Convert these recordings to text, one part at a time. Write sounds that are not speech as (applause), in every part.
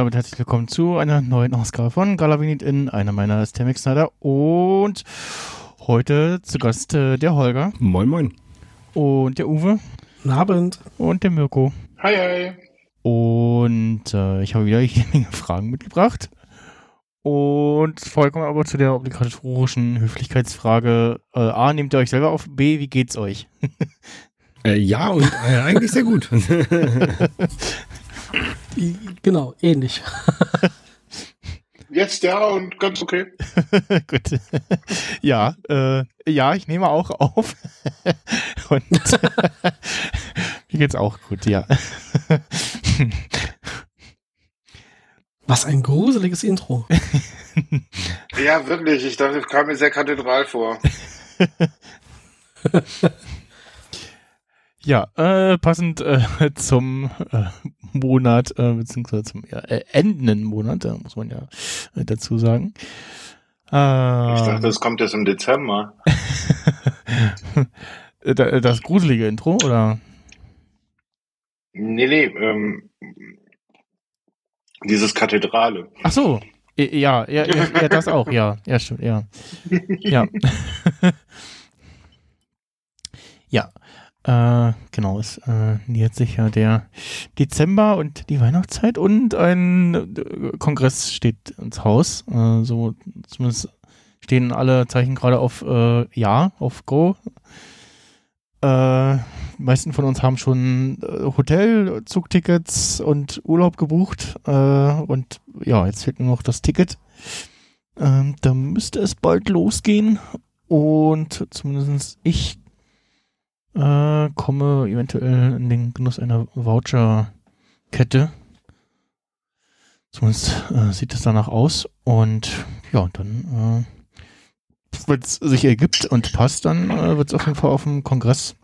Damit herzlich willkommen zu einer neuen Ausgabe von Galavinit in einer meiner ist Temix Snyder und heute zu Gast äh, der Holger Moin, moin. und der Uwe Guten Abend. und der Mirko. Hi, hi. Und äh, ich habe wieder (laughs) jede Menge Fragen mitgebracht. Und vorher kommen wir aber zu der obligatorischen Höflichkeitsfrage. Äh, A, nehmt ihr euch selber auf? B, wie geht's euch? (laughs) Äh, ja, und äh, eigentlich sehr gut. (laughs) Genau, ähnlich. (laughs) Jetzt ja und ganz okay. (laughs) Gut. ja, äh, ja, ich nehme auch auf. (laughs) Und mir geht's auch gut, ja. Was ein gruseliges Intro. Ja, wirklich. Ich dachte, es kam mir sehr kathedral vor. Ja, äh, passend äh, (laughs) zum äh, Monat, äh, beziehungsweise zum ja, äh, endenden Monat, da muss man ja äh, dazu sagen. Äh, Ich dachte, es kommt jetzt im Dezember. (laughs) da- das gruselige Intro, oder? Nee, nee, ähm, dieses Kathedrale. Ach so. Ja, ja, ja, ja, das auch, ja. Ja, stimmt, ja. Ja. (laughs) ja. Äh, genau, es äh, nähert sich ja der Dezember und die Weihnachtszeit und ein äh, Kongress steht ins Haus. Äh, so zumindest stehen alle Zeichen gerade auf äh, Ja, auf Go. Äh, die meisten von uns haben schon äh, Hotel, Zugtickets und Urlaub gebucht. Und ja, jetzt fehlt nur noch das Ticket. Ähm, da müsste es bald losgehen. Und zumindest ich äh, komme eventuell in den Genuss einer Voucher-Kette. Zumindest äh, sieht es danach aus. Und ja, dann, äh, wenn es sich ergibt und passt, dann äh, wird es auf jeden Fall auf dem Kongress,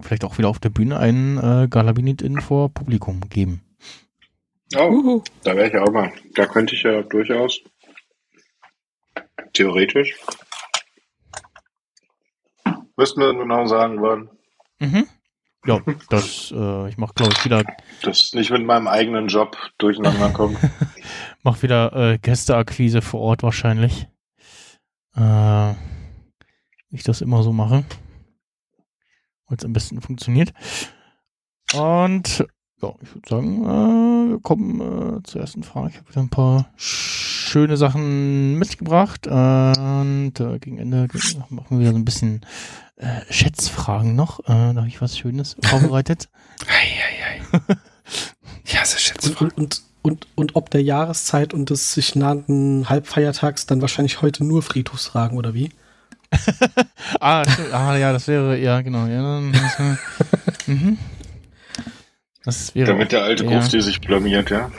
vielleicht auch wieder auf der Bühne, einen äh, Galabinit in vor Publikum geben. Oh, Uhu. da wäre ich auch mal. Da könnte ich ja durchaus. Theoretisch. Müssten wir genau sagen wann. Mhm. Ja, (laughs) das, äh, ich mach glaube ich wieder, Das nicht mit meinem eigenen Job durcheinander kommt. (laughs) mach wieder äh, Gästeakquise vor Ort wahrscheinlich. Äh, wie ich das immer so mache. Weil es am besten funktioniert. Und ja, ich würde sagen, äh, wir kommen äh, zur ersten Frage. Ich habe wieder ein paar schöne Sachen mitgebracht. Und äh, gegen Ende machen wir wieder so ein bisschen äh, Schätzfragen noch. Äh, da habe ich was Schönes vorbereitet. (laughs) Eieiei. Ich hasse Und, Schätzfragen. und, und, und, und ob der Jahreszeit und des sich nahenden Halbfeiertags dann wahrscheinlich heute nur Friedhofsfragen oder wie? (laughs) ah, ah, ja, das wäre, ja, genau. Ja, dann, das, (laughs) mhm. das wäre, Damit der alte ja, Grufti sich blamiert, ja.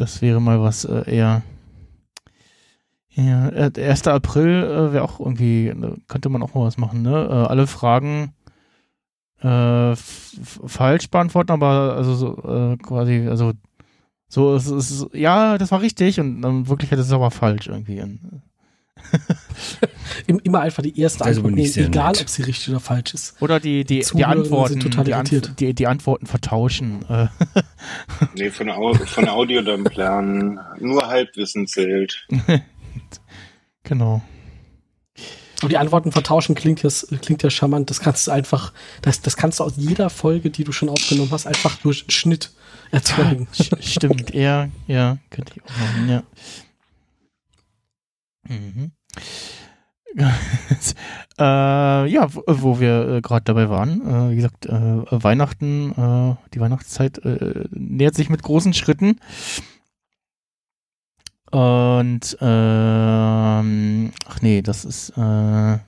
Das wäre mal was äh, eher. Ja, äh, der 1. April äh, wäre auch irgendwie, äh, könnte man auch mal was machen, ne? Äh, alle Fragen äh, falsch beantworten, aber also so, äh, quasi, also so, es ist, ja, das war richtig und dann in Wirklichkeit ist es aber falsch irgendwie. Und, Immer einfach die erste aber Antwort egal nett. ob sie richtig oder falsch ist. Oder die, die, die Antworten, die. Antw die, die Antworten vertauschen. Äh, Nee, von, Au von Audiodump lernen. Nur Halbwissen zählt. (laughs) genau. Und die Antworten vertauschen klingt ja, klingt ja charmant. Das kannst du einfach, das, das kannst du aus jeder Folge, die du schon aufgenommen hast, einfach durch Schnitt erzeugen. (laughs) Stimmt, ja, ja, könnte ich auch machen, ja. Mhm. (laughs) äh, ja, wo, wo wir äh, gerade dabei waren, äh, wie gesagt, äh, Weihnachten, äh, die Weihnachtszeit äh, nähert sich mit großen Schritten. Und ähm, ach nee, das ist äh,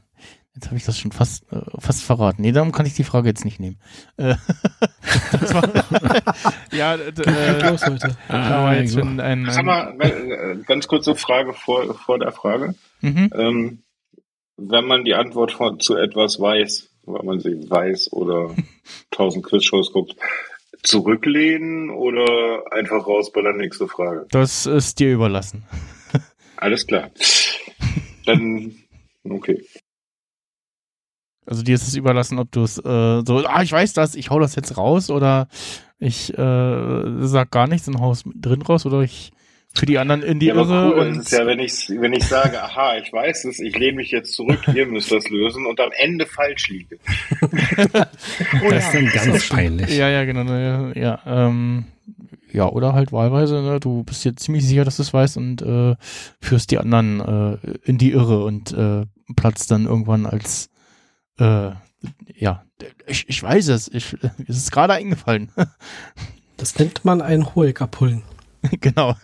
jetzt habe ich das schon fast äh, fast verraten. Nee, darum kann ich die Frage jetzt nicht nehmen. Äh, (laughs) das war, (laughs) ja, äh, Los, Leute. da war jetzt schon ein, Sag ein mal, äh, ganz kurze Frage vor, vor der Frage. mhm. Ähm, wenn man die Antwort von, zu etwas weiß, weil man sie weiß oder (laughs) tausend Quizshows guckt, zurücklehnen oder einfach raus bei der nächsten Frage? Das ist dir überlassen. Alles klar. Dann, okay. Also dir ist es überlassen, ob du es äh, so, ah, ich weiß das, ich hau das jetzt raus oder ich äh, sag gar nichts und hau es drin raus oder ich für die anderen in die Ja, aber Irre cool und ist es ja, wenn ich, wenn ich sage, aha, ich weiß es, ich lehne mich jetzt zurück, ihr müsst das lösen und am Ende falsch liege. (laughs) Das ist dann ganz peinlich. ja, ja, genau, ja, ja, ähm, ja, oder halt wahlweise, ne, du bist dir ziemlich sicher, dass du es weißt und äh, führst die anderen äh, in die Irre und äh, platzt dann irgendwann als äh, ja, ich, ich weiß es, ich, (laughs) es ist gerade eingefallen. (laughs) Das nennt man ein Hoeker-Pullen. (laughs) genau.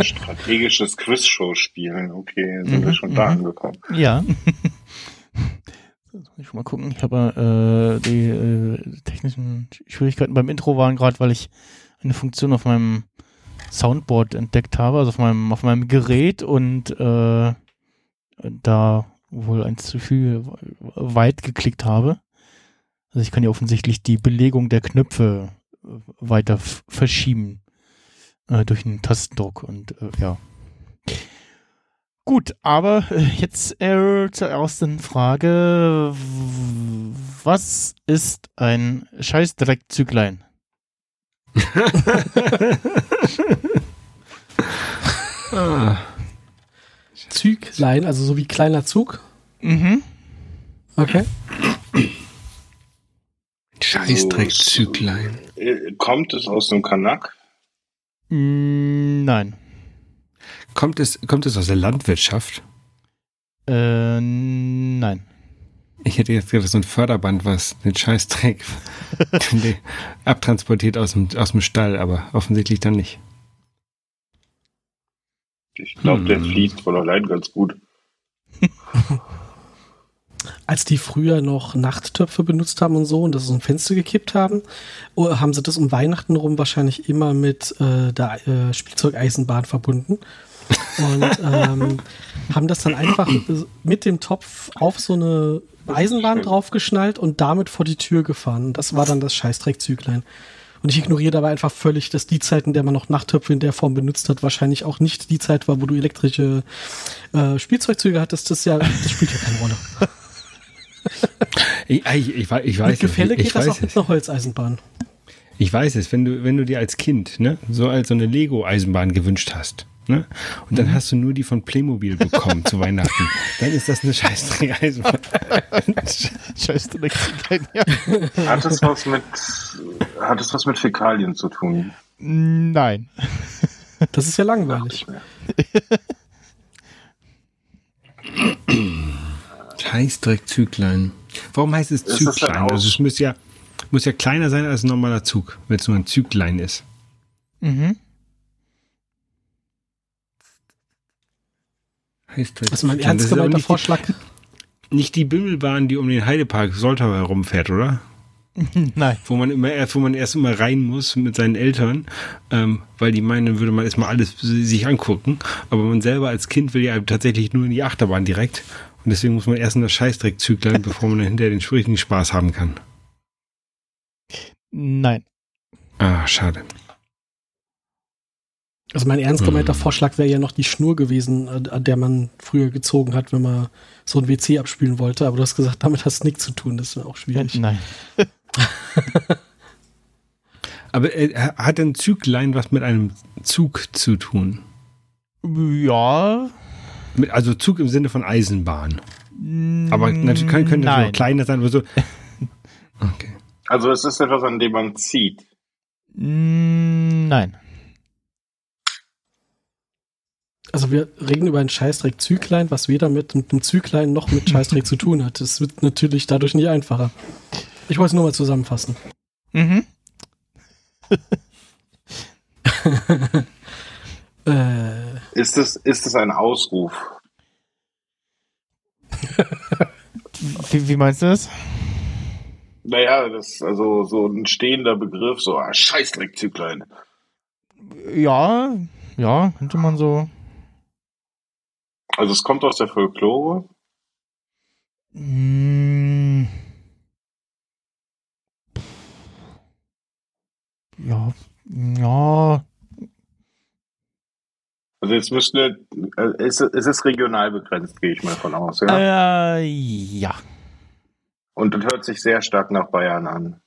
Strategisches Quizshow spielen, okay, sind Mhm, wir schon da mhm. angekommen. Ja. So, Soll ich schon mal gucken? Ich habe äh, die äh, technischen Schwierigkeiten beim Intro waren gerade, weil ich eine Funktion auf meinem Soundboard entdeckt habe, also auf meinem auf meinem Gerät und äh, da wohl ein zu viel weit geklickt habe. Also ich kann ja offensichtlich die Belegung der Knöpfe äh, weiter verschieben äh, durch einen Tastendruck und äh, ja. Gut, aber äh, jetzt äh, zur ersten Frage. Was ist ein Scheißdreckzüglein? (laughs) ah, Züglein, also so wie kleiner Zug. Mhm. Okay. Scheißdreck-Züglein. Äh, Kommt es aus dem Kanak? Mm, Nein. Kommt es, kommt es aus der Landwirtschaft? Äh, nein. Ich hätte jetzt gedacht, so ein Förderband, was den Scheißdreck (laughs) abtransportiert aus dem, aus dem Stall, aber offensichtlich dann nicht. Ich glaube, der Hm. fließt von allein ganz gut. (laughs) Als die früher noch Nachttöpfe benutzt haben und so und das so ein Fenster gekippt haben, oh, haben sie das um Weihnachten rum wahrscheinlich immer mit äh, der äh, Spielzeugeisenbahn verbunden. Und ähm, (laughs) haben das dann einfach mit dem Topf auf so eine Eisenbahn draufgeschnallt und damit vor die Tür gefahren. Das war dann das Scheißdreckzüglein. Und ich ignoriere dabei einfach völlig, dass die Zeit, in der man noch Nachttöpfe in der Form benutzt hat, wahrscheinlich auch nicht die Zeit war, wo du elektrische äh, Spielzeugzüge hattest. Das, ja, das spielt ja keine Rolle. (laughs) Ich, ich, ich, wei- ich weiß mit Gefälle es. geht das weiß auch mit einer Holzeisenbahn. Ich weiß es, wenn du, wenn du dir als Kind, ne, so als so eine Lego-Eisenbahn gewünscht hast, ne, und Mhm. dann hast du nur die von Playmobil bekommen zu Weihnachten, (laughs) dann ist das eine Scheißdreck-Eisenbahn. (laughs) Scheißdreckzüglein, ja. Hat es was mit, hat es was mit Fäkalien zu tun? Nein. Das ist ja langweilig. Scheißdreck-Züglein. Warum heißt es Züglein? auch- Also es muss ja, muss ja kleiner sein als ein normaler Zug, wenn es nur ein Züglein ist. Mhm. Scheißdreck- Das ist mein Züglein. ernst gemeinter nicht die- Vorschlag. Nicht die Bimmelbahn, die um den Heidepark Soltau herumfährt, oder? (laughs) Nein. Wo man immer erst, wo man erst immer rein muss mit seinen Eltern, ähm, weil die meinen, dann würde man erstmal alles sich angucken. Aber man selber als Kind will ja tatsächlich nur in die Achterbahn direkt. Und deswegen muss man erst in das Scheißdreck-Züglein, (laughs) bevor man dann hinterher den richtigen Spaß haben kann. Nein. Ah, schade. Also mein ernst gemeinter Hm. Vorschlag wäre ja noch die Schnur gewesen, äh, an der man früher gezogen hat, wenn man so ein WC abspülen wollte. Aber du hast gesagt, damit hast du nichts zu tun. Das ist auch schwierig. nein. (laughs) Aber äh, hat ein Züglein was mit einem Zug zu tun? Ja. Mit, also Zug im Sinne von Eisenbahn. Aber natürlich können, können das auch kleiner sein oder so. (laughs) Okay. Also es ist etwas, an dem man zieht. Mm, Nein. Also wir reden über ein Scheißdreck Züglein, was weder mit einem Züglein noch mit Scheißdreck zu tun hat. Das wird natürlich dadurch nicht einfacher. Ich wollte es nur mal zusammenfassen. Mhm. (laughs) Äh, Ist es, ist es ein Ausruf? Wie, wie meinst du das? Naja, das ist also so ein stehender Begriff, so ah, Scheißdreckzüglein. Ja, ja, könnte man so. Also es kommt aus der Folklore. Mm. Ja, ja, Also jetzt müsste, äh, es, es ist regional begrenzt, gehe ich mal von aus, ja. äh, ja. Und das hört sich sehr stark nach Bayern an.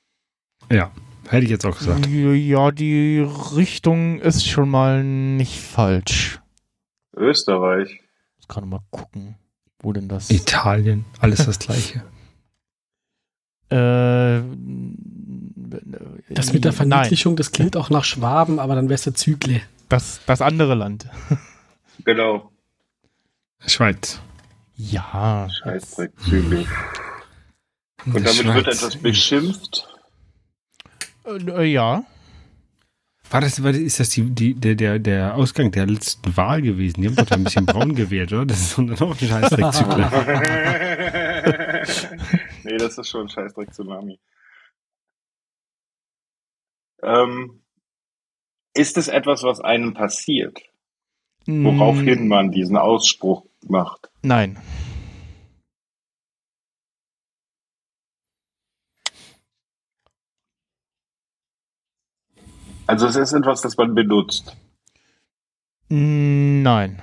Ja, hätte ich jetzt auch gesagt. Ja, die Richtung ist schon mal nicht falsch. Österreich. Kann mal gucken, wo denn das. Italien, alles das Gleiche. (laughs) Äh, das mit der Nein, Verniedlichung, das klingt auch nach Schwaben, aber dann wär's der Zügle. das, das andere Land. Genau. Schweiz. Ja. Scheißdreckzügel. Und Das damit wird Schweiz. etwas beschimpft. Äh, ja. War das, war das, ist das die, die, der, der, der Ausgang der letzten Wahl gewesen? Die haben doch ein bisschen braun gewählt, oder? Das ist dann auch ein Scheißdreckzüglein. (laughs) nee, das ist schon ein Scheißdreck-Tsunami. Ähm, ist es etwas, was einem passiert, woraufhin Mm, man diesen Ausspruch macht? Nein. Also es ist etwas, das man benutzt. Mm, Nein.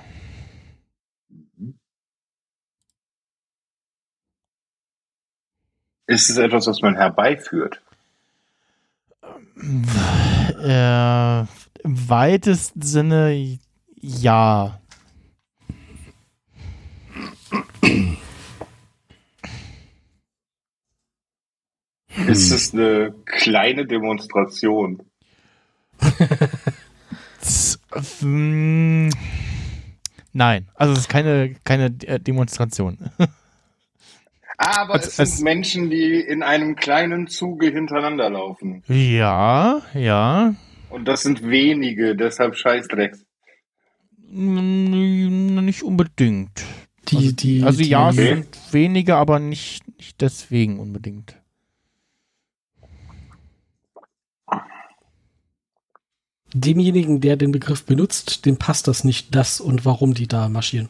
Ist es etwas, was man herbeiführt? Äh, Im weitesten Sinne ja. Ist es eine kleine Demonstration? Nein, also es ist keine, keine äh, Demonstration. (laughs) Aber es als- sind Menschen, die in einem kleinen Zuge hintereinander laufen. Ja, ja. Und das sind wenige, deshalb Scheißdrecks. Mm, Nicht unbedingt. Die, die, Also die, ja, es Okay. sind wenige, aber nicht, nicht deswegen unbedingt. Demjenigen, der den Begriff benutzt, dem passt das nicht, das und warum die da marschieren.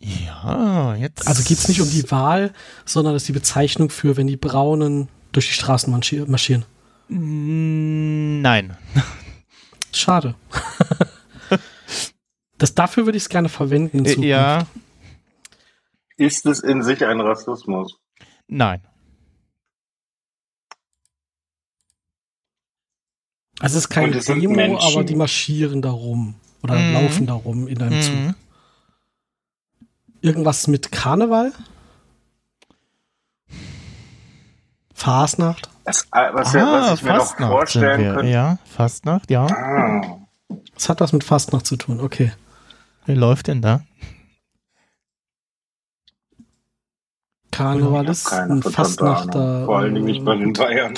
Ja, jetzt. Also geht es nicht um die Wahl, sondern das ist die Bezeichnung für, wenn die Braunen durch die Straßen marschi- marschieren. Mm, Nein. (laughs) Schade. (laughs) das, dafür würde ich es gerne verwenden in Äh, Zukunft. Ja, Ist es in sich ein Rassismus? nein. Also es ist keine Demo, aber die marschieren da rum. Oder Mhm. laufen da rum in einem Zug. Mhm. Irgendwas mit Karneval? Fasnacht? Das, äh, was, ja, was ich mir noch Ah, Fastnacht vorstellen könnte. Ja, Fastnacht, ja. Ah, Das hat was mit Fastnacht zu tun, okay. Wer läuft denn da? Karnevalisten, keine verdammte Fastnachter. Ahnung. Vor allen Dingen nicht bei den Bayern.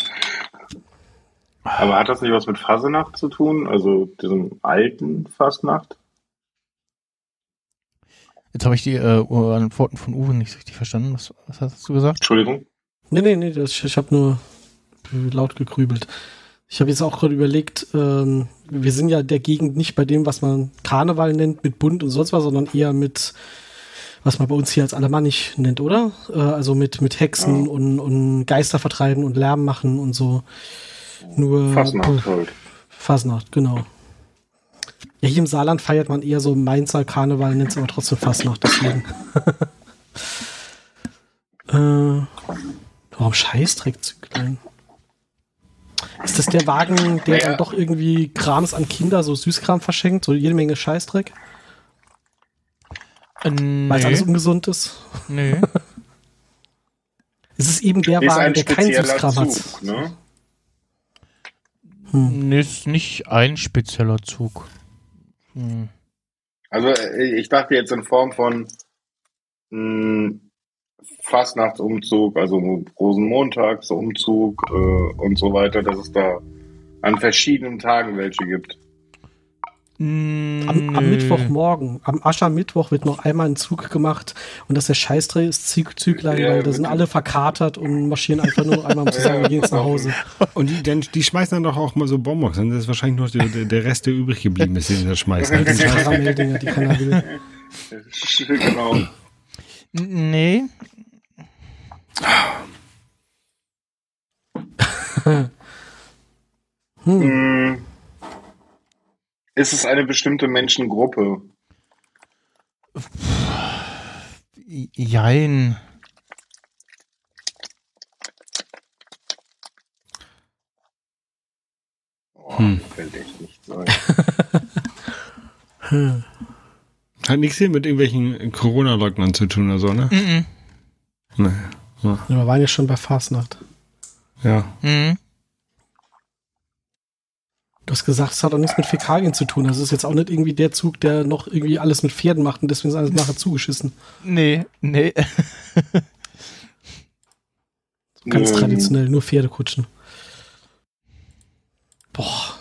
Aber hat das nicht was mit Fasenacht zu tun? Also diesem alten Fastnacht? Jetzt habe ich die äh, Antworten von Uwe nicht richtig verstanden. Was, was hast du gesagt? Entschuldigung. Nee, nee, nee, das, ich habe nur laut gegrübelt. Ich habe jetzt auch gerade überlegt, ähm, wir sind ja der Gegend nicht bei dem, was man Karneval nennt, mit Bunt und sonst was, sondern eher mit, was man bei uns hier als Alemannisch nennt, oder? Äh, also mit, mit Hexen Ja. und, und Geister vertreiben und Lärm machen und so. Nur Fastnacht halt. Fasnacht, genau. Ja, hier im Saarland feiert man eher so Mainzer Karneval, nennt es aber trotzdem fast noch, deswegen. (laughs) äh, warum Scheißdreckzüglein? Ist das der Wagen, der Naja. dann doch irgendwie Krams an Kinder, so Süßkram verschenkt, so jede Menge Scheißdreck, Äh, weil es alles nee, ungesund ist? nee. (laughs) Es ist eben der Ist Wagen, der keinen Süßkram hat. Zug, ne? nee, ist nicht ein spezieller Zug. Hm. Also ich dachte jetzt in Form von mh, Fastnachtsumzug, also Rosenmontagsumzug äh, und so weiter, dass es da an verschiedenen Tagen welche gibt. Am, am. Mittwochmorgen, am Aschermittwoch wird noch einmal ein Zug gemacht und das ist der Scheißdreh ist Züg Züglein, Ja, weil da sind alle verkatert und marschieren einfach nur einmal um zu sagen, wir gehen jetzt nach Hause. Und die, dann, die schmeißen dann doch auch mal so Bonbons. Und das ist wahrscheinlich noch der, der- Rest, der übrig geblieben ist, den sie da schmeißen. (laughs) Die Karamelldinger, die keiner will. genau. Nee. Mh, ist es eine bestimmte Menschengruppe? Jein. Oh, Hm. Fällt echt nicht sein. (laughs) Hat nichts hier mit irgendwelchen Corona-Leugnern zu tun oder so, ne? Mhm. Nee. Ja. Ja, wir waren ja schon bei Fastnacht. ja. Mhm. Du hast gesagt, es hat auch nichts mit Fäkalien zu tun. Das ist jetzt auch nicht irgendwie der Zug, der noch irgendwie alles mit Pferden macht und deswegen ist alles nachher zugeschissen. Nee, nee. (laughs) Ganz Ähm, traditionell, nur Pferdekutschen. Boah.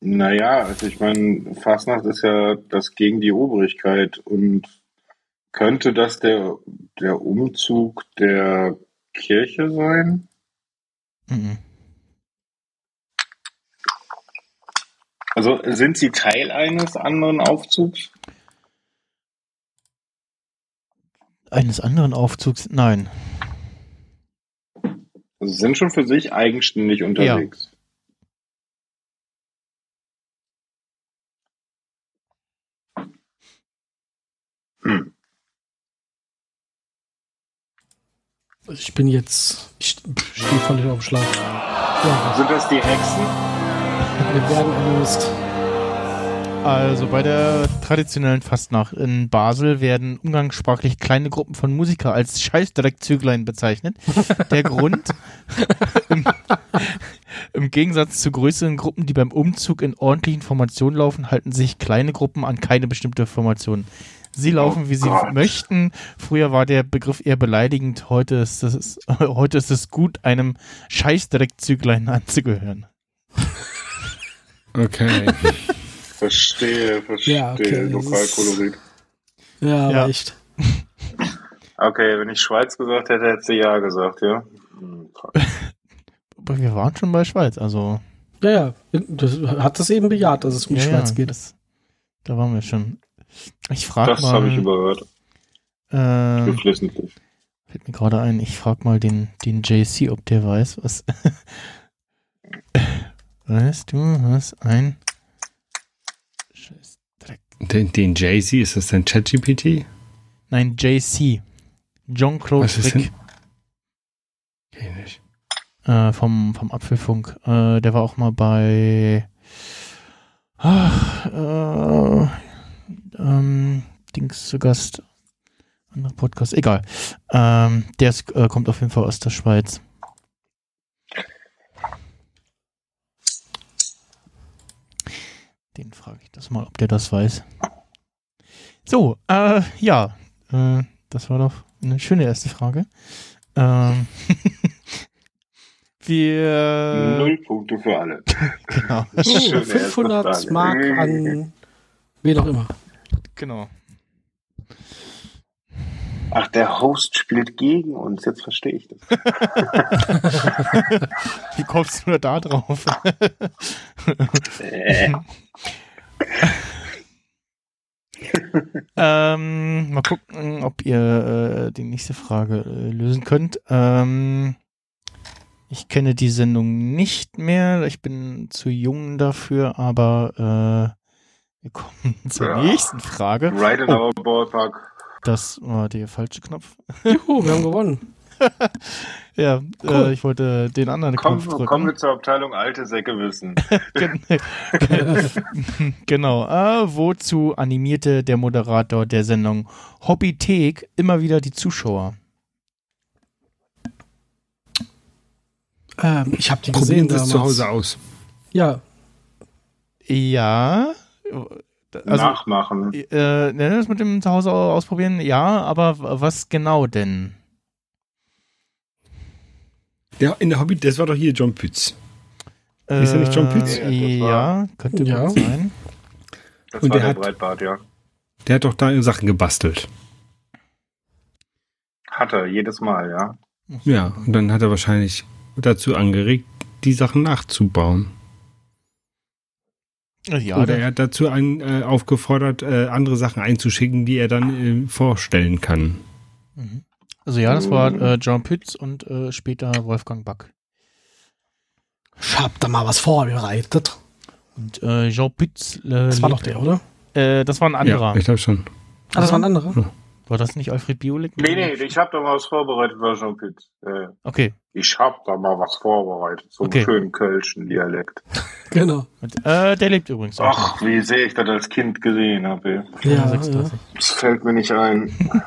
Naja, also ich meine, Fastnacht ist ja das gegen die Obrigkeit und könnte das der, der Umzug der Kirche sein? Mhm. Also sind sie Teil eines anderen Aufzugs? Eines anderen Aufzugs? Nein. Also sie sind schon für sich eigenständig unterwegs. Hm. Also ich bin jetzt, ich stehe völlig auf dem Schlauch. Ja, Sind das die Hexen? Wir werden erlöst. Also bei der traditionellen Fastnacht in Basel werden umgangssprachlich kleine Gruppen von Musiker als Scheißdreckzüglein bezeichnet. (laughs) Der Grund, im, im Gegensatz zu größeren Gruppen, die beim Umzug in ordentlichen Formationen laufen, halten sich kleine Gruppen an keine bestimmte Formation. Sie laufen, Oh wie sie Gott. möchten. Früher war der Begriff eher beleidigend. Heute ist es, (laughs) heute ist es gut, einem Scheißdreckzüglein anzugehören. Okay. Verstehe, verstehe. Ja, okay, Lokalkolorit. Ja, Ja. echt. Okay, wenn ich Schweiz gesagt hätte, hätte sie ja gesagt, ja? Hm. Aber wir waren schon bei Schweiz, also. Ja, ja. Das hat das eben bejaht, dass es um die Ja, Schweiz ja, geht. Das, da waren wir schon. Ich frage Das habe ich mal. überhört. äh, Geflissentlich. fällt mir gerade ein, ich frage mal den, den JC, ob der weiß, was. Weißt du, was ein Scheißdreck. Den, den Jay-Z, ist das denn ChatGPT? Nein, JC. John-Claude Was ist Okay, nicht. äh, vom, vom Apfelfunk. Äh, der war auch mal bei. Ach, äh, ähm, Dings zu Gast. Anderer Podcast, egal. Ähm, der ist, äh, kommt auf jeden Fall aus der Schweiz. Den frage ich das mal, ob der das weiß. So, äh, ja, äh, das war doch eine schöne erste Frage. Ähm, (laughs) wir, Null Punkte für alle. (laughs) genau, Oh, Schöne erste 500 Frage. Mark an (laughs) wen auch immer. genau. Ach, der Host spielt gegen uns. Jetzt verstehe ich das. Wie kommst du da drauf? Äh, (laughs) ähm, mal gucken, ob ihr äh, die nächste Frage äh, lösen könnt. Ähm, Ich kenne die Sendung nicht mehr. Ich bin zu jung dafür, aber äh, wir kommen (laughs) zur Ja. nächsten Frage. Right in Oh. our ballpark. Das war der falsche Knopf. Juhu, wir haben gewonnen. (laughs) Ja, Cool. äh, ich wollte den anderen Kommen, Knopf drücken. kommen wir zur Abteilung alte Säcke wissen. (laughs) Gen- (laughs) genau. Äh, wozu animierte der Moderator der Sendung Hobbythek immer wieder die Zuschauer? Ähm, ich habe die Probieren gesehen Sie es damals. zu Hause aus. Ja, Ja. Also, Nachmachen. äh, ne, das mit dem Zuhause ausprobieren, ja, aber was genau denn? Ja, in der Hobby, das war doch hier John Pütz. Ist er nicht John Pütz? Äh, Ja, ja, könnte Ja. gut sein. Das Und war der der hat- Breitbart, ja. Der hat doch da Sachen gebastelt. Hat er, jedes Mal, ja. Ja, und dann hat er wahrscheinlich dazu angeregt, die Sachen nachzubauen. Ja, Oder der, er hat dazu an, äh, aufgefordert, äh, andere Sachen einzuschicken, die er dann äh, vorstellen kann. Mhm. Also ja, das war äh, John Pütz und äh, später Wolfgang Back. ich hab da mal was vorbereitet. Und äh, Jean Pütz, äh, Das war doch der, oder? Äh, das war ein anderer. Ja, ich glaube schon. Ah, das war ein anderer. War das nicht Alfred Biolik? Nee, nee, ich hab da mal was vorbereitet, war Jean Pütz. Äh, Okay. ich hab da mal was vorbereitet, so einen Okay. schönen kölschen Dialekt. (laughs) Genau. Und, äh, der lebt übrigens auch. Ach, wie sehr ich das als Kind gesehen habe. noch. Ja, 36. Das fällt mir nicht ein. (laughs)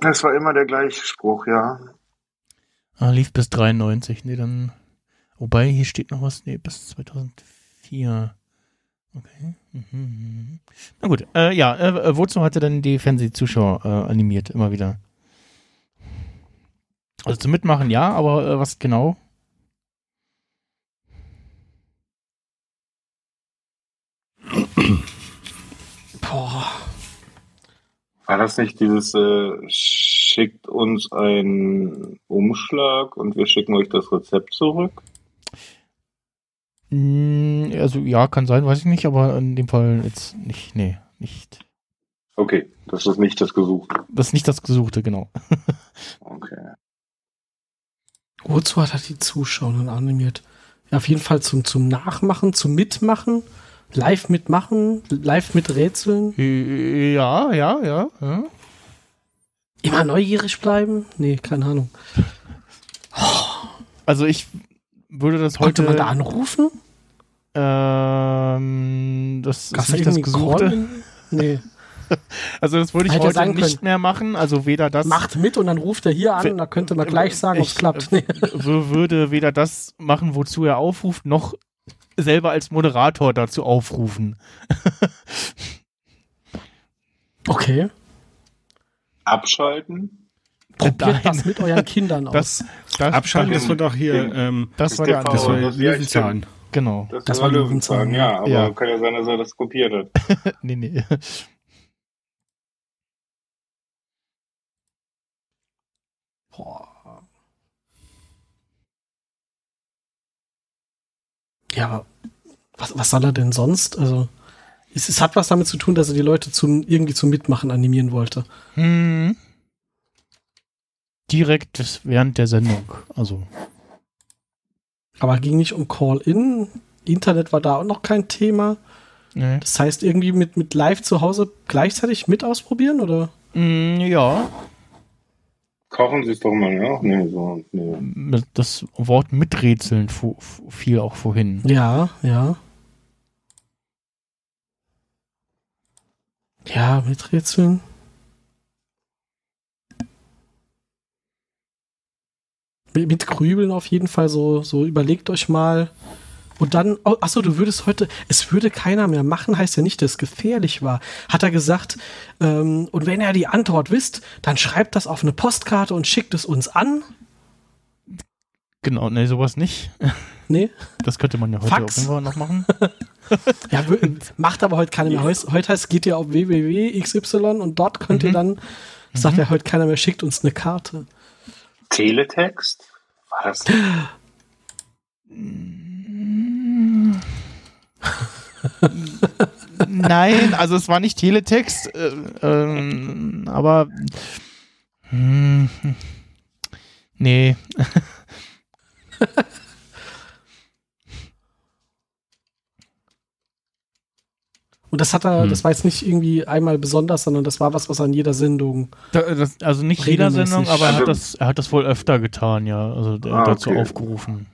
Das war immer der gleiche Spruch, ja. Ah, lief bis 93. Nee, dann. Wobei, hier steht noch was. Nee, bis 2004. Okay. Mhm. Na gut. Äh, ja, äh, wozu hatte denn die Fernsehzuschauer äh, animiert? Immer wieder. Also zum Mitmachen ja, aber äh, was genau? Boah. War das nicht dieses, äh, schickt uns einen Umschlag und wir schicken euch das Rezept zurück? Mm, also ja, kann sein, weiß ich nicht, aber in dem Fall jetzt nicht. Nee, nicht. Okay, das ist nicht das Gesuchte. Das ist nicht das Gesuchte, genau. (laughs) Okay. Wozu hat er die Zuschauer dann animiert? Ja, auf jeden Fall zum, zum Nachmachen, zum Mitmachen, live mitmachen, live mit Rätseln. Äh, Ja, ja, ja. ja. Immer neugierig bleiben? Nee, keine Ahnung. Also ich würde das Konnte heute. man da anrufen? Ähm, das Gab's ist da nicht das Gesuchte. Nee. (laughs) Also das würde ich Hätte heute nicht können. mehr machen. Also weder das Macht mit und dann ruft er hier an und da könnte man gleich sagen, ob es ich, klappt. äh, (laughs) würde weder das machen, wozu er aufruft, noch selber als Moderator dazu aufrufen. (laughs) Okay. Abschalten? Probiert Nein. das mit euren Kindern (laughs) aus. Das, das, Abschalten, das, war doch hier, ähm, das war der TV, das war ja, Löwenzahn. Genau. Das, Das war Löwenzahn, ja, aber ja. kann ja sein, dass er das kopiert hat. (laughs) nee, nee. Boah. Ja, aber was, was soll er denn sonst? Also, es, es hat was damit zu tun, dass er die Leute zum, irgendwie zum Mitmachen animieren wollte. Hm. Direkt während der Sendung. Also. Aber ging nicht um Call-In. Internet war da auch noch kein Thema. Nee. Das heißt, irgendwie mit, mit live zu Hause gleichzeitig mit ausprobieren, oder? Mm, ja, Kochen Sie es doch mal, ja? Nee, so, nee. das Wort miträtseln fiel auch vorhin. Ja, ja. Ja, mit Mit, Grübeln auf jeden Fall so, so überlegt euch mal. Und dann, oh, achso, du würdest heute, es würde keiner mehr machen, heißt ja nicht, dass es gefährlich war. Hat er gesagt, ähm, und wenn ihr die Antwort wisst, dann schreibt das auf eine Postkarte und schickt es uns an. Genau, nee, sowas nicht. Nee? Das könnte man ja heute Fax. Fall noch machen. (laughs) Ja, macht aber heute keiner mehr. Heute heißt, geht ihr auf www.xy und dort könnt ihr Mhm. dann, das sagt ja heute keiner mehr, schickt uns eine Karte. Teletext? War das? Nein, also es war nicht Teletext, äh, ähm, aber hm, nee. Und das hat er, Hm. das war jetzt nicht irgendwie einmal besonders, sondern das war was, was er in jeder Sendung. Da, das, also nicht jeder. Sendung, aber er Also- hat, das, er hat das wohl öfter getan, ja. Also Ah, dazu okay. aufgerufen.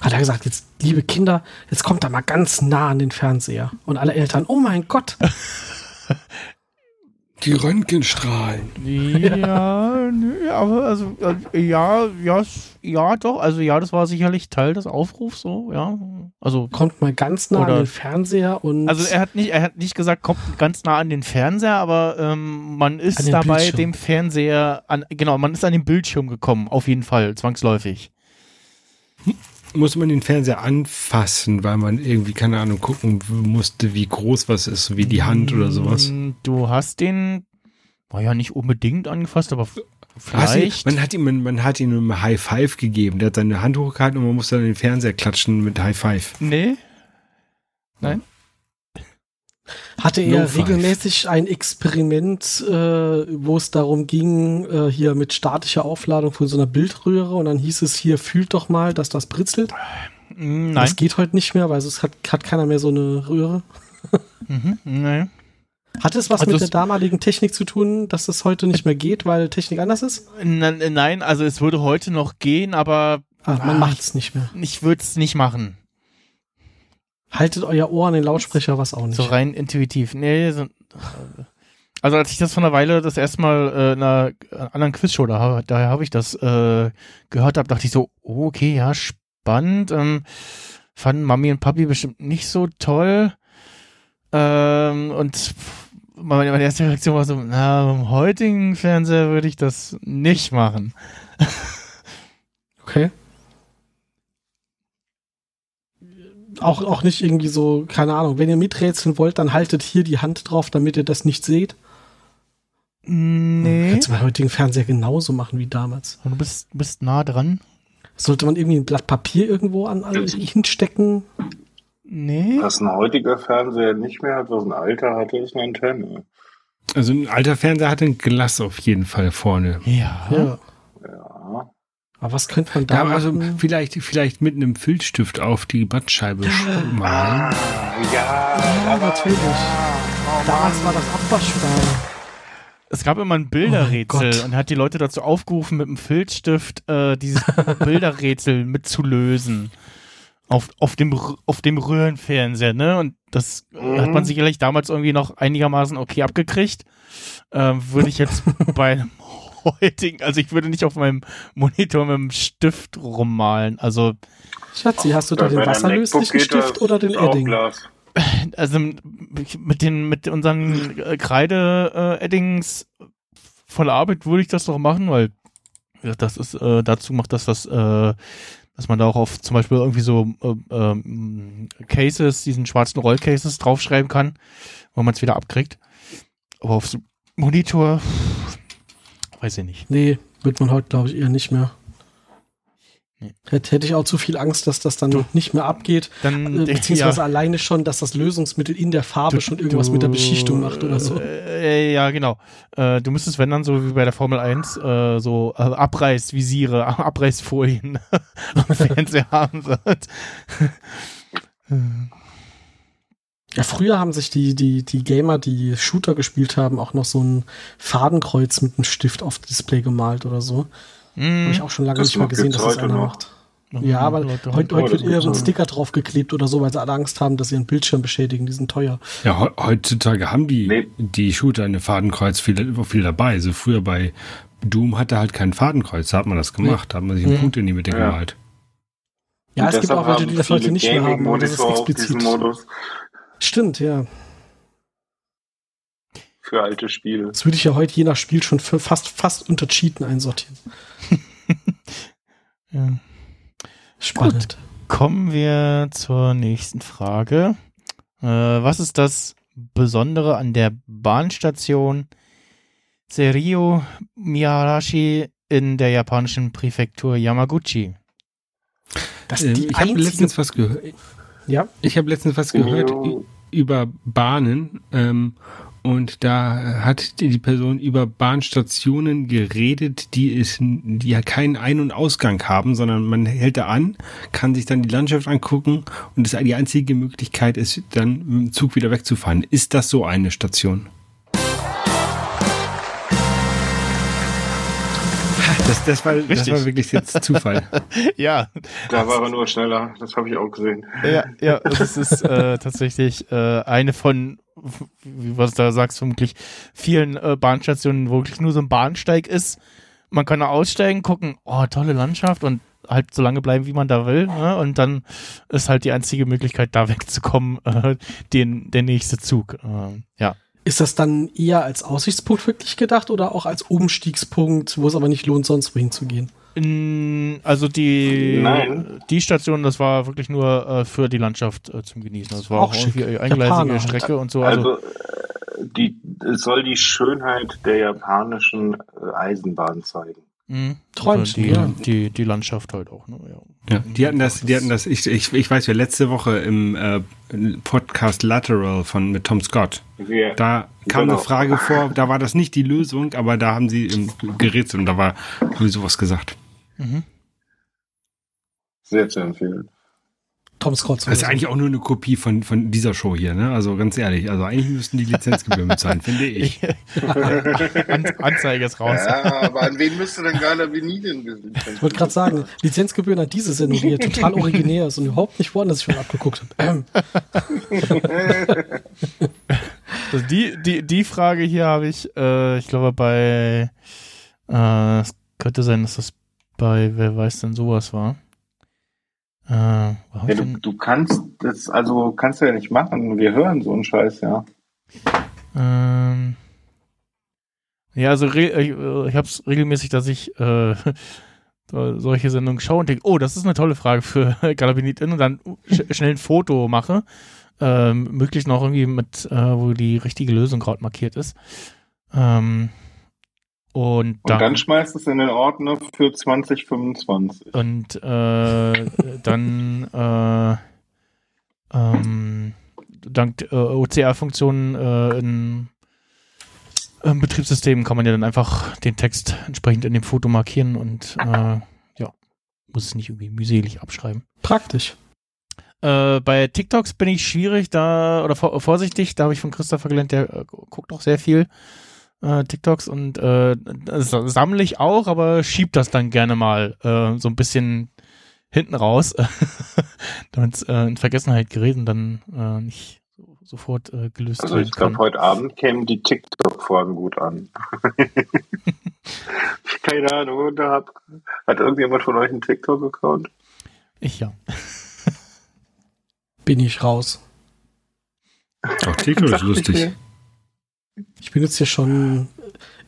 Hat er gesagt, jetzt, liebe Kinder, jetzt kommt er mal ganz nah an den Fernseher. Und alle Eltern, oh mein Gott. (laughs) Die Röntgenstrahlen. Ja, (laughs) nö, aber also äh, ja, ja, ja, doch. Also ja, das war sicherlich Teil des Aufrufs, so, ja. Also Kommt mal ganz nah Oder- an den Fernseher und. Also er hat nicht, er hat nicht gesagt, kommt ganz nah an den Fernseher, aber ähm, man ist dabei Bildschirm. dem Fernseher an, genau, man ist an den Bildschirm gekommen, auf jeden Fall, zwangsläufig. Muss man den Fernseher anfassen, weil man irgendwie, keine Ahnung, gucken musste, wie groß was ist, wie die Hand oder sowas. Mm, Du hast den, war ja nicht unbedingt angefasst, aber du- vielleicht. man, hat ihm, man, man hat ihm eine High Five gegeben. Der hat seine Hand hochgehalten und man musste dann den Fernseher klatschen mit High Five. nee. Nein? Hatte No er five. regelmäßig ein Experiment, äh, wo es darum ging, äh, hier mit statischer Aufladung von so einer Bildröhre und dann hieß es hier, fühlt doch mal, dass das britzelt. Mm, Nein. Das geht heute nicht mehr, weil es hat, hat keiner mehr so eine Röhre. Mhm, nein. Hat es was Also mit der damaligen Technik zu tun, dass es heute nicht mehr geht, weil Technik anders ist? Nein, nein, also es würde heute noch gehen, aber Ah, man macht es nicht mehr. ich würde es nicht machen. Haltet euer Ohr an den Lautsprecher, was auch nicht. So rein intuitiv. Nee, so, also als ich das vor einer Weile das erste Mal äh, in einer anderen Quizshow, da, daher habe ich das äh, gehört habe, dachte ich so, oh, okay, ja, spannend. Ähm, fanden Mami und Papi bestimmt nicht so toll. Ähm, und meine, meine erste Reaktion war so, na, beim heutigen Fernseher würde ich das nicht machen. Okay. Auch, auch nicht irgendwie so, keine Ahnung, wenn ihr miträtseln wollt, dann haltet hier die Hand drauf, damit ihr das nicht seht. Nee. Kannst du beim heutigen Fernseher genauso machen wie damals. Du bist, bist nah dran. Sollte man irgendwie ein Blatt Papier irgendwo an alle hinstecken? Nee. Was ein heutiger Fernseher nicht mehr hat, was ein alter hatte, ist eine Antenne. Also ein alter Fernseher hatte ein Glas auf jeden Fall vorne. Ja. Ja. Ja. Aber was könnte man da Ja, also machen? vielleicht, vielleicht mit einem Filzstift auf die Bandscheibe malen. Ja, Ja, natürlich. Damals war das Abwaschstein. Es gab immer ein Bilderrätsel Oh mein Gott. und hat die Leute dazu aufgerufen, mit einem Filzstift äh, dieses (laughs) Bilderrätsel mitzulösen. Auf, auf, dem, auf dem Röhrenfernseher, ne? Und das Mhm. hat man sicherlich damals irgendwie noch einigermaßen okay abgekriegt. Ähm, würde ich jetzt (laughs) bei einem heutigen, also ich würde nicht auf meinem Monitor mit dem Stift rummalen. Also, Schatzi, hast du da den wasserlöslichen Stift das oder den Edding? Glas. also mit den, mit unseren äh, Kreide-Eddings voller Arbeit würde ich das doch machen, weil das ist äh, dazu macht das das, äh, dass man da auch auf zum Beispiel irgendwie so äh, ähm, Cases, diesen schwarzen Rollcases draufschreiben kann, wo man es wieder abkriegt. Aber auf so Monitor, weiß ich nicht. Nee, wird man heute, glaube ich, eher nicht mehr. Nee. Hätte, hätte ich auch zu viel Angst, dass das dann nicht mehr abgeht. Dann, Äh, Beziehungsweise ja. alleine schon, dass das Lösungsmittel in der Farbe schon irgendwas mit der Beschichtung macht oder so. Äh, ja, genau. Äh, du müsstest, wenn dann so wie bei der Formel 1, äh, so äh, Abreißvisiere, (laughs) Abreißfolien (laughs) am Fernseher haben wird. (laughs) Ja, früher haben sich die, die, die Gamer, die Shooter gespielt haben, auch noch so ein Fadenkreuz mit einem Stift auf Display gemalt oder so. Habe ich auch schon lange Das nicht mehr gesehen, dass das einer noch. macht. Ja, aber Leute, heute, heute wird eher so ein Sticker draufgeklebt oder so, weil sie alle Angst haben, dass sie ihren Bildschirm beschädigen. Die sind teuer. Ja, he- heutzutage haben die, Nee. die Shooter eine Fadenkreuz viel, viel dabei. Also früher bei Doom hatte halt kein Fadenkreuz, da hat man das gemacht, da hat man sich einen Mhm. Punkt in die Mitte Ja. gemalt. Ja, Und es gibt auch welche, haben die das heute nicht mehr haben, aber das ist explizit. Modus Stimmt, ja. für alte Spiele. Das würde ich ja heute je nach Spiel schon für fast, fast unter Cheaten einsortieren. (laughs) Ja. Spannend. Kommen wir zur nächsten Frage. Äh, was ist das Besondere an der Bahnstation Serio Miyarashi in der japanischen Präfektur Yamaguchi? Das Ähm, die ich habe letztens was gehört. Ja, Ich habe letztens was gehört über Bahnen ähm, und da hat die Person über Bahnstationen geredet, die es, die ja keinen Ein- und Ausgang haben, sondern man hält da an, kann sich dann die Landschaft angucken und das, die einzige Möglichkeit ist, dann mit dem Zug wieder wegzufahren. Ist das so eine Station? Das, das, war, das war wirklich jetzt Zufall. (laughs) Ja, Da war er nur schneller, das habe ich auch gesehen. ja, ja, es ist äh, tatsächlich äh, eine von, wie was du da sagst, vermutlich vielen äh, Bahnstationen, wo wirklich nur so ein Bahnsteig ist. Man kann da aussteigen, gucken, oh, tolle Landschaft und halt so lange bleiben, wie man da will. Ne? Und dann ist halt die einzige Möglichkeit, da wegzukommen, (laughs) äh, den, der nächste Zug. Äh, ja. Ist das dann eher als Aussichtspunkt wirklich gedacht oder auch als Umstiegspunkt, wo es aber nicht lohnt, sonst wohin zu gehen? In, also die, Nein. die Station, das war wirklich nur äh, für die Landschaft äh, zum Genießen. Das war Auch auch, irgendwie eingleisige Japaner. Strecke und so. Also, Also, äh, die, es soll die Schönheit der japanischen äh, Eisenbahn zeigen. Mh, Träumchen, die, ja. die, die Landschaft halt auch. Ne? Ja. Ja, die hatten das, die hatten das, ich, ich, ich weiß ja, letzte Woche im äh, Podcast Lateral von mit Tom Scott. Wir, Da kam Genau. eine Frage vor, da war das nicht die Lösung, aber da haben sie im gerätselt und da war, haben sie sowas gesagt. Mhm. sehr zu empfehlen. Tom Scott. Das ist eigentlich auch nur eine Kopie von, von dieser Show hier, ne? Also ganz ehrlich, also eigentlich müssten die Lizenzgebühren bezahlen, finde (laughs) ich. (laughs) An, Anzeige ist raus. Ja, aber an wen müsste denn Gala Benidin Ich wollte gerade sagen, Lizenzgebühren an diese Sendung, die hier total originär ist und überhaupt nicht woanders sich schon abgeguckt hat. Ähm, (laughs) Also die, die, die Frage hier habe ich, äh, ich glaube, bei, äh, es könnte sein, dass das bei, wer weiß denn sowas war. Äh, Ja, du, du kannst das, also kannst du ja nicht machen. Wir hören so einen Scheiß, ja. ähm, ja, also ich, äh, habe es regelmäßig, dass ich äh, (laughs) so- solche Sendungen schaue und denke, oh, das ist eine tolle Frage für (laughs) Galabinitin und dann sch schnell ein Foto mache. Ähm, möglichst noch irgendwie mit, äh, wo die richtige Lösung gerade markiert ist. Ähm, und, Und dann schmeißt es in den Ordner für 2025. Und äh, dann äh, ähm, dank äh, OCR-Funktionen äh, in ähm, Betriebssystemen kann man ja dann einfach den Text entsprechend in dem Foto markieren und äh, ja, muss es nicht irgendwie mühselig abschreiben. praktisch. Äh, bei TikToks bin ich schwierig da oder vor, vorsichtig, da habe ich von Christopher gelernt, der äh, guckt auch sehr viel äh, TikToks und äh, sammle ich auch, aber schieb das dann gerne mal äh, so ein bisschen hinten raus, (laughs) damit es äh, in Vergessenheit gerät und dann äh, nicht so, sofort äh, gelöst Also werden ich glaube, heute Abend kämen die TikTok-Fragen gut an. (laughs) Keine Ahnung, da hab, hat irgendjemand von euch einen TikTok-Account? Ich ja. Bin ich raus. Auch TikTok ist lustig. Ich benutze ja schon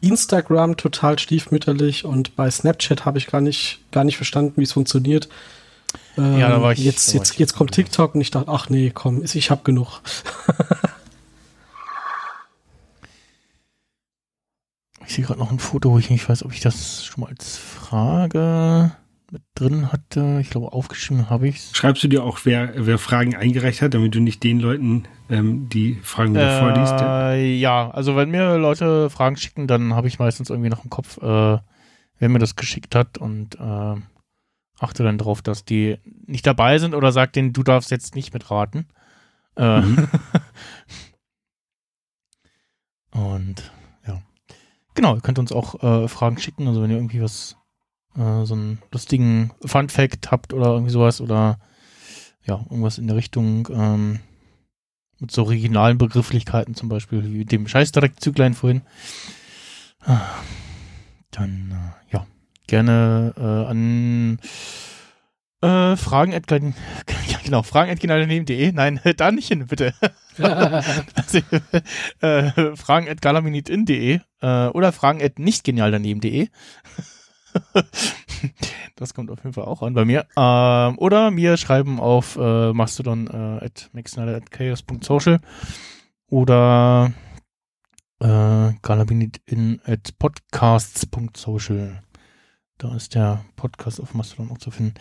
Instagram total stiefmütterlich und bei Snapchat habe ich gar nicht, gar nicht verstanden, wie es funktioniert. Ähm, Ja, da war ich- jetzt, jetzt, jetzt kommt TikTok und ich dachte, ach nee, komm, ich habe genug. (laughs) Ich sehe gerade noch ein Foto, wo ich nicht weiß, ob ich das schon mal als Frage mit drin hatte. Ich glaube, aufgeschrieben habe ich es. Schreibst du dir auch, wer, wer Fragen eingereicht hat, damit du nicht den Leuten ähm, die Fragen wieder vorliest? Äh, ja, also wenn mir Leute Fragen schicken, dann habe ich meistens irgendwie noch im Kopf, äh, wer mir das geschickt hat und äh, achte dann darauf, dass die nicht dabei sind oder sag denen, du darfst jetzt nicht mitraten. Äh, Mhm. (laughs) und ja. Genau, ihr könnt uns auch äh, Fragen schicken, also wenn ihr irgendwie was, äh, so einen lustigen Fun-Fact habt oder irgendwie sowas oder ja, irgendwas in der Richtung, ähm, mit so regionalen Begrifflichkeiten zum Beispiel, wie dem Scheißdreckzüglein vorhin. Ah, Dann, äh, ja, gerne äh, an äh, Fragen at, (laughs) ja, genau, Fragen at genialdaneben.de. Nein, (laughs) da nicht hin, bitte. (laughs) also, äh, Fragen at galaminitin.de äh, oder Fragen at nichtgenialdaneben.de. (laughs) das kommt auf jeden Fall auch an bei mir. Ähm, oder mir schreiben auf äh, Mastodon äh, at maxsnyder.chaos.social oder äh, galabinitin at podcasts.social. Da ist der Podcast auf Mastodon auch zu finden.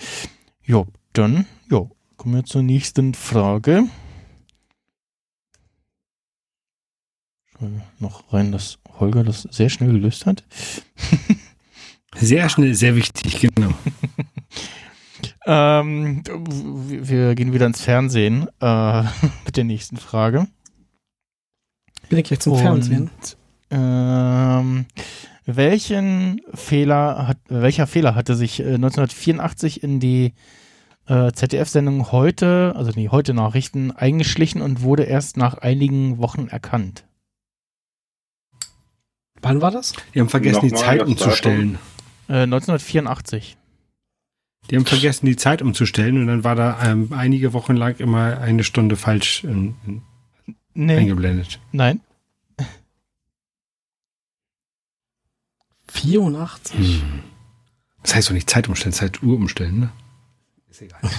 Jo, dann, jo, kommen wir zur nächsten Frage. Wir noch rein, dass Holger das sehr schnell gelöst hat. (laughs) Sehr schnell, sehr wichtig, genau. (laughs) Ähm, wir gehen wieder ins Fernsehen äh, (laughs) mit der nächsten Frage. Bin ich gleich zum Und, Fernsehen. Ähm, welchen Fehler hat, welcher Fehler hatte sich äh, 1984 in die äh, ZDF-Sendung heute, also die heute Nachrichten, eingeschlichen und wurde erst nach einigen Wochen erkannt? Wann war das? Die haben vergessen, die Nochmal Zeit das umzustellen. Äh, 1984. Die haben vergessen, die Zeit umzustellen und dann war da ähm, einige Wochen lang immer eine Stunde falsch ähm, Nee, eingeblendet. nein. 84. Hm. Das heißt doch nicht Zeit umstellen, Zeituhr umstellen, ne? Ist egal. (laughs)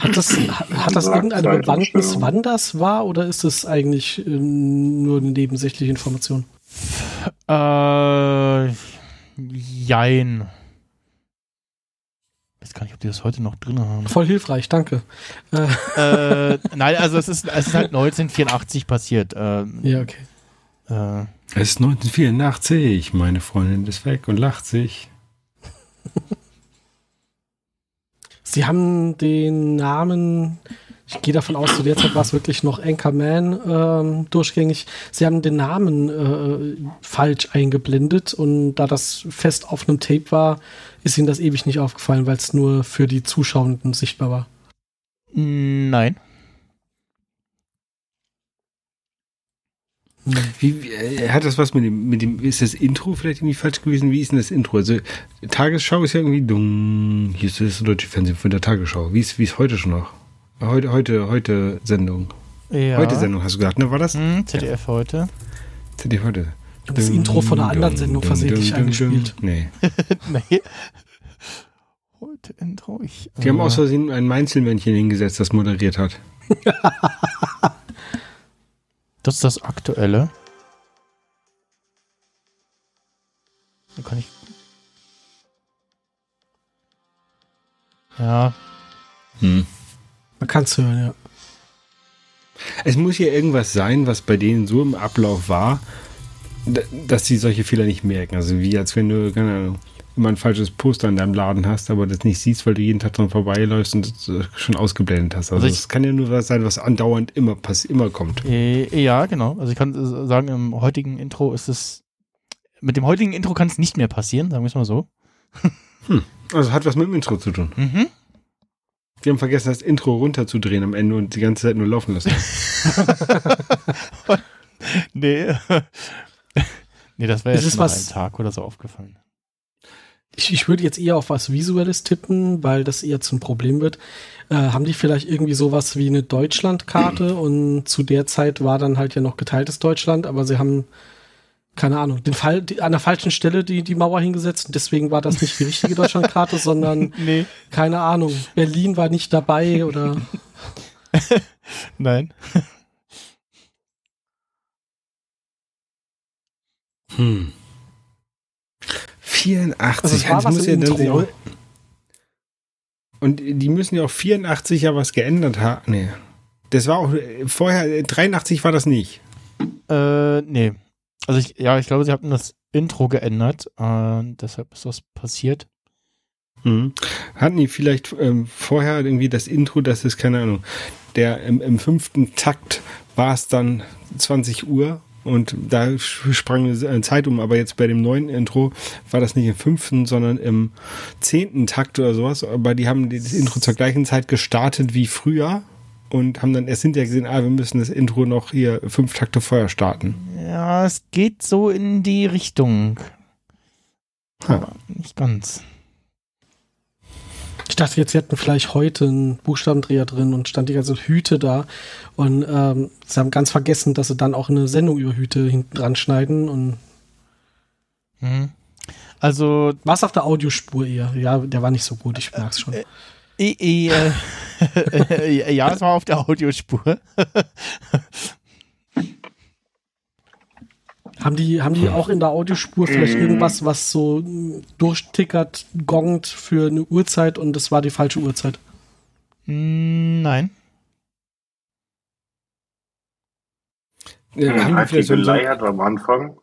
Hat das, hat, hat das irgendeine Bewandtnis, wann das war, oder ist es eigentlich ähm, nur eine nebensächliche Information? Äh, jein. Ich weiß gar nicht, ob die das heute noch drin haben. Voll hilfreich, danke. Äh, äh, nein, also es ist, es ist halt 1984 passiert. Ähm, ja, okay. äh, Es ist 1984, meine Freundin ist weg und lacht sich. (laughs) Sie haben den Namen, ich gehe davon aus, zu der Zeit war es wirklich noch Anchorman ähm, durchgängig. Sie haben den Namen äh, falsch eingeblendet und da das fest auf einem Tape war, ist Ihnen das ewig nicht aufgefallen, weil es nur für die Zuschauenden sichtbar war. nein. Wie, wie, äh, hat das was mit dem, mit dem, ist das Intro vielleicht irgendwie falsch gewesen? Wie ist denn das Intro? Also, Tagesschau ist ja irgendwie dumm. Hier ist das deutsche Fernsehen von der Tagesschau. Wie ist, wie ist heute schon noch? Heute, heute, heute Sendung. Ja. Heute Sendung hast du gesagt, ne? War das? Hm, ZDF heute. ZDF heute. Das Intro von einer anderen Sendung versehentlich eingespielt. Nee. (laughs) nee. Heute Intro. Ich, Die haben äh, aus Versehen ein Mainzelmännchen hingesetzt, das moderiert hat. (laughs) Das ist das aktuelle. Da kann ich. Ja, Hm. Man kann es hören, ja. Es muss hier irgendwas sein, was bei denen so im Ablauf war, dass sie solche Fehler nicht merken. Also wie als wenn du, keine Ahnung, immer ein falsches Poster in deinem Laden hast, aber das nicht siehst, weil du jeden Tag dran vorbeiläufst und das äh, schon ausgeblendet hast. Also Also kann ja nur was sein, was andauernd immer pass immer kommt. äh, ja, genau. Also ich kann äh, sagen, im heutigen Intro ist es. Mit dem heutigen Intro kann es nicht mehr passieren, sagen wir es mal so. Also hat was mit dem Intro zu tun. Mhm. Die haben vergessen, das Intro runterzudrehen am Ende und die ganze Zeit nur laufen lassen. (laughs) Nee. (laughs) nee, das wäre Es jetzt nach was- einem Tag oder so aufgefallen. Ich, ich würde jetzt eher auf was Visuelles tippen, weil das eher zum Problem wird. Äh, haben die vielleicht irgendwie sowas wie eine Deutschlandkarte (clears throat) und zu der Zeit war dann halt ja noch geteiltes Deutschland, aber sie haben, keine Ahnung, den Fall, die, an der falschen Stelle die, die Mauer hingesetzt und deswegen war das nicht die richtige Deutschlandkarte, (laughs) sondern, Nee. keine Ahnung, Berlin war nicht dabei oder (laughs) Nein. Hm. 84. Also es war das was muss im ja dann Intro. auch- Und die müssen ja auch 84 ja was geändert haben. Nee. Das war auch äh, vorher, äh, 83 war das nicht. Äh, nee. Also ich, ja, ich glaube, sie haben das Intro geändert. Äh, deshalb ist das passiert. Mhm. Hatten die vielleicht ähm, vorher irgendwie das Intro, das ist, keine Ahnung, der im, im fünften Takt war es dann 20 Uhr und da sprang eine Zeit um, aber jetzt bei dem neuen Intro war das nicht im fünften, sondern im zehnten Takt oder sowas, aber die haben das Intro zur gleichen Zeit gestartet wie früher und haben dann erst hinterher gesehen, ah, wir müssen das Intro noch hier fünf Takte vorher starten. Ja, es geht so in die Richtung. Ha. Aber nicht ganz. Ich dachte jetzt, sie hätten vielleicht heute einen Buchstabendreher drin und stand die ganze Hüte da. Und ähm, sie haben ganz vergessen, dass sie dann auch eine Sendung über Hüte hinten dran schneiden. Und Mhm. Also, war es auf der Audiospur eher? Ja, der war nicht so gut, ich merk's schon. äh, äh, (laughs) ja, es war auf der Audiospur. Haben die, haben die auch in der Audiospur vielleicht irgendwas, was so durchtickert, gongt für eine Uhrzeit und das war die falsche Uhrzeit? Mm, Nein. Ja, haben die geleiert am Anfang,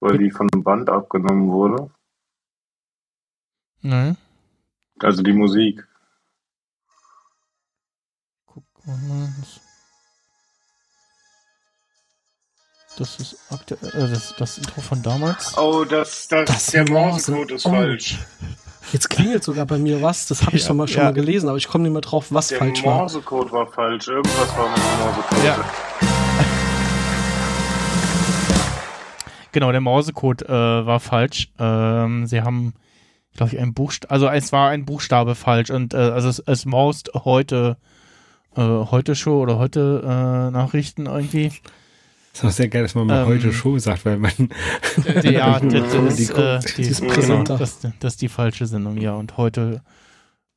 weil die von dem Band abgenommen wurde. Nein. Also die Musik. Mal. Das, ist aktuell, äh, das, das Intro von damals. Oh, das, das, Das der Morse- Morsecode ist oh. falsch. Jetzt klingelt sogar bei mir was. Das habe ich Ja, schon mal, schon ja. mal gelesen, aber ich komme nicht mehr drauf, was Der falsch war. Morsecode war falsch. Irgendwas war mit dem Morsecode. Ja. Genau, der Morsecode äh, war falsch. Ähm, sie haben, glaube ich, ein Buchstabe, also es war ein Buchstabe falsch und äh, also es, es maust heute äh, heute Show oder heute äh, Nachrichten irgendwie. ist auch sehr geil, dass man mal Ähm, heute Show sagt, weil man ja, (laughs) das, das, Die ist, äh, die ist genau, präsenter. das, das ist die falsche Sendung, ja. Und heute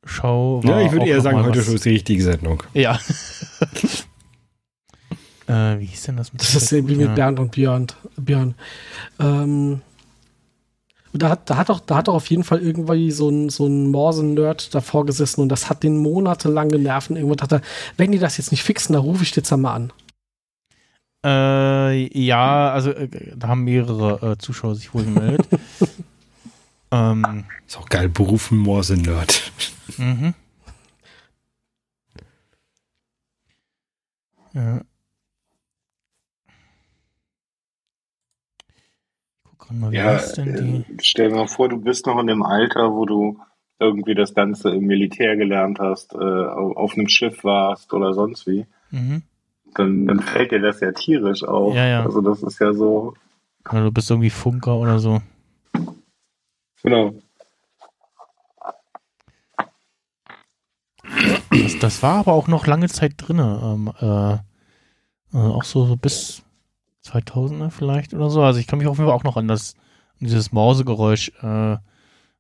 Show Ja, war ich würde eher sagen, heute was- Show ist die richtige Sendung. Ja. (laughs) äh, wie hieß denn das mit Das ist wie mit ja. Bernd und Björn. Björn. Ähm, da hat, da, hat auch, da hat auch auf jeden Fall irgendwie so ein, so ein Morse-Nerd davor gesessen und das hat den monatelang genervt. Und irgendwann dachte er, wenn die das jetzt nicht fixen, dann rufe ich jetzt einmal an. Äh, ja, also äh, da haben mehrere äh, Zuschauer sich wohl gemeldet. (laughs) ähm, Ist auch geil, berufen Morse-Nerd. mhm. Ja. Ich guck grad mal, wie Ja, ist denn die? äh, stell dir mal vor, du bist noch in dem Alter, wo du irgendwie das Ganze im Militär gelernt hast, äh, auf, einem Schiff warst oder sonst wie. Mhm. Dann, dann fällt dir das ja tierisch auf. Ja, ja. Also das ist ja so, Oder du bist irgendwie Funker oder so. genau. Das, das war aber auch noch lange Zeit drinne. Ähm, äh, äh, auch so, so bis 2000er vielleicht oder so. Also ich kann mich auf jeden Fall auch noch an das an dieses Mausegeräusch äh,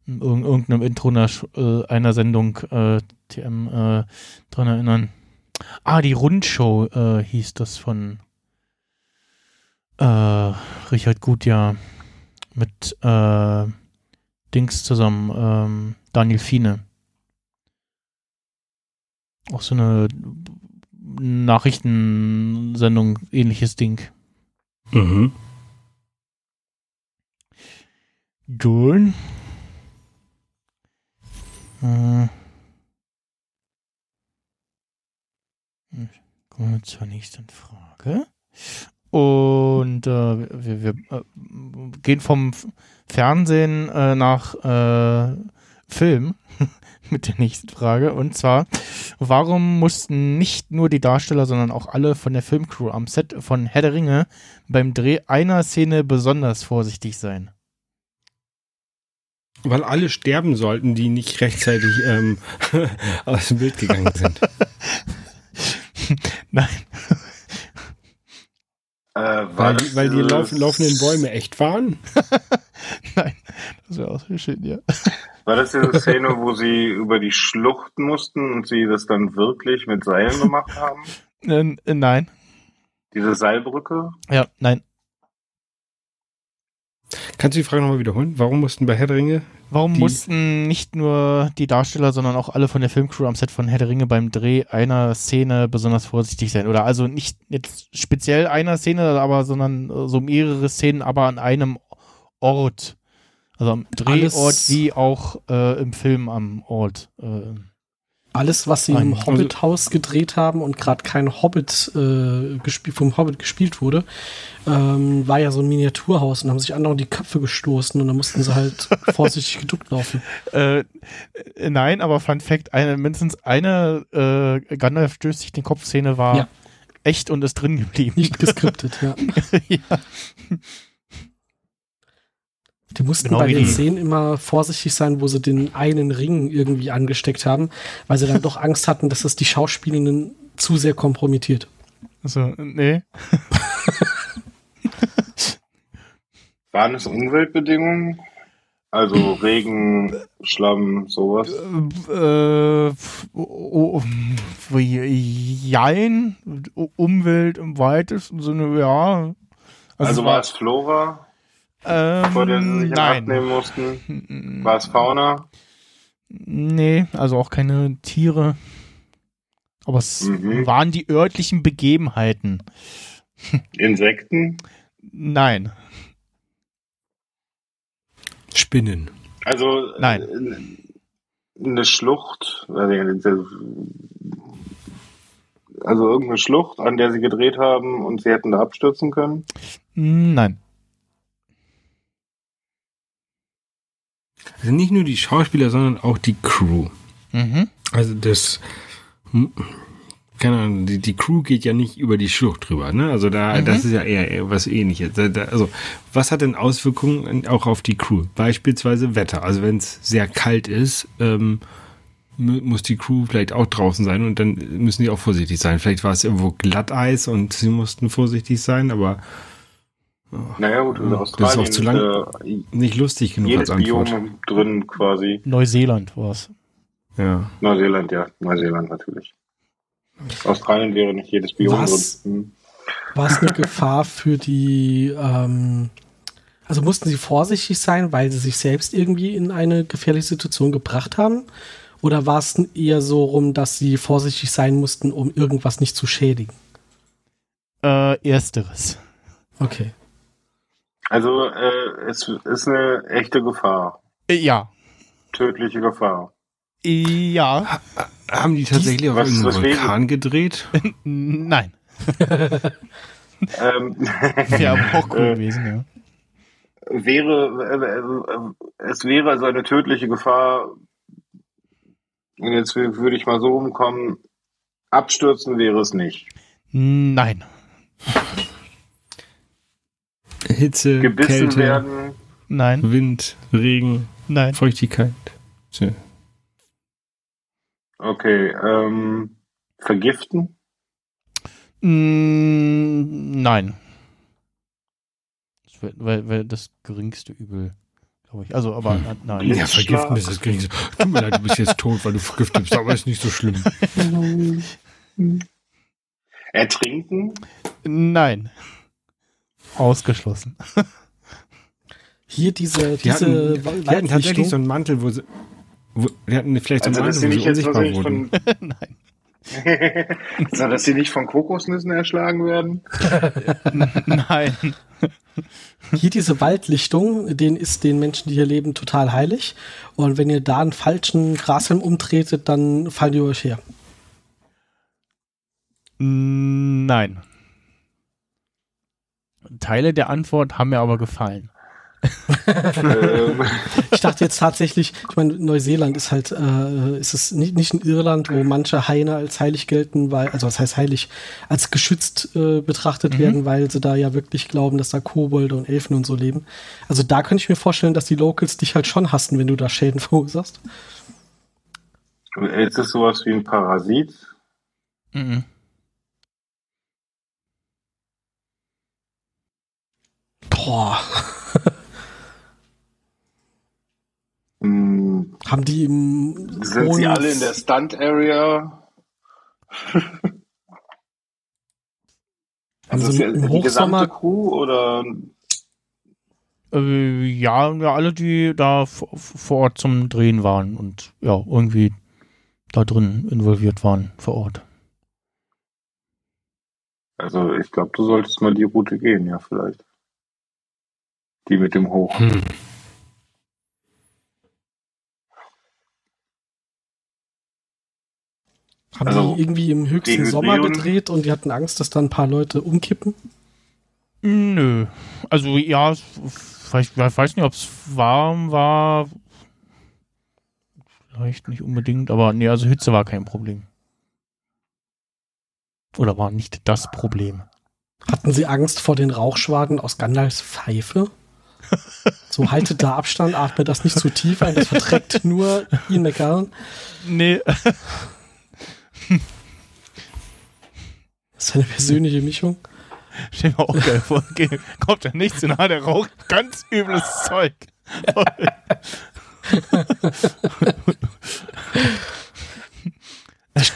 in irg- irgendeinem Intro einer, äh, einer Sendung äh, TM äh, dran erinnern. Ah, die Rundshow äh, hieß das von äh, Richard Gutjahr mit äh, Dings zusammen, ähm, Daniel Fiene. Auch so eine Nachrichtensendung, ähnliches Ding. Mhm. Gut. Äh. Kommen wir zur nächsten Frage. Und äh, wir, wir äh, gehen vom Fernsehen äh, nach äh, Film mit der nächsten Frage. Und zwar, warum mussten nicht nur die Darsteller, sondern auch alle von der Filmcrew am Set von Herr der Ringe beim Dreh einer Szene besonders vorsichtig sein? Weil alle sterben sollten, die nicht rechtzeitig ähm, (laughs) aus dem Bild gegangen sind. (laughs) Nein. Äh, Weil, die- weil die laufen, laufenden Bäume echt waren. (laughs) Nein. Das wäre schön, ja. War das diese Szene, wo sie über die Schlucht mussten und sie das dann wirklich mit Seilen gemacht haben? (laughs) Äh, nein. Diese Seilbrücke? Ja, nein. Kannst du die Frage nochmal wiederholen? Warum mussten bei Herr der Ringe? Warum Die- mussten nicht nur die Darsteller, sondern auch alle von der Filmcrew am Set von Herr der Ringe beim Dreh einer Szene besonders vorsichtig sein? Oder also nicht jetzt speziell einer Szene, aber sondern äh, so mehrere Szenen, aber an einem Ort. Also am Drehort wie auch äh, im Film am Ort. Äh, Alles, was sie im also- Hobbit-Haus gedreht haben und gerade kein Hobbit äh, vom Hobbit gespielt wurde, ähm, war ja so ein Miniaturhaus und haben sich andauernd die Köpfe gestoßen und dann mussten sie halt (laughs) vorsichtig geduckt laufen. Äh, äh, nein, aber Fun Fact, eine, mindestens eine äh, Gandalf stößt sich den Kopf-Szene war Ja. echt und ist drin geblieben. Nicht geskriptet, (laughs) ja. ja. Die mussten Genau bei den Szenen immer vorsichtig sein, wo sie den einen Ring irgendwie angesteckt haben, weil sie dann doch Angst hatten, dass es die Schauspielenden zu sehr kompromittiert. Also, nee. (laughs) Waren es Umweltbedingungen? Also Regen, Schlamm, sowas? Äh, f- o- o- jein, Umwelt im weitesten Sinne, ja. Also, war es Flora, ähm, vor der sie sich nein. nehmen mussten? War es Fauna? Nee, also auch keine Tiere. Aber es Mhm. waren die örtlichen Begebenheiten. Insekten? Nein. Spinnen. Also Nein. äh, eine Schlucht, also also irgendeine Schlucht, an der sie gedreht haben und sie hätten da abstürzen können. Nein. Also nicht nur die Schauspieler, sondern auch die Crew. Mhm. Also das, hm, keine Ahnung, die, die Crew geht ja nicht über die Schlucht drüber, ne? Also da, Mhm. das ist ja eher, was ähnliches. Also was hat denn Auswirkungen auch auf die Crew? Beispielsweise Wetter. Also wenn es sehr kalt ist, ähm, mu- muss die Crew vielleicht auch draußen sein und dann müssen die auch vorsichtig sein. Vielleicht war es irgendwo Glatteis und sie mussten vorsichtig sein, aber Naja gut, in Ja, das ist auch Australien zu lang. äh, nicht lustig genug jedes als Antwort. Biom drin quasi. Neuseeland war es. Ja. Neuseeland, ja, Neuseeland natürlich. Australien wäre nicht jedes Biom Was? drin. Hm. War es eine Gefahr für die, ähm, also mussten sie vorsichtig sein, weil sie sich selbst irgendwie in eine gefährliche Situation gebracht haben? Oder war es eher so rum, dass sie vorsichtig sein mussten, um irgendwas nicht zu schädigen? Äh, ersteres. Okay. Also äh, es ist eine echte Gefahr, Äh, ja. tödliche Gefahr. Ja. Haben die tatsächlich auf wäre- Vulkan gedreht? (laughs) Nein. Ähm, (laughs) Wäre aber auch cool Äh, gewesen, ja. wäre, äh, äh, es wäre also eine tödliche Gefahr. Und jetzt wür- würde ich mal so umkommen. Abstürzen wäre es nicht. Nein. Hitze, Gebissen Kälte, werden. Nein. Wind, Regen, Nein. Feuchtigkeit. Tja. Okay, ähm, vergiften. Mm, Nein. Das wäre wär, wär das geringste Übel, glaube ich. Also, aber Hm. nein. Ja, vergiften ist das Geringste. Tut mir leid, du bist jetzt tot, weil du vergiftet bist, aber ist nicht so schlimm. (laughs) Ertrinken. Nein. Ausgeschlossen. Hier diese, Die diese hatten, die hatten tatsächlich so einen Mantel, wo sie. Wo, die hatten vielleicht so einen Also, Mantel, nicht wo jetzt sie unsichtbar wahrscheinlich wurden. von, Nein. (laughs) (laughs) so, dass sie nicht von Kokosnüssen erschlagen werden. (laughs) Nein. Hier diese Waldlichtung, den ist den Menschen, die hier leben, total heilig. Und wenn ihr da einen falschen Grashalm umtretet, dann fallen die euch her. Nein. Teile der Antwort haben mir aber gefallen. ähm, Ich dachte jetzt tatsächlich, ich meine, Neuseeland ist halt, äh, ist es nicht, nicht in Irland, wo manche Haine als heilig gelten, weil, also was heißt heilig, als geschützt äh, betrachtet Mhm. werden, weil sie da ja wirklich glauben, dass da Kobolde und Elfen und so leben. Also da könnte ich mir vorstellen, dass die Locals dich halt schon hassen, wenn du da Schäden (laughs) verursachst. ist es sowas wie ein Parasit? Mhm. Boah, Hm, haben die im sind sie hohen- alle in der Stunt-Area? (laughs) Also Also ist ja im die gesamte Crew oder Äh, ja, ja, alle, die da vor Ort zum Drehen waren und ja, irgendwie da drin involviert waren vor Ort. also ich glaube, du solltest mal die Route gehen, ja vielleicht. Die mit dem Hoch. Hm. haben Also, die irgendwie im höchsten Sommer gedreht und die hatten Angst, dass da ein paar Leute umkippen. Nö. Also ja, ich weiß nicht, ob es warm war. Vielleicht nicht unbedingt, aber nee, also Hitze war kein Problem. Oder war nicht das Problem. Hatten sie Angst vor den Rauchschwaden aus Gandalfs Pfeife? So haltet da Abstand, atmet das nicht zu tief ein, das verträgt nur Ian McGallen. Nee, Das ist eine persönliche Mischung. stell mir auch geil vor. Kommt ja nicht zu nah, der raucht ganz übles Zeug.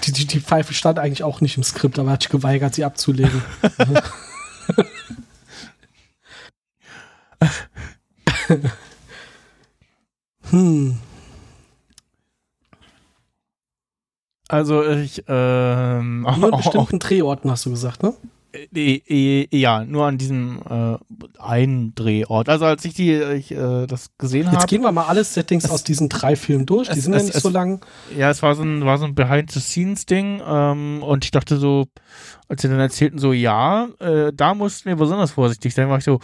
Die, die, die Pfeife stand eigentlich auch nicht im Skript, aber er hat sich geweigert, sie abzulegen. (laughs) (laughs) hm. Also ich, ähm, Nur an (laughs) bestimmten Drehorten hast du gesagt, ne? äh, äh, ja, nur an diesem äh, einen Drehort. Also als ich die, ich, äh, das gesehen habe. Jetzt gehen wir mal alle Settings aus diesen drei Filmen durch. Die es- sind ja es- nicht es- so lang. Ja, es war so ein, war so ein Behind-the-Scenes-Ding ähm, und ich dachte so, als sie dann erzählten, so, ja, äh, da mussten wir besonders vorsichtig sein, war ich so,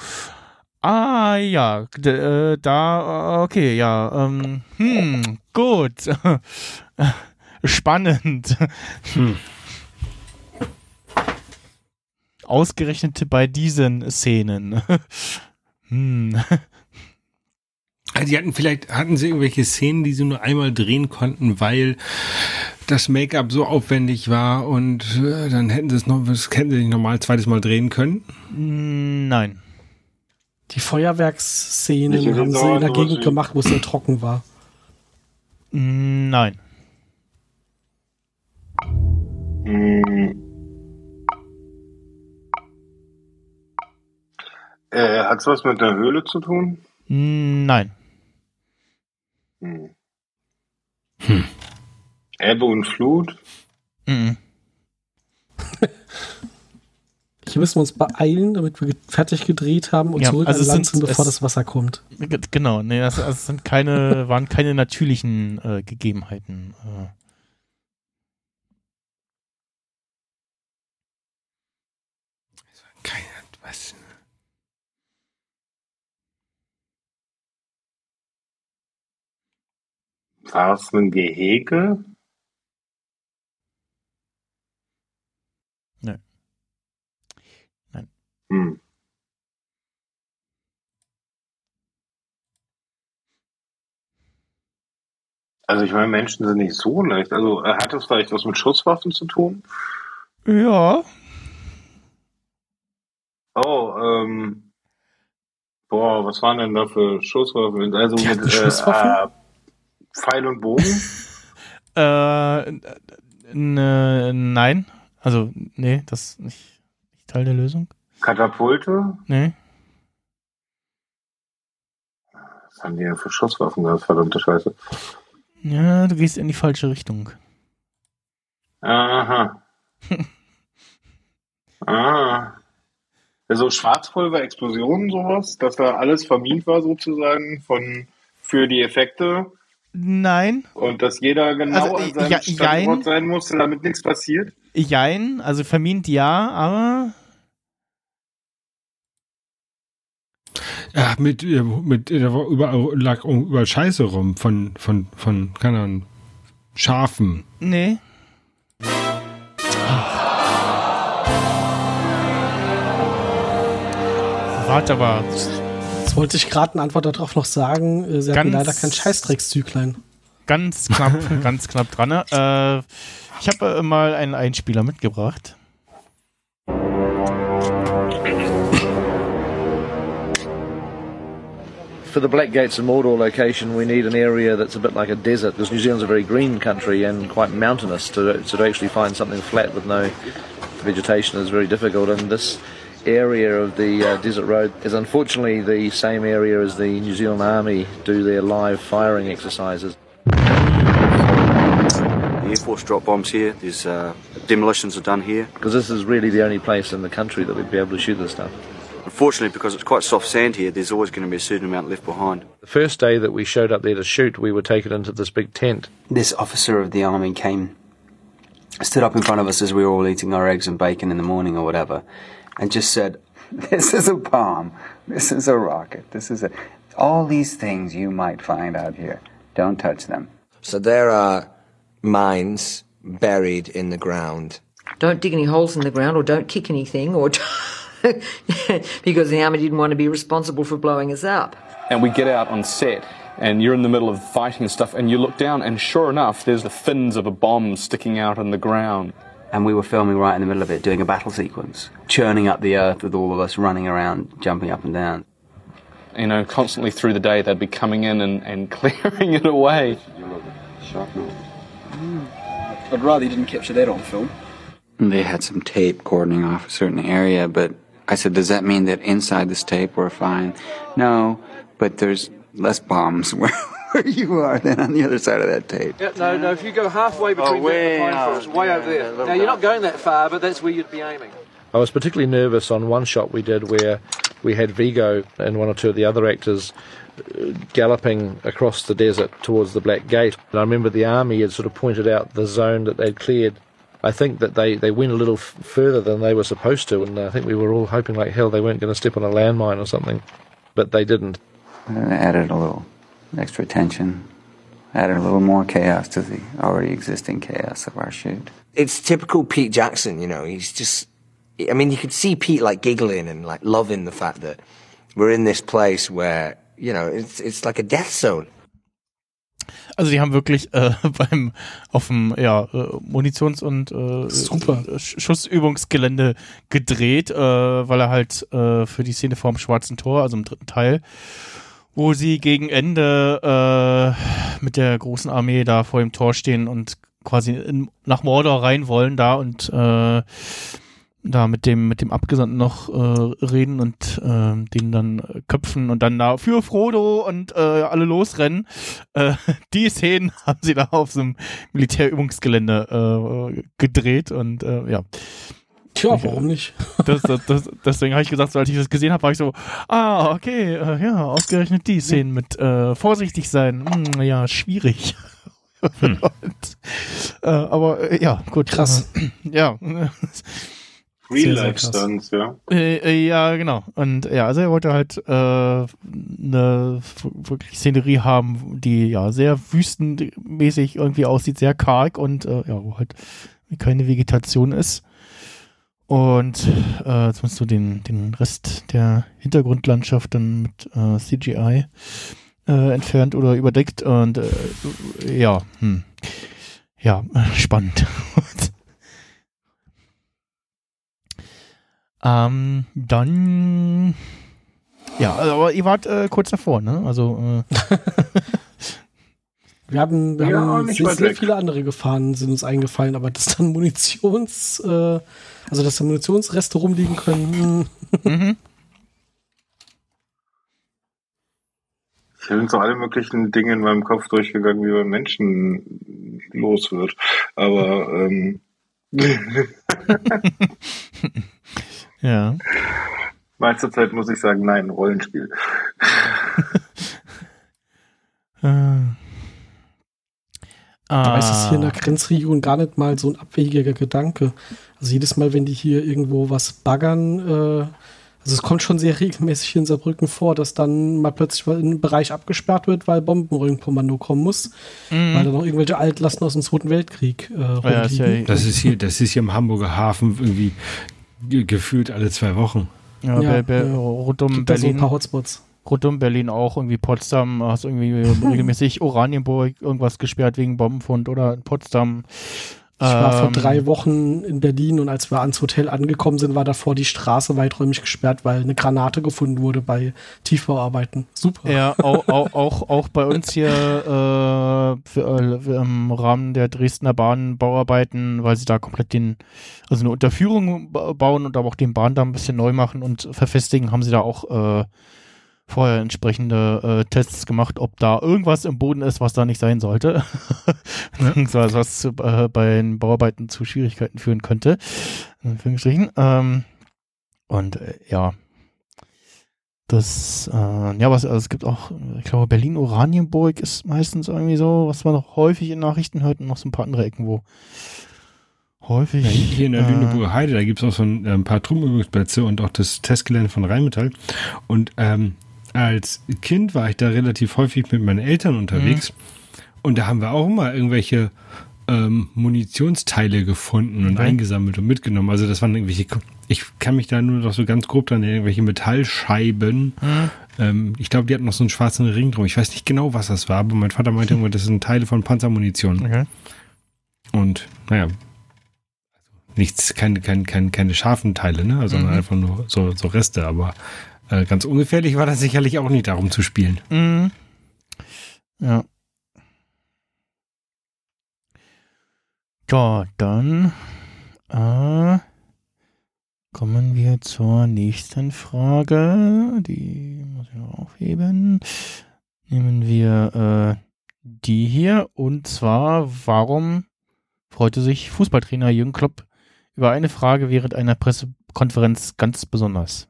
ah, ja, d- äh, da, okay, ja, ähm, hm, gut, (laughs) spannend. Hm. Ausgerechnet bei diesen Szenen. (laughs) hm. Also die hatten vielleicht, hatten sie irgendwelche Szenen, die sie nur einmal drehen konnten, weil das Make-up so aufwendig war und äh, dann hätten sie es noch, das hätten sie nicht ein zweites Mal drehen können. Nein. Die Feuerwerksszenen haben sie in der Gegend gemacht, wo es sehr trocken war. Nein. Hm. Äh, hat's was mit der Höhle zu tun? Nein. Hm. Hm. Ebbe und Flut? Mhm. (laughs) Hier müssen wir uns beeilen, damit wir fertig gedreht haben und Ja, zurück also an Land sind- bevor es- das Wasser kommt. Genau, nee, das, das sind keine, (laughs) waren keine natürlichen äh, Gegebenheiten. Äh. Keine, was? War es ein Gehege? Nein. Nein. Hm. Also ich meine, Menschen sind nicht so leicht. Also äh, hat es vielleicht was mit Schusswaffen zu tun? Ja. Oh, ähm. Boah, was waren denn da für Schusswaffen? Also Die mit hatten Schusswaffen? Äh, Pfeil und Bogen? (laughs) Äh, ne, nein. Also, nee, das ist nicht, nicht Teil der Lösung. Katapulte? Nee. Was haben die denn für Schusswaffen gehabt? Verdammte Scheiße. Ja, du gehst in die falsche Richtung. Aha. (laughs) ah. Also Schwarzpulver, Explosionen, sowas, dass da alles vermint war sozusagen von für die Effekte Nein. und dass jeder genau Also, an seinem ja, Standort jein. sein musste, damit nichts passiert. Jein, also vermint ja, aber Mit, äh, mit, äh, überall, lag überall Scheiße rum von, von, von, keine Ahnung, Schafen. nee. Warte aber. Jetzt wollte ich gerade eine Antwort darauf noch sagen. äh, Sie hatten Ganz- leider kein Scheißdreckszyklein. Ganz knapp, (laughs) ganz knapp dran. ne? Äh, ich habe äh, mal einen Einspieler mitgebracht. For the Black Gates and Mordor location, we need an area that's a bit like a desert because New Zealand's a very green country and quite mountainous. To, so to actually find something flat with no vegetation is very difficult. And this area of the uh, desert road is unfortunately the same area as the New Zealand Army do their live firing exercises. The Air Force drop bombs here. There's uh, demolitions are done here. Because this is really the only place in the country that we'd be able to shoot this stuff. Unfortunately, because it's quite soft sand here, there's always going to be a certain amount left behind. The first day that we showed up there to shoot, we were taken into this big tent. this officer of the army came, stood up in front of us as we were all eating our eggs and bacon in the morning or whatever, and just said, (laughs) This is a bomb. This is a rocket. This is a. All these things you might find out here. Don't touch them. So there are mines buried in the ground. Don't dig any holes in the ground or don't kick anything or (laughs) (laughs) because the army didn't want to be responsible for blowing us up. and we get out on set and you're in the middle of fighting and stuff and you look down and sure enough there's the fins of a bomb sticking out in the ground And we were filming right in the middle of it, doing a battle sequence, churning up the earth with all of us running around, jumping up and down. you know constantly through the day they'd be coming in and, and (laughs) clearing it away I'd rather you didn't capture that on film. They had some tape cordoning off a certain area, but I said, does that mean that inside this tape we're fine? No, but there's less bombs (laughs) where, where you are than on the other side of that tape. Yeah, no, no. If you go halfway between Oh, way there and the pine out. forest, way over there. Now you're not going that far, but that's where you'd be aiming. I was particularly nervous on one shot we did where we had Vigo and one or two of the other actors uh, galloping across the desert towards the Black Gate. And I remember the army had sort of pointed out the zone that they'd cleared. I think that they, they went a little f- further than they were supposed to, and I think we were all hoping like hell they weren't going to step on a landmine or something. But they didn't. And added a little extra tension, added a little more chaos to the already existing chaos of our shoot. It's typical Pete Jackson, you know. He's just, I mean, you could see Pete like giggling and like loving the fact that we're in this place where, you know, it's it's like a death zone. Also die haben wirklich äh, (laughs) beim auf dem ja, äh, Munitions- und äh, Super. äh, Sch- Schussübungsgelände gedreht, äh, weil er halt äh, für die Szene vorm Schwarzen Tor, also im dritten Teil, wo sie gegen Ende äh, mit der großen Armee da vor dem Tor stehen und quasi in, nach Mordor rein wollen da und äh, da mit dem mit dem Abgesandten noch äh, reden und äh, den dann äh, köpfen und dann da für Frodo und äh, alle losrennen. Äh, (laughs) die Szenen (laughs) haben sie da auf so einem Militärübungsgelände äh, gedreht und äh, ja. Tja, warum nicht? (laughs) Das, das, das, deswegen habe ich gesagt, so, als ich das gesehen habe, war ich so, ah, okay, äh, ja, ausgerechnet die Szenen mit äh, vorsichtig sein, hm, ja, schwierig. und, äh, aber äh, ja, gut. Krass. Äh, ja. Real sehr Life krass. Stunts, ja. Äh, äh, ja, genau. Und ja, also er wollte halt äh, eine wirklich Szenerie haben, die ja sehr wüstenmäßig irgendwie aussieht, sehr karg und äh, ja, wo halt keine Vegetation ist. Und äh, jetzt musst du den, den Rest der Hintergrundlandschaft dann mit äh, CGI entfernt oder überdeckt. Und äh, ja, hm. ja, (laughs) spannend. Ähm, dann. Ja, aber ihr wart äh, kurz davor, ne? Also, äh, (laughs) Wir haben, wir Ja, haben sehr, sehr viele andere Gefahren sind uns eingefallen, aber dass dann Munitions, äh, also dass da Munitionsreste rumliegen können, hm, mhm. Ich bin so alle möglichen Dinge in meinem Kopf durchgegangen, wie man Menschen los wird. Aber ähm, (laughs) (laughs) ja. meiste Zeit muss ich sagen, nein, Rollenspiel. (laughs) Äh, Aber ist es hier in ah, der Grenzregion gar nicht mal so ein abwegiger Gedanke. Also jedes Mal, wenn die hier irgendwo was baggern, äh, also es kommt schon sehr regelmäßig hier in Saarbrücken vor, dass dann mal plötzlich mal ein Bereich abgesperrt wird, weil Bombenröhrenkommando kommen muss, mhm. weil da noch irgendwelche Altlasten aus dem Zweiten Weltkrieg äh, ja, ist ja, rumliegen. Das ist hier, das ist hier im Hamburger Hafen irgendwie ge- gefühlt alle zwei Wochen. ja, Ja, Be Be ja. rund um Gibt da so ein Berlin. paar Hotspots. rund um Berlin auch, irgendwie Potsdam, hast irgendwie (laughs) regelmäßig Oranienburg irgendwas gesperrt wegen Bombenfund oder in Potsdam. Ich war vor Ähm, drei Wochen in Berlin und als wir ans Hotel angekommen sind, war davor die Straße weiträumig gesperrt, weil eine Granate gefunden wurde bei Tiefbauarbeiten. Super. Ja, (laughs) auch, auch, auch, auch bei uns hier äh, für, äh, im Rahmen der Dresdner Bahnbauarbeiten, weil sie da komplett den, also eine Unterführung ba- bauen und aber auch den Bahndamm ein bisschen neu machen und verfestigen, haben sie da auch äh, vorher entsprechende äh, Tests gemacht, ob da irgendwas im Boden ist, was da nicht sein sollte. (laughs) Beziehungsweise was zu, äh, bei den Bauarbeiten zu Schwierigkeiten führen könnte. Ähm, und äh, ja, das, äh, ja, was, also es gibt auch, ich glaube, Berlin-Oranienburg ist meistens irgendwie so, was man noch häufig in Nachrichten hört und noch so ein paar andere Ecken, wo häufig. Ja, hier in der äh, Lüneburger Heide, da gibt es auch so ein, äh, ein paar Truppenübungsplätze und auch das Testgelände von Rheinmetall. Und ähm, als Kind war ich da relativ häufig mit meinen Eltern unterwegs. Mhm. Und da haben wir auch immer irgendwelche ähm, Munitionsteile gefunden und Okay. eingesammelt und mitgenommen. Also das waren irgendwelche, ich kann mich da nur noch so ganz grob dran irgendwelche Metallscheiben. Mhm. Ähm, ich glaube, die hatten noch so einen schwarzen Ring drum. Ich weiß nicht genau, was das war, aber mein Vater meinte (laughs) irgendwann, das sind Teile von Panzermunition. Okay. Und naja, nichts, keine, keine, keine, keine scharfen Teile, ne? Also Mhm. einfach nur so, so Reste, aber äh, ganz ungefährlich war das sicherlich auch nicht darum zu spielen. Mhm. Ja. Ja, dann äh, kommen wir zur nächsten Frage. Die muss ich noch aufheben. Nehmen wir äh, die hier. Und zwar, warum freute sich Fußballtrainer Jürgen Klopp über eine Frage während einer Pressekonferenz ganz besonders?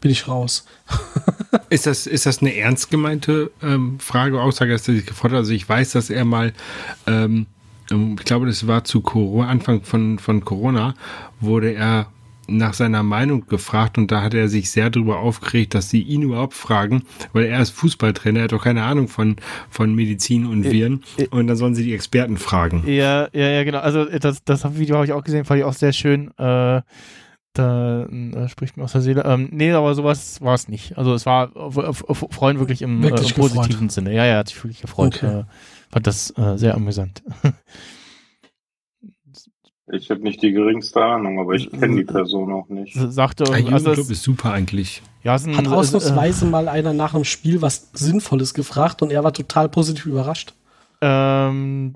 Bin ich raus. (laughs) Ist das, ist das eine ernst gemeinte ähm, Frage, Aussage, dass er sich gefreut hat? Also ich weiß, dass er mal, ähm, ich glaube, das war zu Corona, Anfang von, von Corona, wurde er nach seiner Meinung gefragt und da hat er sich sehr darüber aufgeregt, dass sie ihn überhaupt fragen, weil er ist Fußballtrainer, er hat doch keine Ahnung von, von Medizin und Viren und dann sollen sie die Experten fragen. Ja, ja, ja, genau. Also das, das Video habe ich auch gesehen, fand ich auch sehr schön. Äh, da äh, spricht mir aus der Seele. Ähm, nee, aber sowas war es nicht. Also es war Freuen wirklich im, wirklich äh, im positiven Sinne. Ja, ja, hat sich wirklich gefreut. Okay. Äh, fand das äh, sehr amüsant. (laughs) Ich habe nicht die geringste Ahnung, aber ich kenne die Person auch nicht. Sagte, Jürgen also es, ist super eigentlich. ja, es ist ein, Hat äh, ausnahmsweise mal einer nach einem Spiel was Sinnvolles gefragt und er war total positiv überrascht. Ähm,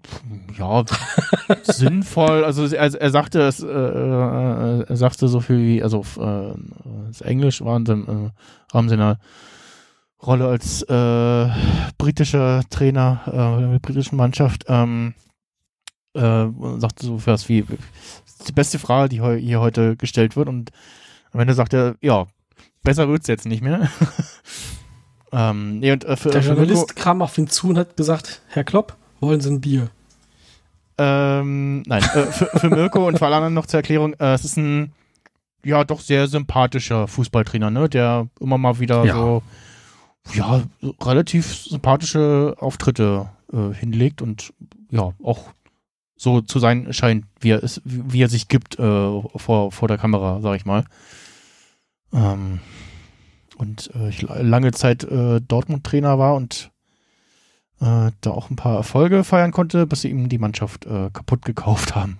ja, (laughs) sinnvoll. Also er, er sagte es, äh, äh, er sagte so viel wie, also äh, das Englisch war in seinem äh, Rahmen seiner Rolle als äh, britischer Trainer äh, der britischen Mannschaft. Ähm, äh, sagte so was wie das ist die beste Frage, die heu hier heute gestellt wird und am Ende sagt er, ja, besser wird's jetzt nicht mehr. (laughs) ähm, nee, und äh, für, Der für Journalist kam auf ihn zu und hat gesagt, Herr Klopp, wollen Sie ein Bier? Ähm, nein, äh, für, für Mirko und für alle anderen noch zur Erklärung, äh, es ist ein ja doch sehr sympathischer Fußballtrainer, ne, der immer mal wieder Ja. so ja, relativ sympathische Auftritte äh, hinlegt und ja, auch so zu sein scheint, wie er es, wie er sich gibt äh, vor, vor der Kamera, sag ich mal. Ähm, und äh, ich la- lange Zeit äh, Dortmund-Trainer war und äh, da auch ein paar Erfolge feiern konnte, bis sie ihm die Mannschaft äh, kaputt gekauft haben.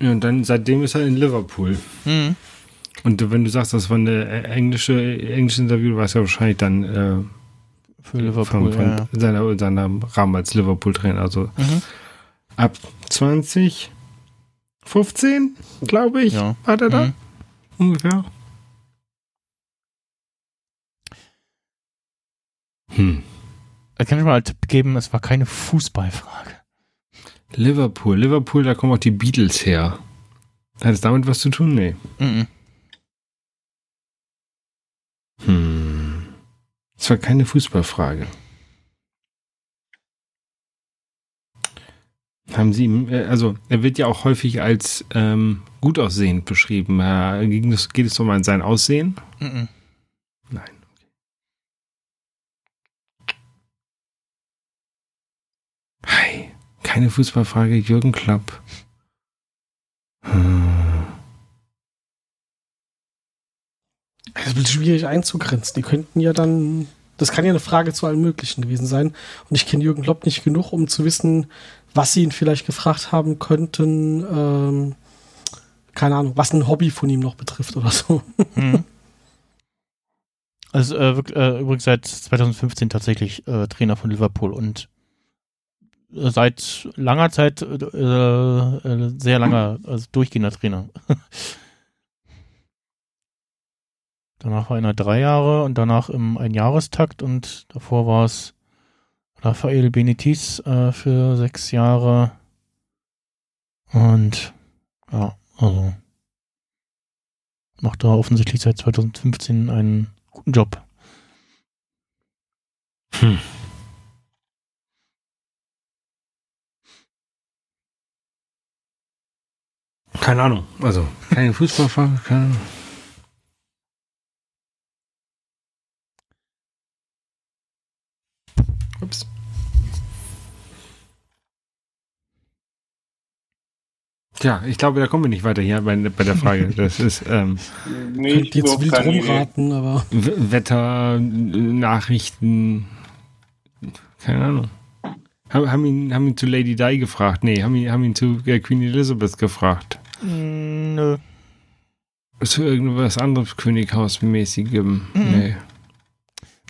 Ja, und dann seitdem ist er in Liverpool. Mhm. Und wenn du sagst, das war eine äh, englische, englische Interview, du weißt ja wahrscheinlich dann äh, Für Liverpool, von, von ja, ja. Seiner, seiner Rahmen als Liverpool-Trainer. Also Mhm. ab 2015, glaube ich, Ja. war der da. Mhm. Ungefähr. Hm. Da kann ich mal einen Tipp geben, es war keine Fußballfrage. Liverpool. Liverpool, da kommen auch die Beatles her. Hat es damit was zu tun? Nee. Mhm. Hm. Es war keine Fußballfrage. Haben Sie ihm, äh, also er wird ja auch häufig als ähm, gut aussehend beschrieben. Äh, ging es, geht es um sein Aussehen? Mhm. Nein. Hi. Keine Fußballfrage, Jürgen Klopp. Hm. Das wird schwierig einzugrenzen. Die könnten ja dann, das kann ja eine Frage zu allem Möglichen gewesen sein. Und ich kenne Jürgen Klopp nicht genug, um zu wissen, was sie ihn vielleicht gefragt haben könnten. Ähm, keine Ahnung, was ein Hobby von ihm noch betrifft oder so. Mhm. (laughs) Also äh, wirk- äh, übrigens seit 2015 tatsächlich äh, Trainer von Liverpool und seit langer Zeit äh, äh, sehr langer, also durchgehender Trainer. (laughs) danach war er drei Jahre und danach im Einjahrestakt und davor war es Rafael Benitez äh, für sechs Jahre und ja, also macht da offensichtlich seit 2015 einen guten Job. Hm. Keine Ahnung. Also, keine Fußballfrage, keine Ahnung. Ups. Tja, ich glaube, da kommen wir nicht weiter hier bei, bei der Frage. (laughs) Das ist ähm, Nee, ich jetzt wild rumraten, aber Wetter, Nachrichten, keine Ahnung. Haben, haben, ihn, haben ihn zu Lady Di gefragt? Nee, haben ihn, haben ihn zu äh, Queen Elizabeth gefragt. Nö. Zu irgendwas anderes Könighausmäßigem? Mhm. Nee.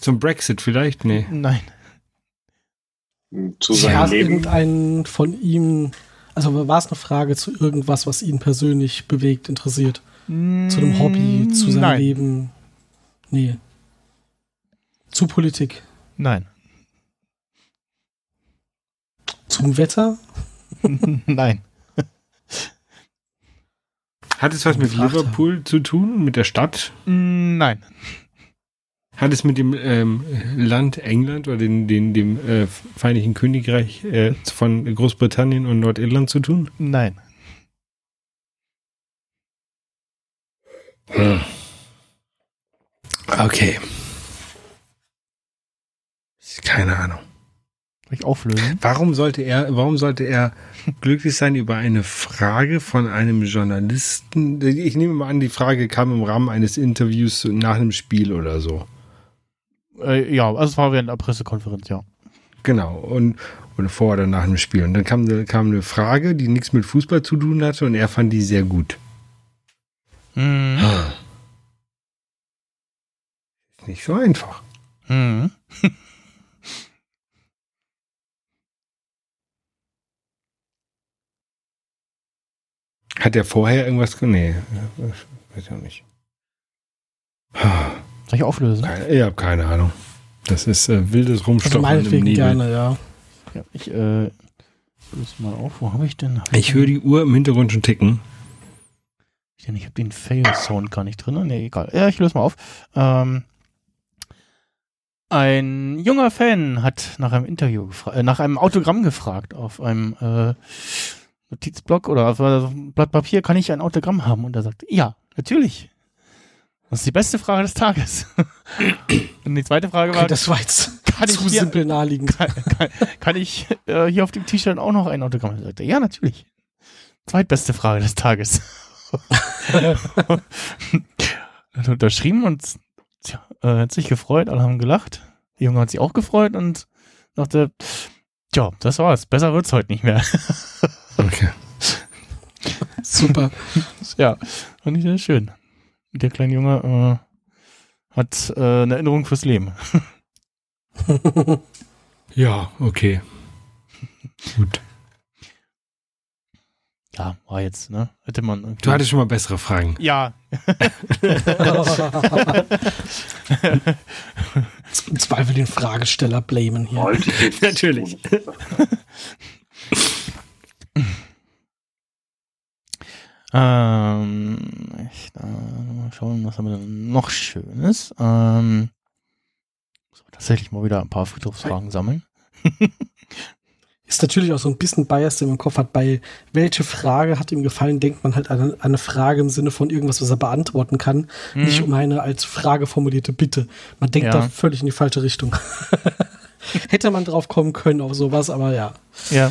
Zum Brexit vielleicht? Nee. Nein. Zu ja, seinem Leben. irgendein von ihm, also war es eine Frage zu irgendwas, was ihn persönlich bewegt, interessiert? Zu einem Hobby, zu seinem Nein. Leben? Nee. Zu Politik. Nein. Zum Wetter? (laughs) Nein. Hat es was mit Liverpool zu tun, mit der Stadt? Nein. Hat es mit dem ähm, Land England oder den, den, dem äh, Vereinigten Königreich äh, von Großbritannien und Nordirland zu tun? Nein. Hm. Okay. Keine Ahnung. Soll ich auflösen? Warum sollte er, warum sollte er glücklich sein über eine Frage von einem Journalisten? Ich nehme mal an, die Frage kam im Rahmen eines Interviews nach einem Spiel oder so. Äh, ja, also es war während der Pressekonferenz, ja. Genau. Und, oder vor oder nach dem Spiel. Und dann kam, eine- kam eine Frage, die nichts mit Fußball zu tun hatte und er fand die sehr gut. Mhm. Ist nicht so einfach. Mhm. (laughs) Hat er vorher irgendwas? ge- Nee, weiß ich auch nicht. Soll ich auflösen? Keine, ich habe keine Ahnung. Das ist äh, wildes Also Rumstochern im meinetwegen Nebel. gerne, ja. Ja, ich äh, löse mal auf. Wo habe ich denn? Hab Ich höre die Uhr im Hintergrund schon ticken. denn? Ich habe den Fail-Sound gar nicht drin. Nee, egal. Ja, ich löse mal auf. Ähm, ein junger Fan hat nach einem Interview gefragt, äh, nach einem Autogramm gefragt auf einem äh, Notizblock oder auf einem Blatt Papier, kann ich ein Autogramm haben? Und er sagt, ja, natürlich. Das ist die beste Frage des Tages. (coughs) Und die zweite Frage war, das war jetzt kann zu ich hier, simpel naheliegend. kann, kann, kann ich äh, hier auf dem T-Shirt auch noch ein Autogramm? Er sagte, ja, natürlich. Zweitbeste Frage des Tages. (laughs) hat unterschrieben und tja, äh, hat sich gefreut, alle haben gelacht. Der Junge hat sich auch gefreut und dachte, tja, das war's. Besser wird's heute nicht mehr. Okay. Super. (laughs) ja, fand ich sehr schön. Der kleine Junge äh, hat äh, eine Erinnerung fürs Leben. (laughs) Ja, okay. Gut. Ja, war jetzt, ne? Hätte man irgendwie. Du hattest schon mal bessere Fragen. Ja. (laughs) Im Zweifel den Fragesteller blamen hier. Natürlich. Ähm, ich, äh, mal schauen, was haben wir denn noch Schönes? Ähm, tatsächlich mal wieder ein paar Friedhofsfragen sammeln. (laughs) Ist natürlich auch so ein bisschen Bias, den man im Kopf hat. Bei welche Frage hat ihm gefallen, denkt man halt an an eine Frage im Sinne von irgendwas, was er beantworten kann. Mhm. Nicht um eine als Frage formulierte Bitte. Man denkt Ja. da völlig in die falsche Richtung. (laughs) Hätte man drauf kommen können auf sowas, aber ja. Ja.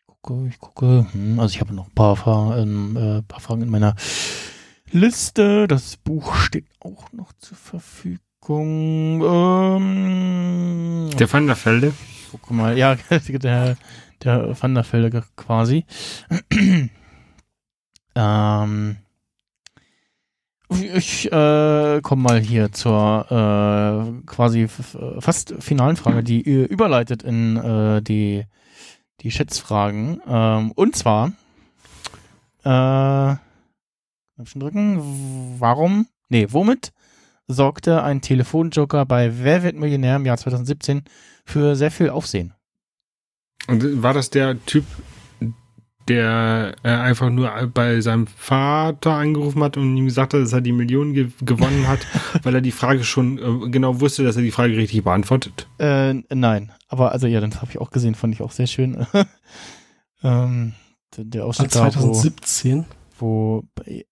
Ich gucke, ich gucke. Hm, Also ich habe noch ein paar, Fra ähm, äh, paar Fragen in meiner Liste. Das Buch steht auch noch zur Verfügung. Ähm, Der Van der Velde. Guck mal, ja, (laughs) der, der Van der Velde quasi. Ähm, ich äh, komme mal hier zur äh, quasi fast finalen Frage, die überleitet in äh, die, die Schätzfragen. Ähm, und zwar, äh, drücken, warum, nee, womit sorgte ein Telefonjoker bei Wer wird Millionär im Jahr 2017 für sehr viel Aufsehen? Und war das der Typ, der äh, einfach nur bei seinem Vater angerufen hat und ihm gesagt hat, dass er die Million ge gewonnen hat, (laughs) weil er die Frage schon äh, genau wusste, dass er die Frage richtig beantwortet? Äh, nein, aber also ja, das habe ich auch gesehen, fand ich auch sehr schön. (laughs) ähm, der, der Ausschnitt da, wo, 2017. wo